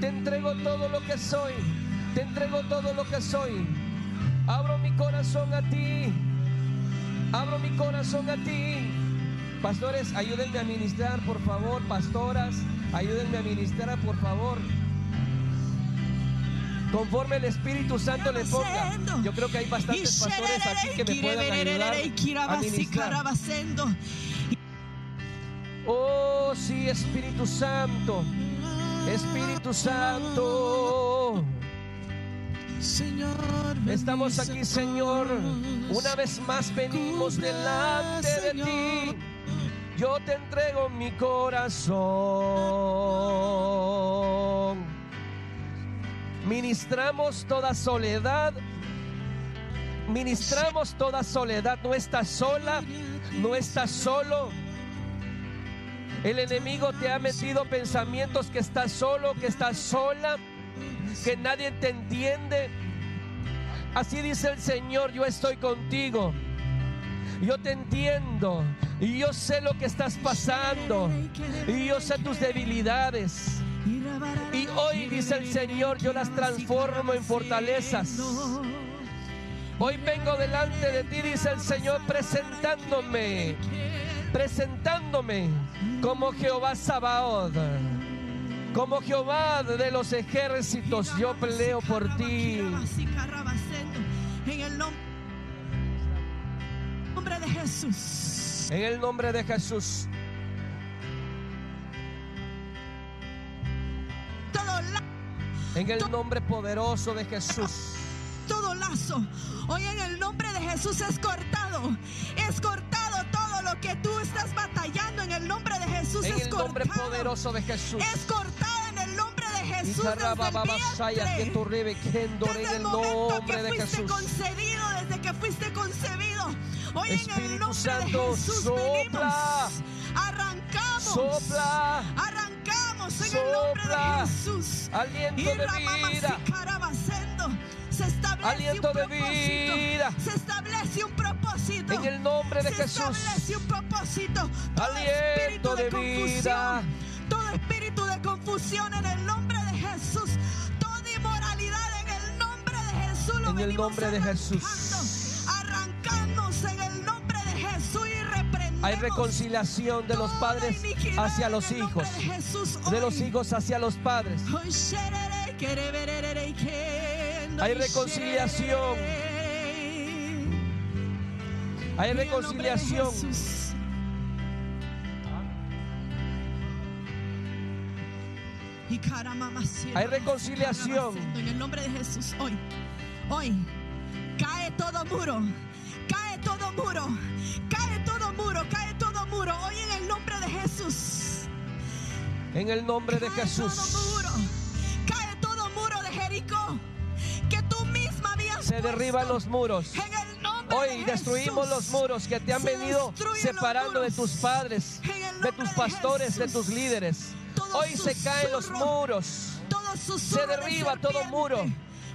Te entrego todo lo que soy. Te entrego todo lo que soy. Abro mi corazón a ti. Abro mi corazón a ti. Pastores, ayúdenme a ministrar, por favor. Pastoras, ayúdenme a ministrar, por favor. Conforme el Espíritu Santo le ponga. Yo creo que hay bastantes pastores aquí que me puedan ayudar a ministrar. Oh, sí, Espíritu Santo. Espíritu Santo. Señor, Estamos aquí, Señor. Una vez más venimos delante de ti. Yo te entrego mi corazón. Ministramos toda soledad. Ministramos toda soledad. No estás sola. No estás solo. El enemigo te ha metido pensamientos que estás solo, que estás sola, que nadie te entiende. Así dice el Señor, yo estoy contigo. Yo te entiendo y yo sé lo que estás pasando y yo sé tus debilidades. Y hoy dice el Señor, yo las transformo en fortalezas. Hoy vengo delante de ti, dice el Señor, presentándome, presentándome como Jehová Sabaoth, como Jehová de los ejércitos, yo peleo por ti. En el nombre de Jesús. En el nombre de Jesús. En el nombre poderoso de Jesús. Todo lazo. Hoy en el nombre de Jesús es cortado. Es cortado todo lo que tú estás batallando. En el nombre de Jesús En es el nombre cortado. poderoso de Jesús. Es cortado en el nombre de Jesús desde el vientre. Desde el momento nombre que fuiste concebido, desde que fuiste concebido. Hoy en el Espíritu nombre Santo, de Jesús sopla. venimos. Arrancamos. Sopla. Arrancamos en el nombre Sopla. de Jesús. Aliento Y de vida. Se Aliento de vida. Se establece un propósito. En el nombre de Se Jesús. establece un propósito. Todo Aliento espíritu de, de confusión. vida. Todo espíritu de confusión en el nombre de Jesús. Toda inmoralidad en el nombre de Jesús. Lo En el nombre de Jesús. arrancando. Arrancamos en el nombre de Jesús y reprendemos. Hay reconciliación de los padres hacia los hijos. de Jesús De los hijos hacia los padres. Hoy Hay reconciliación. Hay reconciliación. Hay reconciliación. En el nombre de Jesús, hoy, hoy, Cae todo muro. Cae todo muro. Cae todo muro. Cae todo muro. Hoy en el nombre de Jesús. En el nombre de Jesús. Se derriban los muros. Hoy de destruimos los muros que te han venido separando de tus padres, de tus pastores, de tus líderes. Hoy se caen los muros. Se derriba todo muro.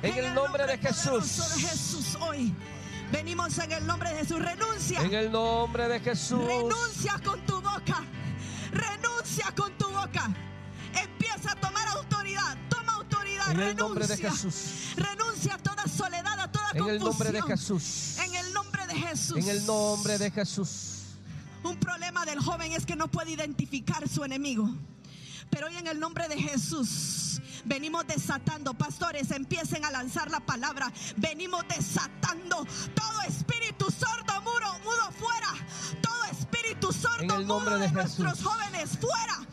En el nombre de Jesús. hoy. Venimos en el nombre de Jesús. Renuncia. En el nombre de Jesús. Renuncia con tu boca. Renuncia con tu boca. Empieza a tomar autoridad. Toma autoridad. En Renuncia. el nombre de Jesús. Renuncia a toda soledad, toda En el nombre de. Jesús. En el nombre de Jesús. En el nombre de Jesús. Un problema del joven es que no puede identificar su enemigo. Pero hoy en el nombre de Jesús venimos desatando, pastores, empiecen a lanzar la palabra. Venimos desatando todo espíritu sordo, muro, mudo fuera. Todo espíritu sordo, mudo de de nuestros jóvenes fuera.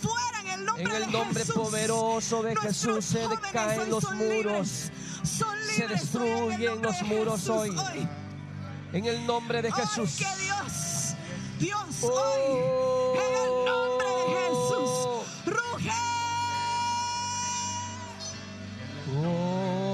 Fuera en el nombre En el de nombre Jesús. poderoso de Nuestros Jesús se jóvenes caen hoy los son muros. libres. Son Se libres destruyen los muros hoy. En el nombre de Jesús. que Dios, Dios Oh. hoy, en el nombre de Jesús, ruge. Vamos,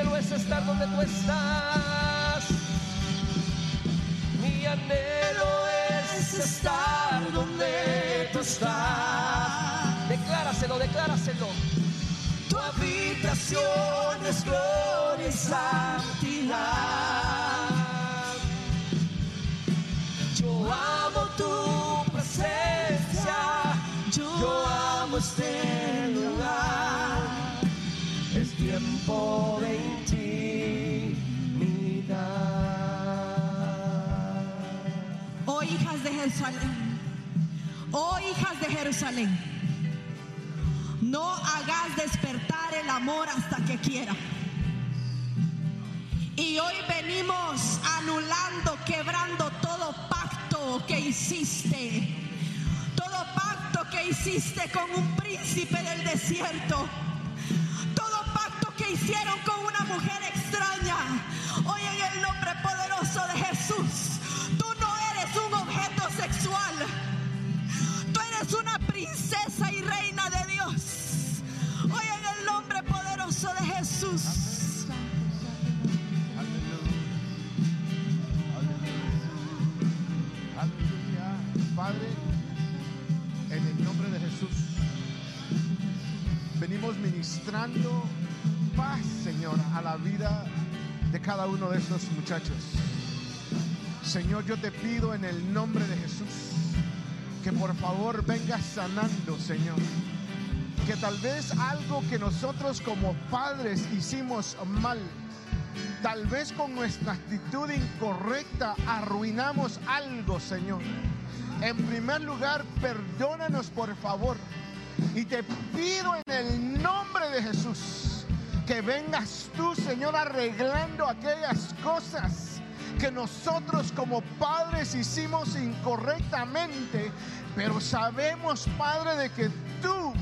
anhelo es estar donde tú estás. Mi anhelo es estar donde tú estás. Decláraselo, decláraselo. Tu habitación es gloria y santidad. Yo amo tu presencia, yo amo este lugar. Es tiempo de hijas de Jerusalén, oh hijas de Jerusalén, no hagas despertar el amor hasta que quiera. Y hoy venimos anulando, quebrando todo pacto que hiciste. Todo pacto que hiciste con un príncipe del desierto. Todo pacto que hicieron con una mujer extraña. Hoy en el nombre poderoso de Jesús, princesa y reina de Dios. Hoy en el nombre poderoso de Jesús. Padre, en el nombre de Jesús, venimos ministrando paz, Señor, a la vida de cada uno de estos muchachos. Señor, yo te pido en el nombre de Jesús que por favor vengas sanando, Señor. Que tal vez algo que nosotros como padres hicimos mal, tal vez con nuestra actitud incorrecta arruinamos algo, Señor. En primer lugar, perdónanos por favor. Y te pido en el nombre de Jesús que vengas tú, Señor, arreglando aquellas cosas que nosotros como padres hicimos incorrectamente, pero sabemos, Padre, de que tú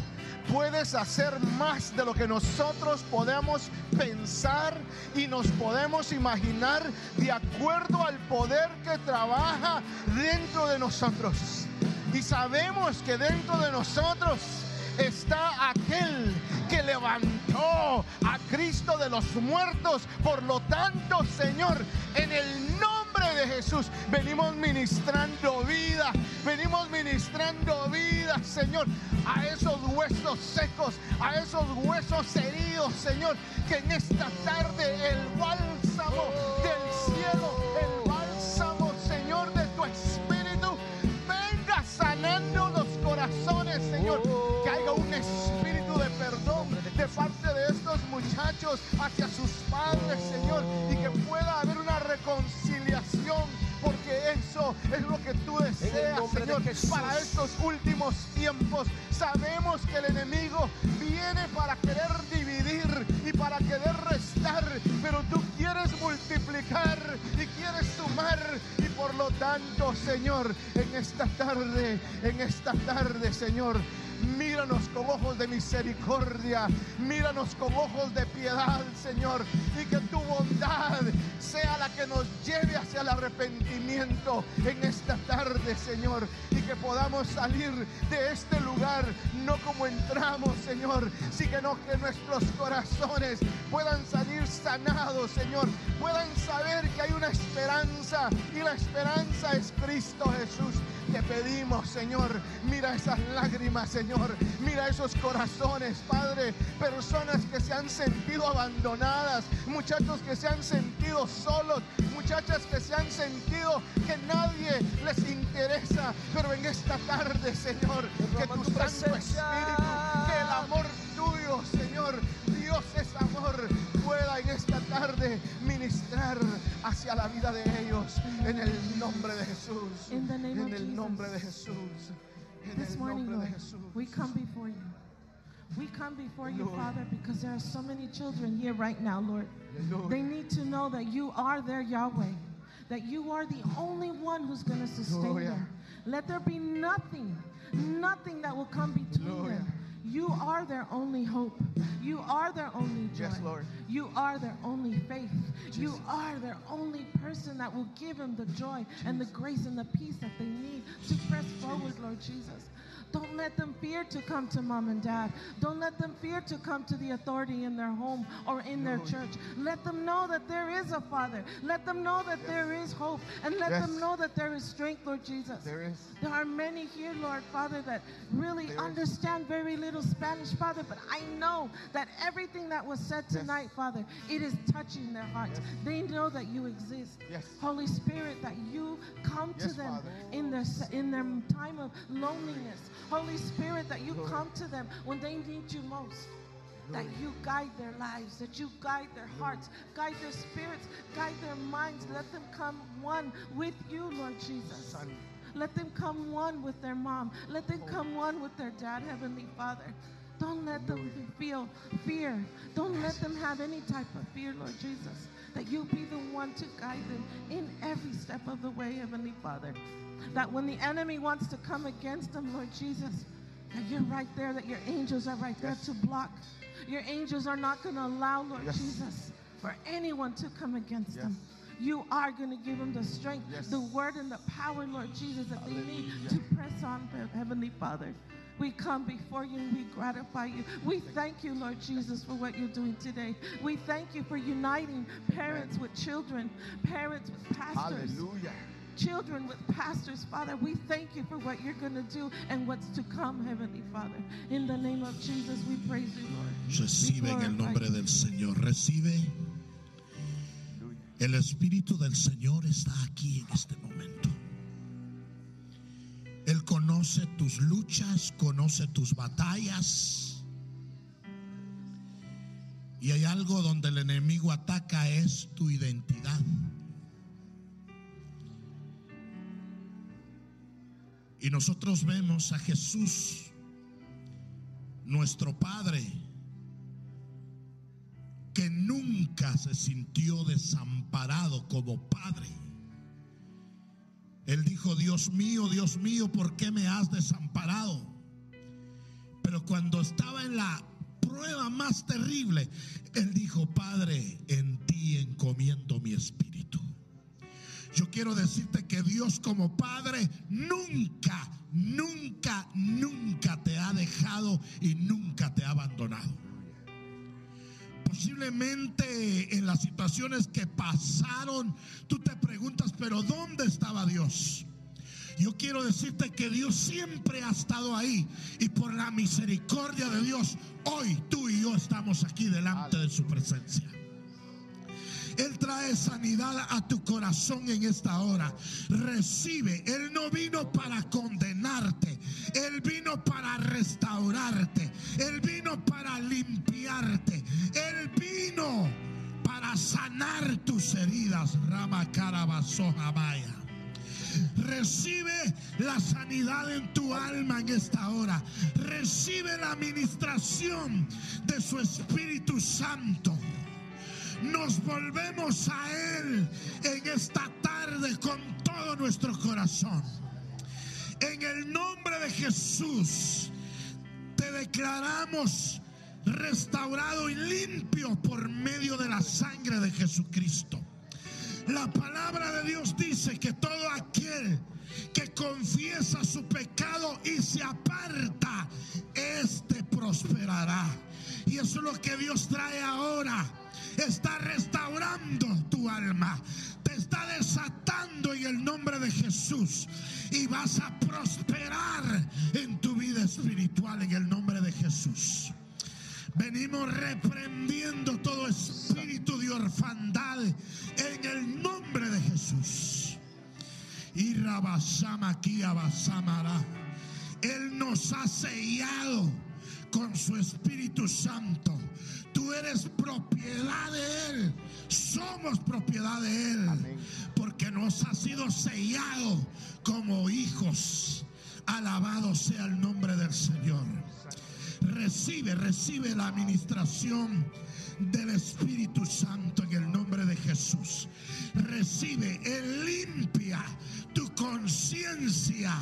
puedes hacer más de lo que nosotros podemos pensar y nos podemos imaginar de acuerdo al poder que trabaja dentro de nosotros. Y sabemos que dentro de nosotros está aquel que levantó a Cristo de los muertos. Por lo tanto, Señor, en el nombre de Jesús venimos ministrando vida, venimos ministrando vida, Señor, a esos huesos secos, a esos huesos heridos, Señor, que en esta tarde el bálsamo del cielo, parte de estos muchachos hacia sus padres, Señor, y que pueda haber una reconciliación, porque eso es lo que tú deseas, de Señor, para estos últimos tiempos. Sabemos que el enemigo viene para querer dividir y para querer restar, pero tú quieres multiplicar y quieres sumar y por lo tanto, Señor, en esta tarde, en esta tarde, Señor, Míranos con ojos de misericordia, míranos con ojos de piedad, Señor, y que tu bondad sea la que nos lleve hacia el arrepentimiento en esta tarde, Señor, y que podamos salir de este lugar no como entramos, Señor, sino que nuestros corazones puedan salir sanados, Señor, puedan saber que hay una esperanza y la esperanza es Cristo Jesús. Te pedimos, Señor, mira esas lágrimas, Señor, mira esos corazones, Padre, personas que se han sentido abandonadas, muchachos que se han sentido solos, muchachas que se han sentido que nadie les interesa, pero en esta tarde, Señor, que tu Santo Espíritu, que el amor tuyo, Señor, tarde ministrar hacia la vida de ellos en el nombre de Jesús. In the name En of el Jesus. nombre de Jesús. En This el morning, nombre de Lord, Jesús. we come before you. We come before you, Lord. Father, because there are so many children here right now, Lord. Lord. They need to know that you are their Yahweh, that you are the only one who's going to sustain Gloria. them. Let there be nothing, nothing that will come between Gloria. them. You are their only hope. You are their only joy. Yes, Lord. You are their only faith. You are their only person that will give them the joy and the grace and the peace that they need to press forward, Lord Jesus. Don't let them fear to come to mom and dad. Don't let them fear to come to the authority in their home or in their church. Let them know that there is a Father. Let them know that there is hope. And let Yes. them know that there is strength, Lord Jesus. There is. There are many here, Lord Father, that really understand very little Spanish, Father, but I know that everything that was said tonight, Father, it is touching their hearts. They know that you exist. Yes. Holy Spirit, that you come to them Father. in their in their time of loneliness. Holy Spirit, that you come to them when they need you most. That you guide their lives, that you guide their hearts, guide their spirits, guide their minds. Let them come one with you, Lord Jesus. Let them come one with their mom. Let them come one with their dad, Heavenly Father. Don't let them feel fear. Don't let them have any type of fear, Lord Jesus. That you be the one to guide them in every step of the way, Heavenly Father. That when the enemy wants to come against them, Lord Jesus, that you're right there, that your angels are right there to block. Your angels are not going to allow, Lord Yes. Jesus, for anyone to come against Yes. them. You are going to give them the strength, Yes. the word, and the power, Lord Jesus, that they need to press on, Heavenly Father. We come before you and we gratify you. We thank you, Lord Jesus, for what you're doing today. We thank you for uniting parents with children, parents with pastors, Aleluya. Children with pastors, Father. We thank you for what you're going to do and what's to come, Heavenly Father. In the name of Jesus, we praise you, Lord. Recibe en el nombre del Señor. Recibe. El Espíritu del Señor está aquí en este momento. Él conoce tus luchas, conoce tus batallas. Y hay algo donde el enemigo ataca es tu identidad. Y nosotros vemos a Jesús, nuestro Padre, que nunca se sintió desamparado como Padre. Él dijo, Dios mío, Dios mío, ¿por qué me has desamparado? Pero cuando estaba en la prueba más terrible, Él dijo, Padre, en ti encomiendo mi espíritu. Yo quiero decirte que Dios como Padre nunca, nunca, nunca te ha dejado y nunca te ha abandonado. Posiblemente en las situaciones que pasaron, tú te preguntas, pero ¿dónde estaba Dios? Yo quiero decirte que Dios siempre ha estado ahí y por la misericordia de Dios, hoy tú y yo estamos aquí delante de su presencia. Él trae sanidad a tu corazón en esta hora. Recibe. Él no vino para condenarte. Él vino para restaurarte. Él vino para limpiarte. Él vino para sanar tus heridas. Rama Carabasoja Maya. Recibe la sanidad en tu alma en esta hora. Recibe la administración de su Espíritu Santo nos volvemos a Él en esta tarde con todo nuestro corazón. En el nombre de Jesús te declaramos restaurado y limpio por medio de la sangre de Jesucristo. La palabra de Dios dice que todo aquel que confiesa su pecado y se aparta, este prosperará. Y eso es lo que Dios trae ahora está restaurando tu alma, te está desatando en el nombre de Jesús y vas a prosperar en tu vida espiritual en el nombre de Jesús. Venimos reprendiendo todo espíritu de orfandad en el nombre de Jesús. Y Rabasama aquí Abasamara. Él nos ha sellado con su Espíritu Santo Tú eres propiedad de Él. Somos propiedad de Él. Porque nos ha sido sellado como hijos. Alabado sea el nombre del Señor. Recibe, recibe la administración del Espíritu Santo en el nombre de Jesús. Recibe, Él limpia tu conciencia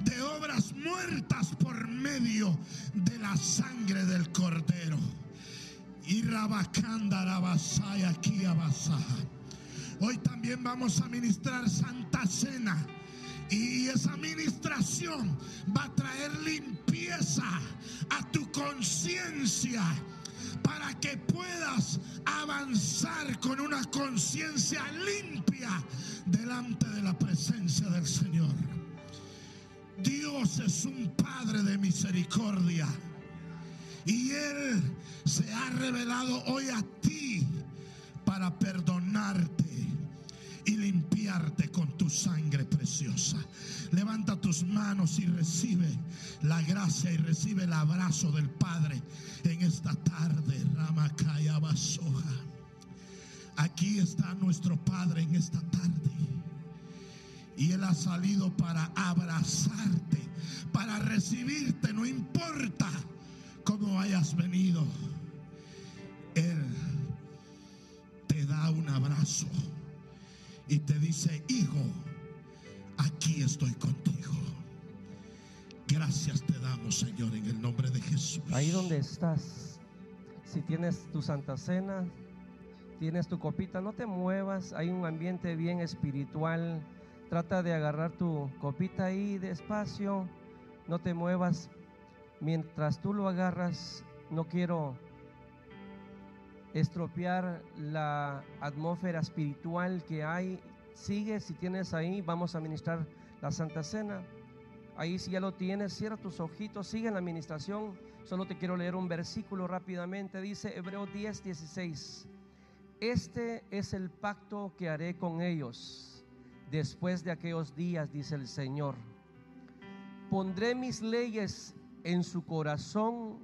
de obras muertas por medio de la sangre del Cordero. Hoy también vamos a ministrar Santa Cena. Y esa administración va a traer limpieza a tu conciencia para que puedas avanzar con una conciencia limpia delante de la presencia del Señor. Dios es un Padre de misericordia. Y Él se ha revelado hoy a ti para perdonarte y limpiarte con tu sangre preciosa. Levanta tus manos y recibe la gracia y recibe el abrazo del Padre en esta tarde. Ramakaya Basoja. Aquí está nuestro Padre en esta tarde. Y Él ha salido para abrazarte, para recibirte, no importa como hayas venido, Él te da un abrazo y te dice, hijo, aquí estoy contigo. Gracias te damos, Señor, en el nombre de Jesús. Ahí donde estás, si tienes tu Santa Cena, tienes tu copita, no te muevas, hay un ambiente bien espiritual. Trata de agarrar tu copita ahí despacio, no te muevas, mientras tú lo agarras, no quiero estropear la atmósfera espiritual que hay. Sigue, si tienes ahí, vamos a ministrar la Santa Cena. Ahí si ya lo tienes, cierra tus ojitos, sigue en la administración. Solo te quiero leer un versículo rápidamente. Dice Hebreo 10, 16. este es el pacto que haré con ellos después de aquellos días, dice el Señor. Pondré mis leyes en su corazón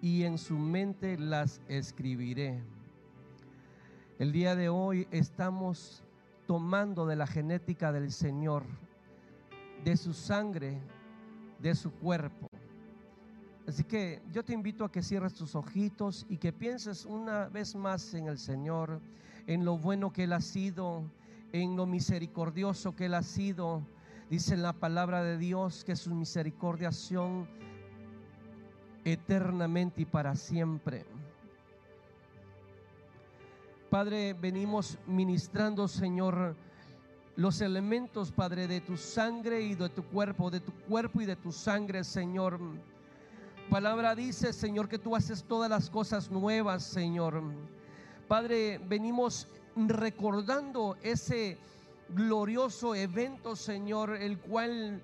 y en su mente las escribiré. El día de hoy estamos tomando de la genética del Señor, de su sangre, de su cuerpo. Así que yo te invito a que cierres tus ojitos y que pienses una vez más en el Señor, en lo bueno que Él ha sido, en lo misericordioso que Él ha sido. Dice en la palabra de Dios que sus misericordias son eternamente y para siempre. Padre, venimos ministrando, Señor, los elementos, Padre, de tu sangre y de tu cuerpo, de tu cuerpo y de tu sangre, Señor. Palabra dice, Señor, que tú haces todas las cosas nuevas, Señor. Padre, venimos recordando ese glorioso evento, Señor, el cual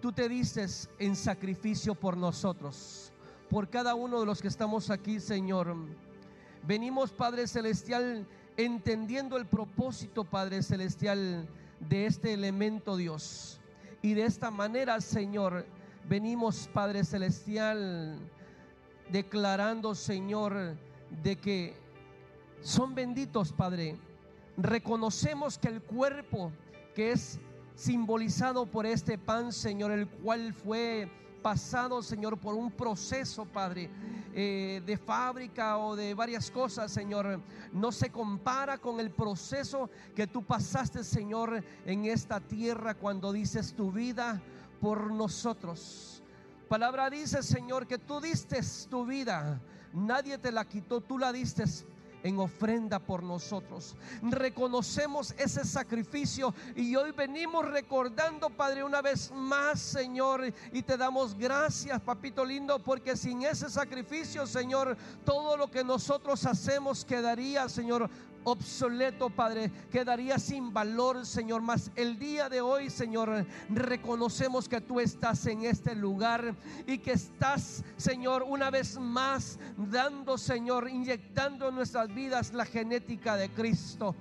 tú te dices en sacrificio por nosotros, por cada uno de los que estamos aquí, Señor. Venimos, Padre Celestial, entendiendo el propósito, Padre Celestial, de este elemento, Dios. Y de esta manera, Señor, venimos, Padre Celestial, declarando, Señor, de que son benditos, Padre. Reconocemos que el cuerpo que es simbolizado por este pan, Señor, el cual fue pasado, Señor, por un proceso, Padre, eh, de fábrica o de varias cosas, Señor, no se compara con el proceso que tú pasaste, Señor, en esta tierra cuando dices tu vida por nosotros. Palabra dice, Señor, que tú diste tu vida, nadie te la quitó, tú la diste en ofrenda por nosotros. Reconocemos ese sacrificio y hoy venimos recordando, Padre, una vez más, Señor, y te damos gracias, papito lindo, porque sin ese sacrificio, Señor, todo lo que nosotros hacemos quedaría, Señor, obsoleto, Padre, quedaría sin valor, Señor. Mas el día de hoy, Señor, reconocemos que tú estás en este lugar y que estás, Señor, una vez más dando, Señor, inyectando en nuestras vidas la genética de Cristo.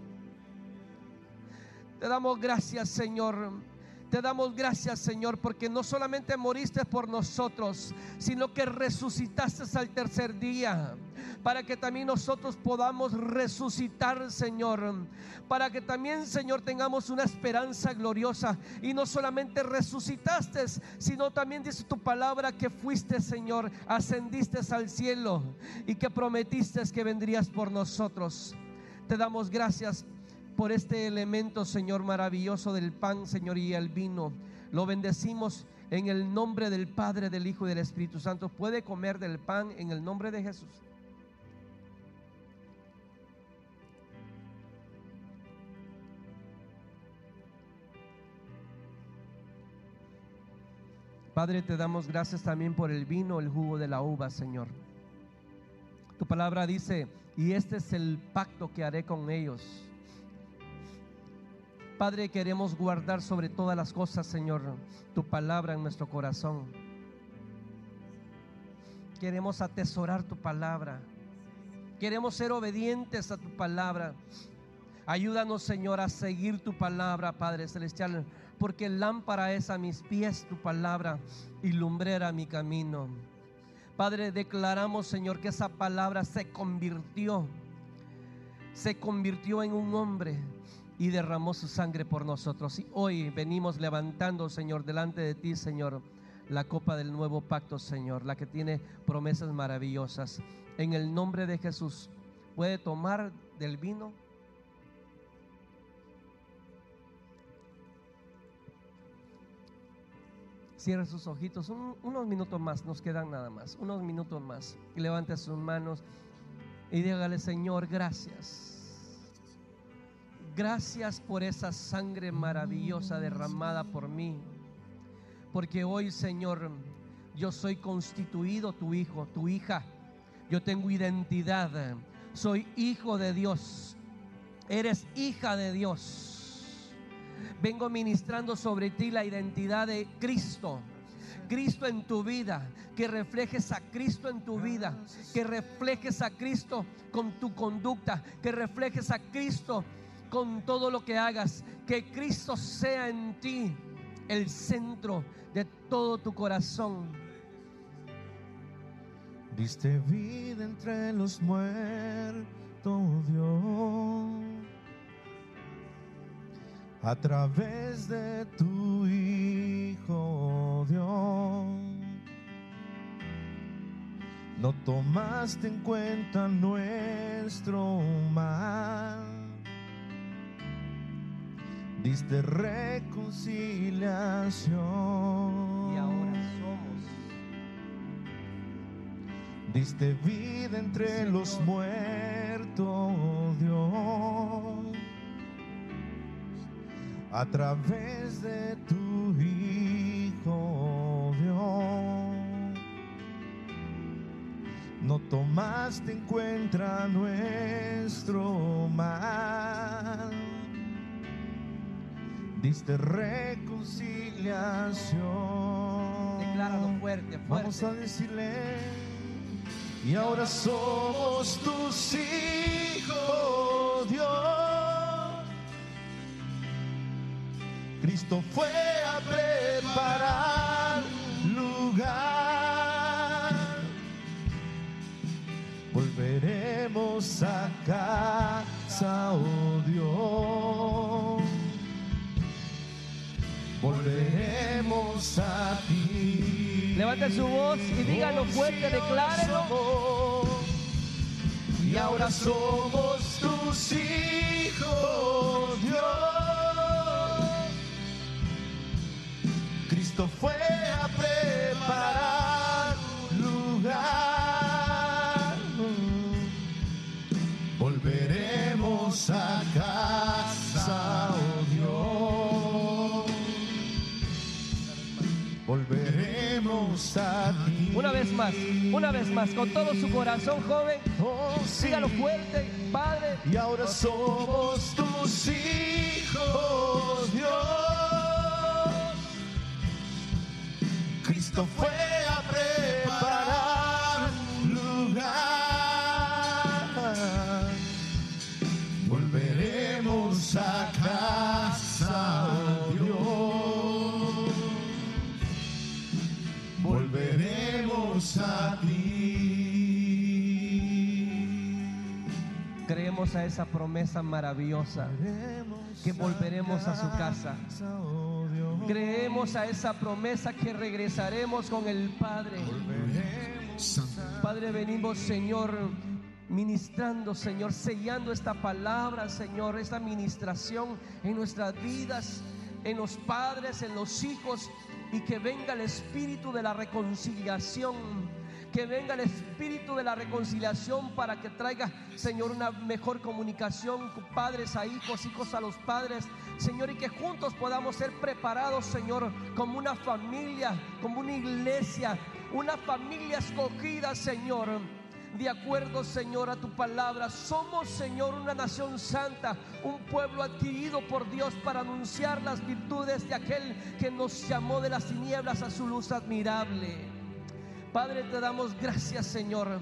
Te damos gracias, Señor. Te damos gracias, Señor, porque no solamente moriste por nosotros, sino que resucitaste al tercer día, para que también nosotros podamos resucitar, Señor, para que también, Señor, tengamos una esperanza gloriosa. Y no solamente resucitaste, sino también dice tu palabra que fuiste, Señor, ascendiste al cielo y que prometiste que vendrías por nosotros. Te damos gracias por este elemento, Señor, maravilloso del pan, Señor, y el vino. Lo bendecimos en el nombre del Padre, del Hijo y del Espíritu Santo. Puede comer del pan en el nombre de Jesús. Padre, te damos gracias también por el vino, el jugo de la uva, Señor. Tu palabra dice, y este es el pacto que haré con ellos Padre, queremos guardar sobre todas las cosas, Señor, tu palabra en nuestro corazón. Queremos atesorar tu palabra. Queremos ser obedientes a tu palabra. Ayúdanos, Señor, a seguir tu palabra, Padre Celestial, porque lámpara es a mis pies tu palabra y lumbrera mi camino. Padre, declaramos, Señor, que esa palabra se convirtió, se convirtió en un hombre y derramó su sangre por nosotros. Y hoy venimos levantando, Señor, delante de ti, Señor, la copa del nuevo pacto, Señor, la que tiene promesas maravillosas. En el nombre de Jesús, ¿puede tomar del vino? Cierre sus ojitos, unos minutos más, nos quedan nada más, unos minutos más. Y levante sus manos y dígale, Señor, gracias Gracias por esa sangre maravillosa derramada por mí. Porque hoy, Señor, yo soy constituido tu hijo, tu hija. Yo tengo identidad. Soy hijo de Dios. Eres hija de Dios. Vengo ministrando sobre ti la identidad de Cristo. Cristo en tu vida, que reflejes a Cristo en tu vida, que reflejes a Cristo con tu conducta, que reflejes a Cristo con todo lo que hagas, que Cristo sea en ti el centro de todo tu corazón. Diste vida entre los muertos, Dios, a través de tu Hijo, Dios. No tomaste en cuenta nuestro mal, diste reconciliación. Y ahora somos Diste vida entre los muertos, Dios, a través de tu Hijo, Dios. No tomaste en cuenta nuestro mal, diste reconciliación. Decláralo fuerte, fuerte. Vamos a decirle. Y ahora somos tus hijos, Dios. Cristo fue a preparar lugar. Volveremos a casa, oh Volveremos a ti. Levante su voz y dígalo fuerte, declárelo. Y ahora somos tus hijos, Dios. Cristo fue a preparar a ti. Una vez más, una vez más, con todo su corazón, joven, dígalo fuerte, Padre. Y ahora somos tus hijos, Dios. Cristo fue A esa promesa maravillosa que volveremos a su casa. Creemos a esa promesa que regresaremos con el Padre. Padre, venimos, Señor, ministrando, Señor, sellando esta palabra, Señor, esta ministración en nuestras vidas, en los padres, en los hijos, y que venga el espíritu de la reconciliación que venga el espíritu de la reconciliación para que traiga, Señor, una mejor comunicación, padres a hijos, hijos a los padres, Señor, y que juntos podamos ser preparados, Señor, como una familia, como una iglesia, una familia escogida, Señor. De acuerdo, Señor, a tu palabra, somos, Señor, una nación santa, un pueblo adquirido por Dios para anunciar las virtudes de aquel que nos llamó de las tinieblas a su luz admirable. Padre, te damos gracias, Señor.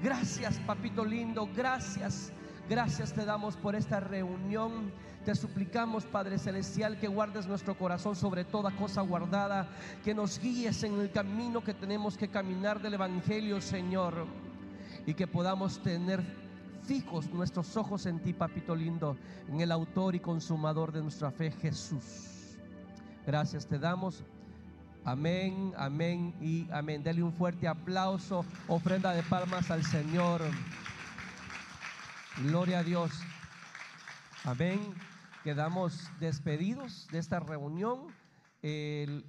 Gracias, papito lindo. Gracias. Gracias te damos por esta reunión. Te suplicamos, Padre Celestial, que guardes nuestro corazón sobre toda cosa guardada, que nos guíes en el camino que tenemos que caminar del Evangelio, Señor, y que podamos tener fijos nuestros ojos en ti, papito lindo, en el autor y consumador de nuestra fe, Jesús. Gracias te damos. Amén, amén y amén. Dele un fuerte aplauso, ofrenda de palmas al Señor. Gloria a Dios. Amén. Quedamos despedidos de esta reunión. El-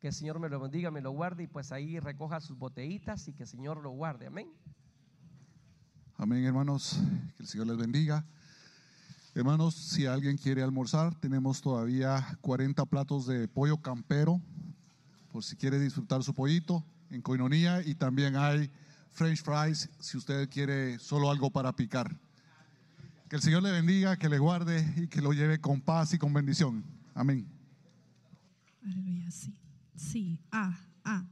que el Señor me lo bendiga, me lo guarde y pues ahí recoja sus botellitas y que el Señor lo guarde. Amén. Amén, hermanos. Que el Señor les bendiga. Hermanos, si alguien quiere almorzar, tenemos todavía 40 platos de pollo campero, por si quiere disfrutar su pollito en coinonía. Y también hay French fries, si usted quiere solo algo para picar. Que el Señor le bendiga, que le guarde y que lo lleve con paz y con bendición. Amén. Sí. Sí. Ah, Ah.